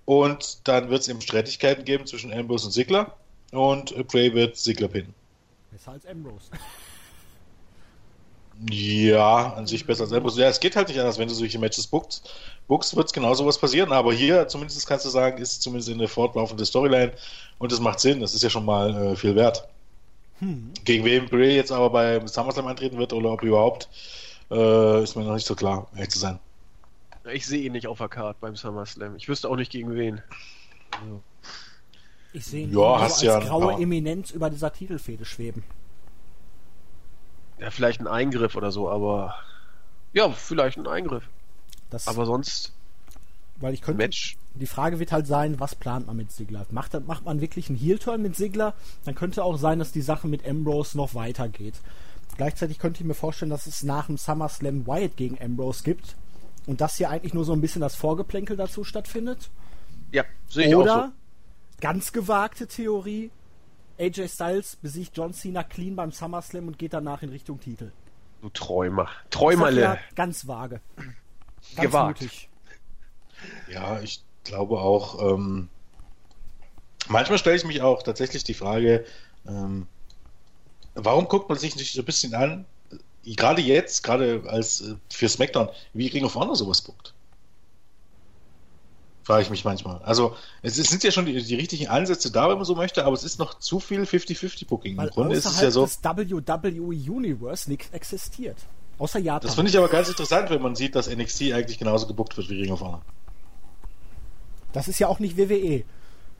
Und dann wird es eben Streitigkeiten geben zwischen Ambrose und Sigler. Und Bray wird Sigler pinnen. Besser als Ambrose. (laughs) Ja, an sich besser als Ambrose. Ja, es geht halt nicht anders, wenn du solche Matches bookst. Bookst wird genau sowas passieren, aber hier zumindest kannst du sagen, ist zumindest eine fortlaufende Storyline und das macht Sinn, das ist ja schon mal äh, viel wert. Hm. Gegen wen Bray jetzt aber bei SummerSlam antreten wird oder ob überhaupt, äh, ist mir noch nicht so klar, ehrlich zu sein. Ich sehe ihn nicht auf der Card beim SummerSlam. Ich wüsste auch nicht gegen wen. Ich sehe ihn Ja, so ja als ein graue. Eminenz über dieser Titelfehde schweben. Ja, vielleicht ein Eingriff oder so, aber. Ja, vielleicht ein Eingriff. Das, Aber sonst, weil ich könnte, Match. die Frage wird halt sein, was plant man mit Sigler? Macht, macht man wirklich einen Heel-Turn mit Sigler? Dann könnte auch sein, dass die Sache mit Ambrose noch weitergeht. Gleichzeitig könnte ich mir vorstellen, dass es nach dem SummerSlam Wyatt gegen Ambrose gibt und dass hier eigentlich nur so ein bisschen das Vorgeplänkel dazu stattfindet. Ja, sehe ich auch Oder, ganz gewagte Theorie, AJ Styles besiegt John Cena clean beim SummerSlam und geht danach in Richtung Titel. Du Träumer. Träumerle. ja, ganz vage. Ganz Gewagt. mutig. Ja, ich glaube auch, ähm, manchmal stelle ich mich auch tatsächlich die Frage, ähm, warum guckt man sich nicht so ein bisschen an, äh, gerade jetzt, gerade als äh, für SmackDown, wie Ring of Honor sowas guckt? Frage ich mich manchmal. Also, es sind ja schon die, die richtigen Ansätze da, wenn man so möchte, aber es ist noch zu viel 50-50-Booking. Im Grunde ist es ja so. des WWE Universe nichts existiert. Außer Japan. Das finde ich aber ganz interessant, wenn man sieht, dass NXT eigentlich genauso gebuckt wird wie Ring of Honor. Das ist ja auch nicht WWE.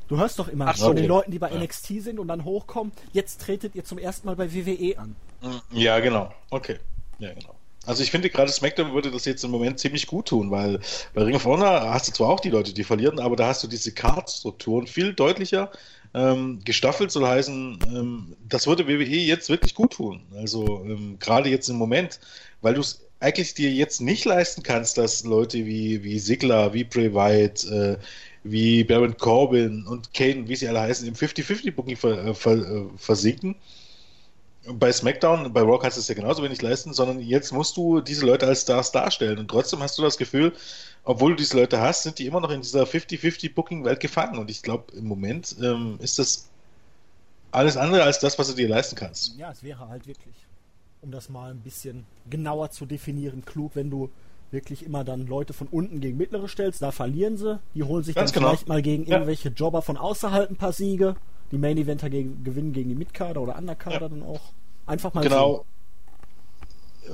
Du hörst doch immer Ach von so. den Leuten, die bei Ja. NXT sind und dann hochkommen, jetzt tretet ihr zum ersten Mal bei WWE an. Ja, genau. Okay. Ja, genau. Also ich finde gerade SmackDown würde das jetzt im Moment ziemlich gut tun, weil bei Ring of Honor hast du zwar auch die Leute, die verlieren, aber da hast du diese Card-Strukturen viel deutlicher ähm, gestaffelt, soll heißen, ähm, das würde WWE jetzt wirklich gut tun. Also ähm, gerade jetzt im Moment, weil du es eigentlich dir jetzt nicht leisten kannst, dass Leute wie, wie Sigler, wie Bray Wyatt, äh, wie Baron Corbin und Kane, wie sie alle heißen, im 50-50-Booking ver, äh, ver, äh, versinken. Bei SmackDown, bei Raw kannst du es ja genauso wenig leisten, sondern jetzt musst du diese Leute als Stars darstellen. Und trotzdem hast du das Gefühl, obwohl du diese Leute hast, sind die immer noch in dieser 50-50-Booking-Welt gefangen. Und ich glaube, im Moment ähm, ist das alles andere als das, was du dir leisten kannst. Ja, es wäre halt wirklich, um das mal ein bisschen genauer zu definieren, klug, wenn du wirklich immer dann Leute von unten gegen mittlere stellst, da verlieren sie. Die holen sich Ganz dann genau. vielleicht mal gegen Ja. irgendwelche Jobber von außerhalb ein paar Siege. Die Main Eventer gegen, gewinnen gegen die Mitkader oder Underkader Ja. dann auch. Einfach mal Genau. Äh,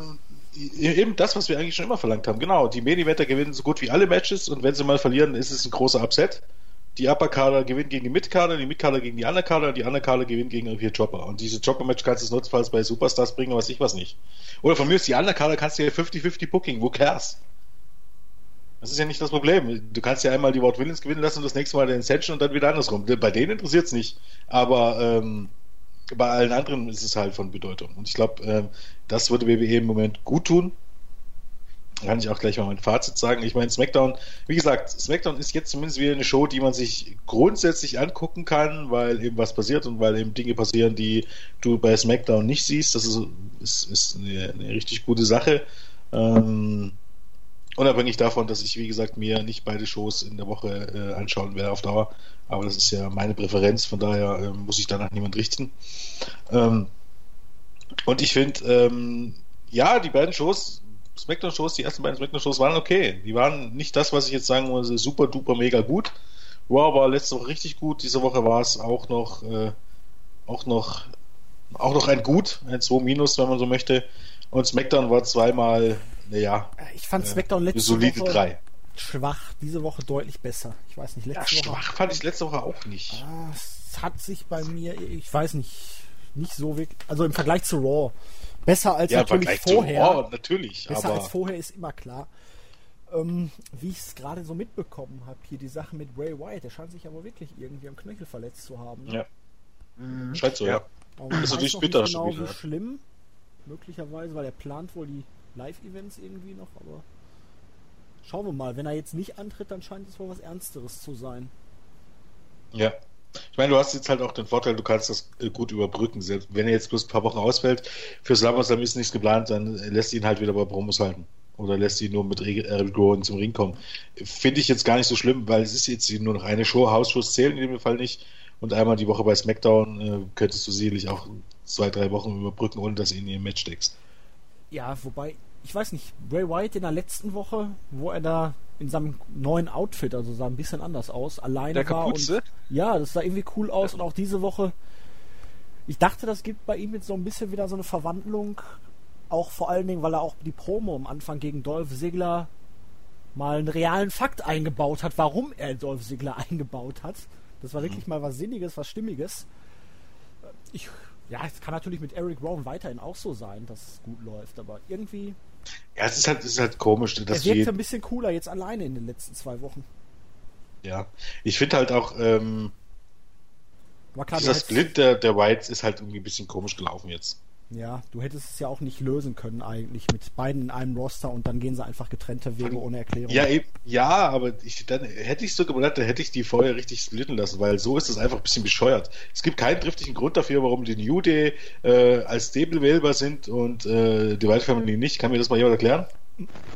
Eben das, was wir eigentlich schon immer verlangt haben. Genau, die Main Eventer gewinnen so gut wie alle Matches und wenn sie mal verlieren, ist es ein großer Upset. Die Upper-Kader gewinnen gegen die Mid-Kader, die Mid-Kader gegen die Underkader und die Underkader gewinnen gegen irgendwelche Jobber. Und diese Jobber-Match kannst du notfalls bei Superstars bringen, was ich was nicht. Oder von mir ist die Underkader kannst du ja 50-50 Booking, who cares? Das ist ja nicht das Problem. Du kannst ja einmal die Wort Willens gewinnen lassen und das nächste Mal den Ascension und dann wieder andersrum. Bei denen interessiert es nicht. Aber ähm, bei allen anderen ist es halt von Bedeutung. Und ich glaube, ähm, das würde WWE im Moment gut tun. Kann ich auch gleich mal mein Fazit sagen. Ich meine, SmackDown, wie gesagt, SmackDown ist jetzt zumindest wieder eine Show, die man sich grundsätzlich angucken kann, weil eben was passiert und weil eben Dinge passieren, die du bei SmackDown nicht siehst. Das ist, ist, ist eine, eine richtig gute Sache. Ähm, unabhängig davon, dass ich, wie gesagt, mir nicht beide Shows in der Woche äh, anschauen werde auf Dauer. Aber das ist ja meine Präferenz, von daher äh, muss ich danach niemand richten. Ähm, und ich finde, ähm, ja, die beiden Shows, Smackdown-Shows, die ersten beiden Smackdown-Shows waren okay. Die waren nicht das, was ich jetzt sagen muss, super duper mega gut. Wow, war letzte Woche richtig gut. Diese Woche war es auch noch, äh, auch noch, auch noch ein Gut, ein 2 Minus, wenn man so möchte. Und SmackDown war zweimal, naja, Ich fand äh, SmackDown letzte solide Woche 3. schwach, diese Woche deutlich besser. Ich weiß nicht, Ja, letzte Woche. schwach fand ich letzte Woche auch nicht. Ah, es hat sich bei mir, ich weiß nicht, nicht so wirklich. Also im Vergleich zu Raw. Besser als Ja, natürlich Vergleich vorher. zu Raw, natürlich. Besser aber als vorher ist immer klar. Ähm, wie ich es gerade so mitbekommen habe, hier die Sache mit Bray Wyatt, der scheint sich aber wirklich irgendwie am Knöchel verletzt zu haben. ne? ja, scheint so, ja. Aber man Ist bitter nicht genau, schon wieder. wie schlimm. Möglicherweise, weil er plant wohl die Live-Events irgendwie noch, aber schauen wir mal. Wenn er jetzt nicht antritt, dann scheint es wohl was Ernsteres zu sein. Ja. Ich meine, du hast jetzt halt auch den Vorteil, du kannst das äh, gut überbrücken. Selbst wenn er jetzt bloß ein paar Wochen ausfällt, für SummerSlam ist nichts geplant, dann lässt ihn halt wieder bei Promos halten. Oder lässt ihn nur mit Eric Rowan zum Ring kommen. Finde ich jetzt gar nicht so schlimm, weil es ist jetzt nur noch eine Show. Hausshows zählen in dem Fall nicht. Und einmal die Woche bei SmackDown äh, könntest du sicherlich auch zwei, drei Wochen überbrücken, ohne dass du ihn in ihr Match steckst. Ja, wobei, ich weiß nicht, Bray Wyatt in der letzten Woche, wo er da in seinem neuen Outfit, also sah ein bisschen anders aus, alleine Der war. Kapuze? Und, ja, das sah irgendwie cool aus und auch diese Woche. Ich dachte, das gibt bei ihm jetzt so ein bisschen wieder so eine Verwandlung. Auch vor allen Dingen, weil er auch die Promo am Anfang gegen Dolph Ziggler mal einen realen Fakt eingebaut hat, warum er Dolph Ziggler (laughs) eingebaut hat. Das war wirklich mal was Sinniges, was Stimmiges. Ich, ja, es kann natürlich mit Eric Rowan weiterhin auch so sein, dass es gut läuft, aber irgendwie, Ja, es ist halt, es ist halt komisch, er dass wirkt wir, ein bisschen cooler jetzt alleine in den letzten zwei Wochen. ja. Ich finde halt auch, ähm, du dieser Split der, der Whites ist halt irgendwie ein bisschen komisch gelaufen jetzt. Ja, du hättest es ja auch nicht lösen können eigentlich mit beiden in einem Roster und dann gehen sie einfach getrennte Wege ohne Erklärung. Ja, eben, ja, aber ich, dann hätte ich so gemacht, dann hätte ich die vorher richtig splitten lassen, weil so ist es einfach ein bisschen bescheuert. Es gibt keinen triftigen Grund dafür, warum die New Day äh, als Stable wählbar sind und äh, die White Family nicht. Kann mir das mal jemand erklären?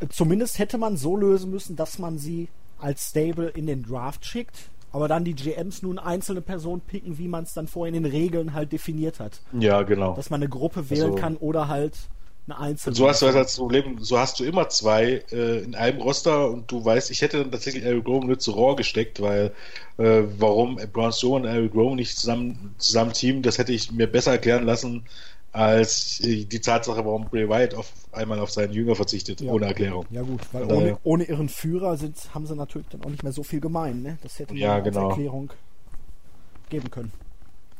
Zumindest hätte man so lösen müssen, dass man sie als Stable in den Draft schickt, aber dann die GMs nun einzelne Personen picken, wie man es dann vorher in den Regeln halt definiert hat. Ja, genau. Dass man eine Gruppe wählen Also- kann oder halt eine einzelne. Und so hast du halt das Problem, so hast du immer zwei äh, in einem Roster und du weißt, ich hätte dann tatsächlich Eric Rowan nur zu Raw gesteckt, weil äh, warum Braun Strowman und Eric Rowan nicht zusammen, zusammen teamen, das hätte ich mir besser erklären lassen, als äh, die Tatsache, warum Bray Wyatt auf einmal auf seinen Jünger verzichtet, Ja. ohne Erklärung. Ja gut, weil Von ohne, daher- ohne ihren Führer sind, haben sie natürlich dann auch nicht mehr so viel gemein, ne? Das hätte man Ja, als genau. Erklärung geben können.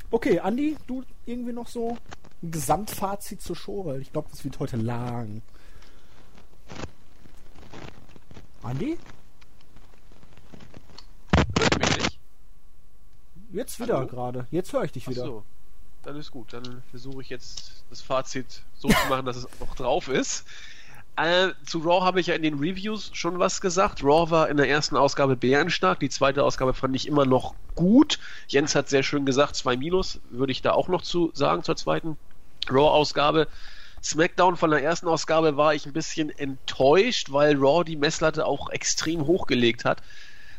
Okay, Andi, du irgendwie noch so ein Gesamtfazit zur Show, weil ich glaube, das wird heute lang. Andi? Hört mich nicht? Jetzt wieder gerade. Jetzt höre ich dich Ach wieder. so. Dann ist gut. Dann versuche ich jetzt das Fazit so zu machen, dass es auch drauf ist. Äh, zu Raw habe ich ja in den Reviews schon was gesagt. Raw war in der ersten Ausgabe bärenstark. Die zweite Ausgabe fand ich immer noch gut. Jens hat sehr schön gesagt, zwei Minus würde ich da auch noch zu sagen zur zweiten Raw-Ausgabe. SmackDown von der ersten Ausgabe war ich ein bisschen enttäuscht, weil Raw die Messlatte auch extrem hochgelegt hat.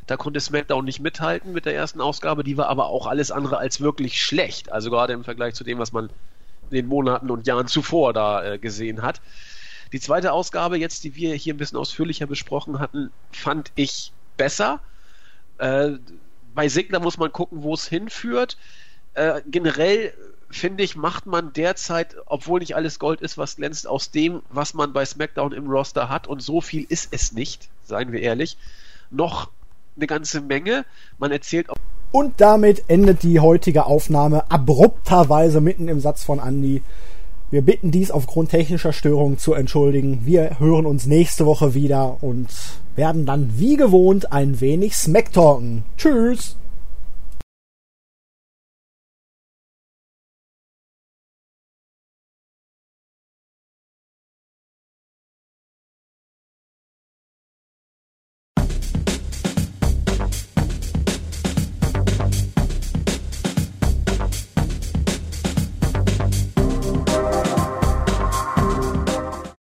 Da konnte SmackDown nicht mithalten mit der ersten Ausgabe, die war aber auch alles andere als wirklich schlecht. Also gerade im Vergleich zu dem, was man in den Monaten und Jahren zuvor da äh, gesehen hat. Die zweite Ausgabe, jetzt, die wir hier ein bisschen ausführlicher besprochen hatten, fand ich besser. Äh, bei Signer muss man gucken, wo es hinführt. Äh, generell finde ich, macht man derzeit, obwohl nicht alles Gold ist, was glänzt, aus dem, was man bei SmackDown im Roster hat, und so viel ist es nicht, seien wir ehrlich, noch eine ganze Menge. Man erzählt auch. Und damit endet die heutige Aufnahme abrupterweise mitten im Satz von Andy. Wir bitten dies aufgrund technischer Störungen zu entschuldigen. Wir hören uns nächste Woche wieder und werden dann wie gewohnt ein wenig Smacktalken. Tschüss!